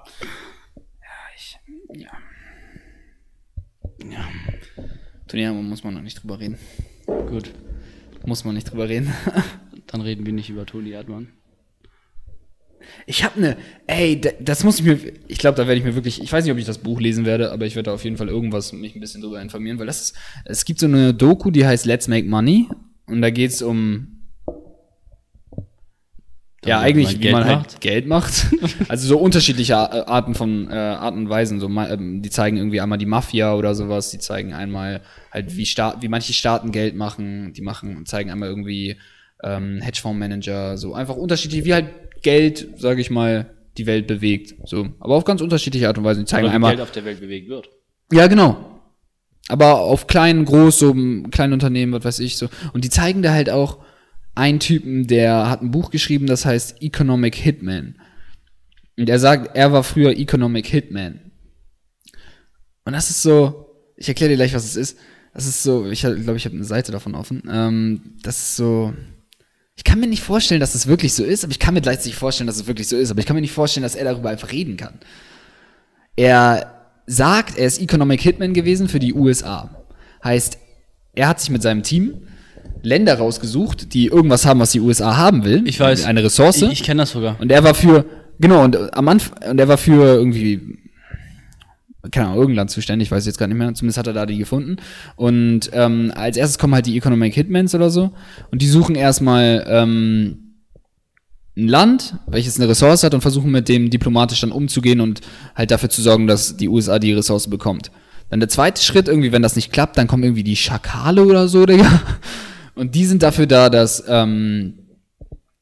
Toni Erdmann muss man noch nicht drüber reden. Gut, Muss man nicht drüber reden. dann reden wir nicht über Toni Erdmann. Ich habe eine, ey, da- das muss ich mir, ich glaube, da werde ich mir wirklich, ich weiß nicht, ob ich das Buch lesen werde, aber ich werde da auf jeden Fall irgendwas mich ein bisschen drüber informieren, weil das ist, es gibt so eine Doku, die heißt Let's Make Money und da geht's um, ja, man eigentlich, wie Geld man halt macht? Geld macht. Also so unterschiedliche Ar- Arten von, äh, Arten und Weisen, so, ähm, die zeigen irgendwie einmal die Mafia oder sowas, die zeigen einmal halt, wie, Staat, wie manche Staaten Geld machen, die machen, zeigen einmal irgendwie ähm, Hedgefondsmanager, so einfach unterschiedlich, wie halt Geld, sage ich mal, die Welt bewegt. So, aber auf ganz unterschiedliche Art und Weise. Die zeigen Oder wie einmal. Geld auf der Welt bewegt wird. Ja, genau. Aber auf klein, groß, so kleinen Unternehmen, was weiß ich, so. Und die zeigen da halt auch einen Typen, der hat ein Buch geschrieben, das heißt Economic Hitman. Und er sagt, er war früher Economic Hitman. Und das ist so, ich erkläre dir gleich, was es ist. Das ist so, ich glaube, ich habe eine Seite davon offen. Ähm, das ist so, ich kann mir nicht vorstellen, dass es wirklich so ist, aber ich kann mir gleichzeitig vorstellen, dass es wirklich so ist. Aber ich kann mir nicht vorstellen, dass er darüber einfach reden kann. Er sagt, er ist Economic Hitman gewesen für die USA. Heißt, er hat sich mit seinem Team Länder rausgesucht, die irgendwas haben, was die USA haben will. Ich weiß. Eine Ressource. Ich, ich kenne das sogar. Und er war für, genau, und am Anfang, und er war für irgendwie, keine Ahnung, irgendein Land zuständig, weiß ich jetzt gar nicht mehr, zumindest hat er da die gefunden. Und ähm, als erstes kommen halt die Economic Hitmans oder so, und die suchen erstmal ähm, ein Land, welches eine Ressource hat und versuchen mit dem diplomatisch dann umzugehen und halt dafür zu sorgen, dass die USA die Ressource bekommt. Dann der zweite Schritt, irgendwie, wenn das nicht klappt, dann kommen irgendwie die Schakale oder so, Digga. Und die sind dafür da, dass, ähm,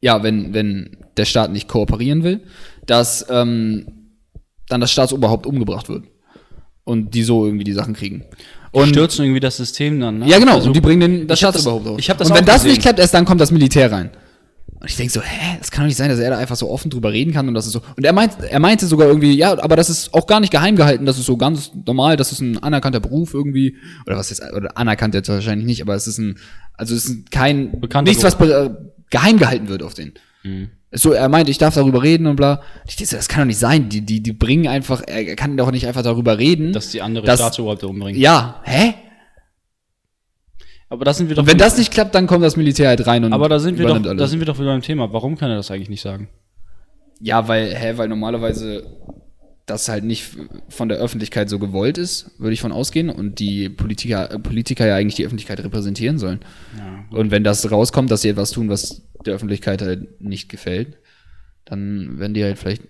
ja, wenn, wenn der Staat nicht kooperieren will, dass ähm, dann das Staatsoberhaupt umgebracht wird. Und die so irgendwie die Sachen kriegen. Und Und stürzen irgendwie das System dann. Ne? ja, genau. Also, und die bringen den, das Staatsoberhaupt auf. ich hab das Und wenn das gesehen. nicht klappt, erst dann kommt das Militär rein. Und ich denke so, hä, das kann doch nicht sein, dass er da einfach so offen drüber reden kann und das ist so. Und er meint, er meinte sogar irgendwie, ja, aber das ist auch gar nicht geheim gehalten, das ist so ganz normal, das ist ein anerkannter Beruf irgendwie. Oder was jetzt, oder anerkannt jetzt wahrscheinlich nicht, aber es ist ein, also es ist kein, Bekannter nichts, was äh, geheim gehalten wird auf den. Ist So, er meinte, ich darf darüber reden und bla. Ich dachte, so, das kann doch nicht sein. Die, die, die bringen einfach, er kann doch nicht einfach darüber reden. dass die andere Das- Staatsoberhäupter umbringen. ja, hä? Aber da sind wir doch. Und wenn das nicht klappt, dann kommt das Militär halt rein und aber da sind wir doch, alles. da sind wir doch wieder beim Thema. Warum kann er das eigentlich nicht sagen? Ja, weil, hä, weil normalerweise das halt nicht von der Öffentlichkeit so gewollt ist, würde ich von ausgehen, und die Politiker, äh, Politiker ja eigentlich die Öffentlichkeit repräsentieren sollen. Und wenn das rauskommt, dass sie etwas tun, was der Öffentlichkeit halt nicht gefällt, dann werden die halt vielleicht.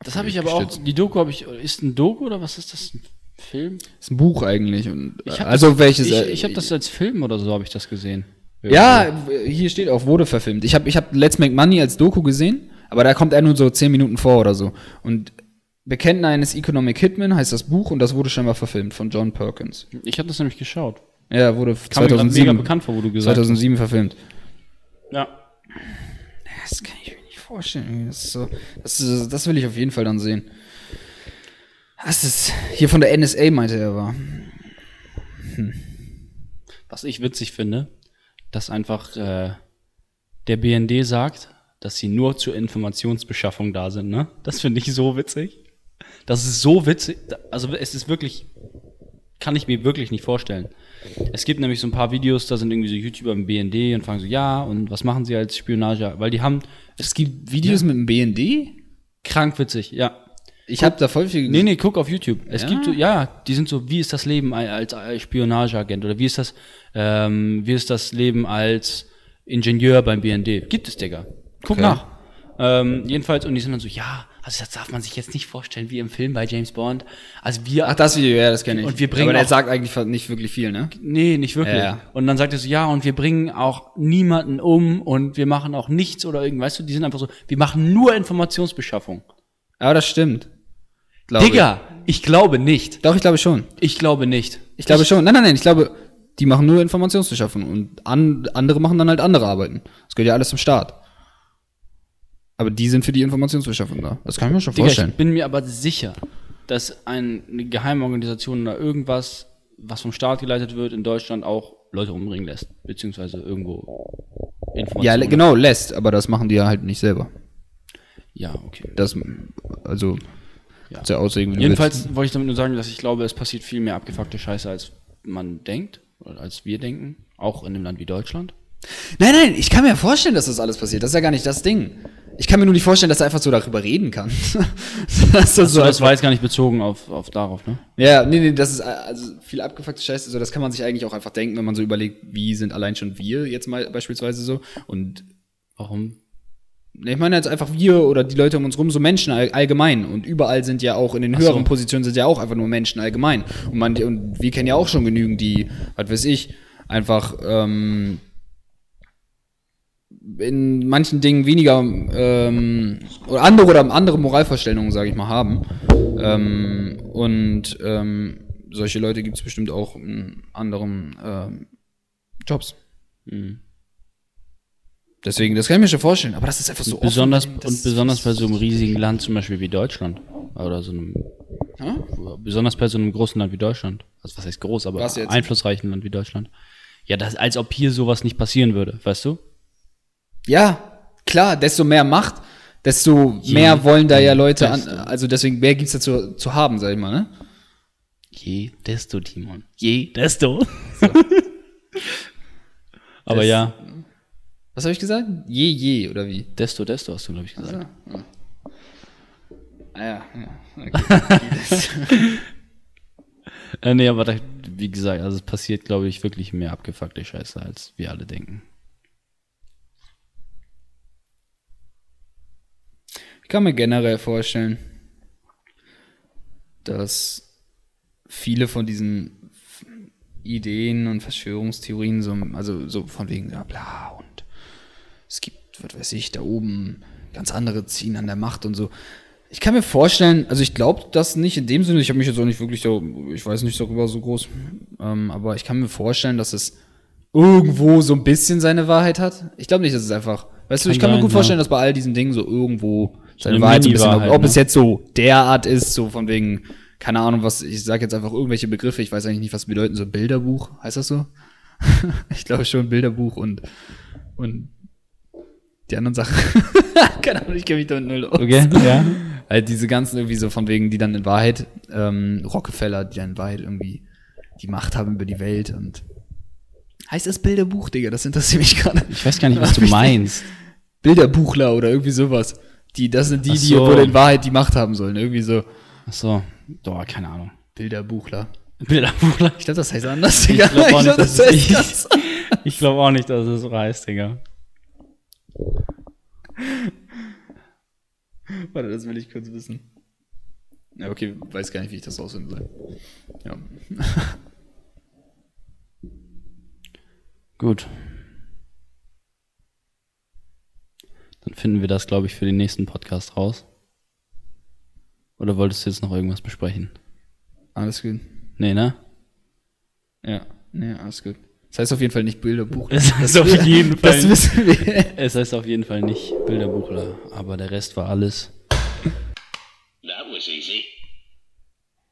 Das habe ich aber auch. Die Doku habe ich. Ist ein Doku oder was ist das? Film? ist ein Buch eigentlich. Und, Ich hab also das, welches. Ich, äh, ich habe das als Film oder so habe ich das gesehen. Ja, hier steht auch, wurde verfilmt. Ich habe ich hab Let's Make Money als Doku gesehen, aber da kommt er nur so 10 Minuten vor oder so. Und Bekenntnis eines Economic Hitman heißt das Buch und das wurde scheinbar verfilmt von John Perkins. Ich habe das nämlich geschaut. Ja, wurde Kam mir grad 2007, mega bekannt vor, wo du gesagt 2007 verfilmt. hast. Ja. Das kann ich mir nicht vorstellen. Das, so, das, das will ich auf jeden Fall dann sehen. Das ist hier von der NSA, meinte er war. Was ich witzig finde, dass einfach äh, der BND sagt, dass sie nur zur Informationsbeschaffung da sind, ne? Das finde ich so witzig. Das ist so witzig. Also es ist wirklich, kann ich mir wirklich nicht vorstellen. Es gibt nämlich so ein paar Videos, da sind irgendwie so YouTuber im BND und fragen so, ja, und was machen sie als Spionage? Weil die haben, Es gibt Videos mit dem BND? krank witzig, ja. Ich habe da voll viel Nee, nee, guck auf YouTube. Es Ja? gibt so, ja, die sind so, wie ist das Leben als, Spionageagent oder wie ist das, ähm, wie ist das Leben als Ingenieur beim BND? Gibt es, Digga. Guck Okay. nach. Ähm, jedenfalls, und die sind dann so, ja, also das darf man sich jetzt nicht vorstellen wie im Film bei James Bond. Also wir, Ach, das Video, ja, das kenne ich. Und wir bringen Aber auch- sagt eigentlich nicht wirklich viel, ne? nee, nicht wirklich. Ja. Und dann sagt er so, ja, und wir bringen auch niemanden um und wir machen auch nichts oder irgend, weißt du, die sind einfach so, wir machen nur Informationsbeschaffung. Aber das stimmt. Glaube Digga, ich glaube nicht. Ich. Doch, ich glaube schon. Ich glaube nicht. Ich glaube schon. Nein, nein, nein, ich glaube, die machen nur Informationsbeschaffung und an, andere machen dann halt andere Arbeiten. Das gehört ja alles zum Staat. Aber die sind für die Informationsbeschaffung da. Das kann ich mir schon Digga, vorstellen. ich bin mir aber sicher, dass ein- eine Geheimorganisation oder irgendwas, was vom Staat geleitet wird, in Deutschland auch Leute umbringen lässt. Beziehungsweise irgendwo Ja, Informationen. le- genau, lässt, aber das machen die ja halt nicht selber. Ja, okay. Das, also, Ja. ja. auslegen, wie du Jedenfalls wollte ich damit nur sagen, dass ich glaube, es passiert viel mehr abgefuckte Scheiße, als man denkt. Oder als wir denken. Auch in einem Land wie Deutschland. Nein, nein, ich kann mir vorstellen, dass das alles passiert. Das ist ja gar nicht das Ding. Ich kann mir nur nicht vorstellen, dass er einfach so darüber reden kann. das so So, das einfach- war jetzt gar nicht bezogen auf, auf darauf, ne? Ja, nee, nee, das ist also viel abgefuckte Scheiße. So, das kann man sich eigentlich auch einfach denken, wenn man so überlegt, wie sind allein schon wir jetzt mal beispielsweise so. Und Warum? Ich meine jetzt einfach wir oder die Leute um uns rum, so Menschen all, allgemein. Und überall sind ja auch in den Ach höheren so. Positionen sind ja auch einfach nur Menschen allgemein. Und, man, und wir kennen ja auch schon genügend, die, was weiß ich, einfach ähm, in manchen Dingen weniger ähm, oder andere oder andere Moralvorstellungen, sage ich mal, haben. Ähm, und ähm, solche Leute gibt es bestimmt auch in anderen ähm, Jobs. Mhm. Deswegen, das kann ich mir schon vorstellen. Aber das ist einfach so besonders offen, und besonders bei so einem riesigen Land zum Beispiel wie Deutschland oder so einem Hä? besonders bei so einem großen Land wie Deutschland also was heißt groß aber einflussreichen Land wie Deutschland ja das als ob hier sowas nicht passieren würde weißt du Ja, klar, desto mehr Macht, desto mehr wollen da ja Leute an, also deswegen mehr gibt's da zu, zu haben, sag ich mal, ne? je desto Timon je desto aber Das- ja Was habe ich gesagt? Je, je, oder wie? desto desto hast du glaube ich gesagt Ah ja, ja. äh, nee aber da, wie gesagt also es passiert glaube ich wirklich mehr abgefuckte Scheiße als wir alle denken Ich kann mir generell vorstellen, dass viele von diesen Ideen und Verschwörungstheorien so, also so von wegen, ja, bla, und es gibt, was weiß ich, da oben ganz andere ziehen an der Macht und so. Ich kann mir vorstellen, also ich glaube das nicht in dem Sinne, ich habe mich jetzt auch nicht wirklich so, ich weiß nicht darüber so groß, ähm, aber ich kann mir vorstellen, dass es irgendwo so ein bisschen seine Wahrheit hat. Ich glaube nicht, dass es einfach, weißt du, Kann ich kann mir sein, gut ja. vorstellen, dass bei all diesen Dingen so irgendwo seine eine Wahrheit so ein bisschen, ob, Mini-Wahrheit, ob es ne? jetzt so derart ist, so von wegen, keine Ahnung, was, ich sage jetzt einfach irgendwelche Begriffe, ich weiß eigentlich nicht, was sie bedeuten, so Bilderbuch, heißt das so? ich glaube schon Bilderbuch und, und die anderen Sachen. keine Ahnung, ich kenne mich damit null aus. okay ja Halt diese ganzen irgendwie so von wegen, die dann in Wahrheit, ähm, Rockefeller, die dann in Wahrheit irgendwie die Macht haben über die Welt und heißt das Bilderbuch, Digga, das interessiert mich gerade. ich weiß gar nicht was du meinst Bilderbuchler oder irgendwie sowas. Die, das sind die, Ach die so. wohl in Wahrheit die Macht haben sollen. Irgendwie so Ach so doch keine Ahnung Bilderbuchler. Bilderbuchler Ich glaube, das heißt anders, Digga. Ich glaub auch nicht, glaub, dass es ich- Ich glaube auch nicht, dass es so heißt, Digga. Warte, das will ich kurz wissen. Ja, okay, weiß gar nicht, wie ich das rausfinden soll. Ja. Gut. Dann finden wir das, glaube ich, für den nächsten Podcast raus. Oder wolltest du jetzt noch irgendwas besprechen? Alles gut. Nee, ne? Ja, nee, alles gut. Das heißt auf jeden Fall nicht Bilderbuchler. Es heißt das auf wir, jeden Fall. Das wissen wir. Es heißt auf jeden Fall nicht Bilderbuchler, aber der Rest war alles. That was easy.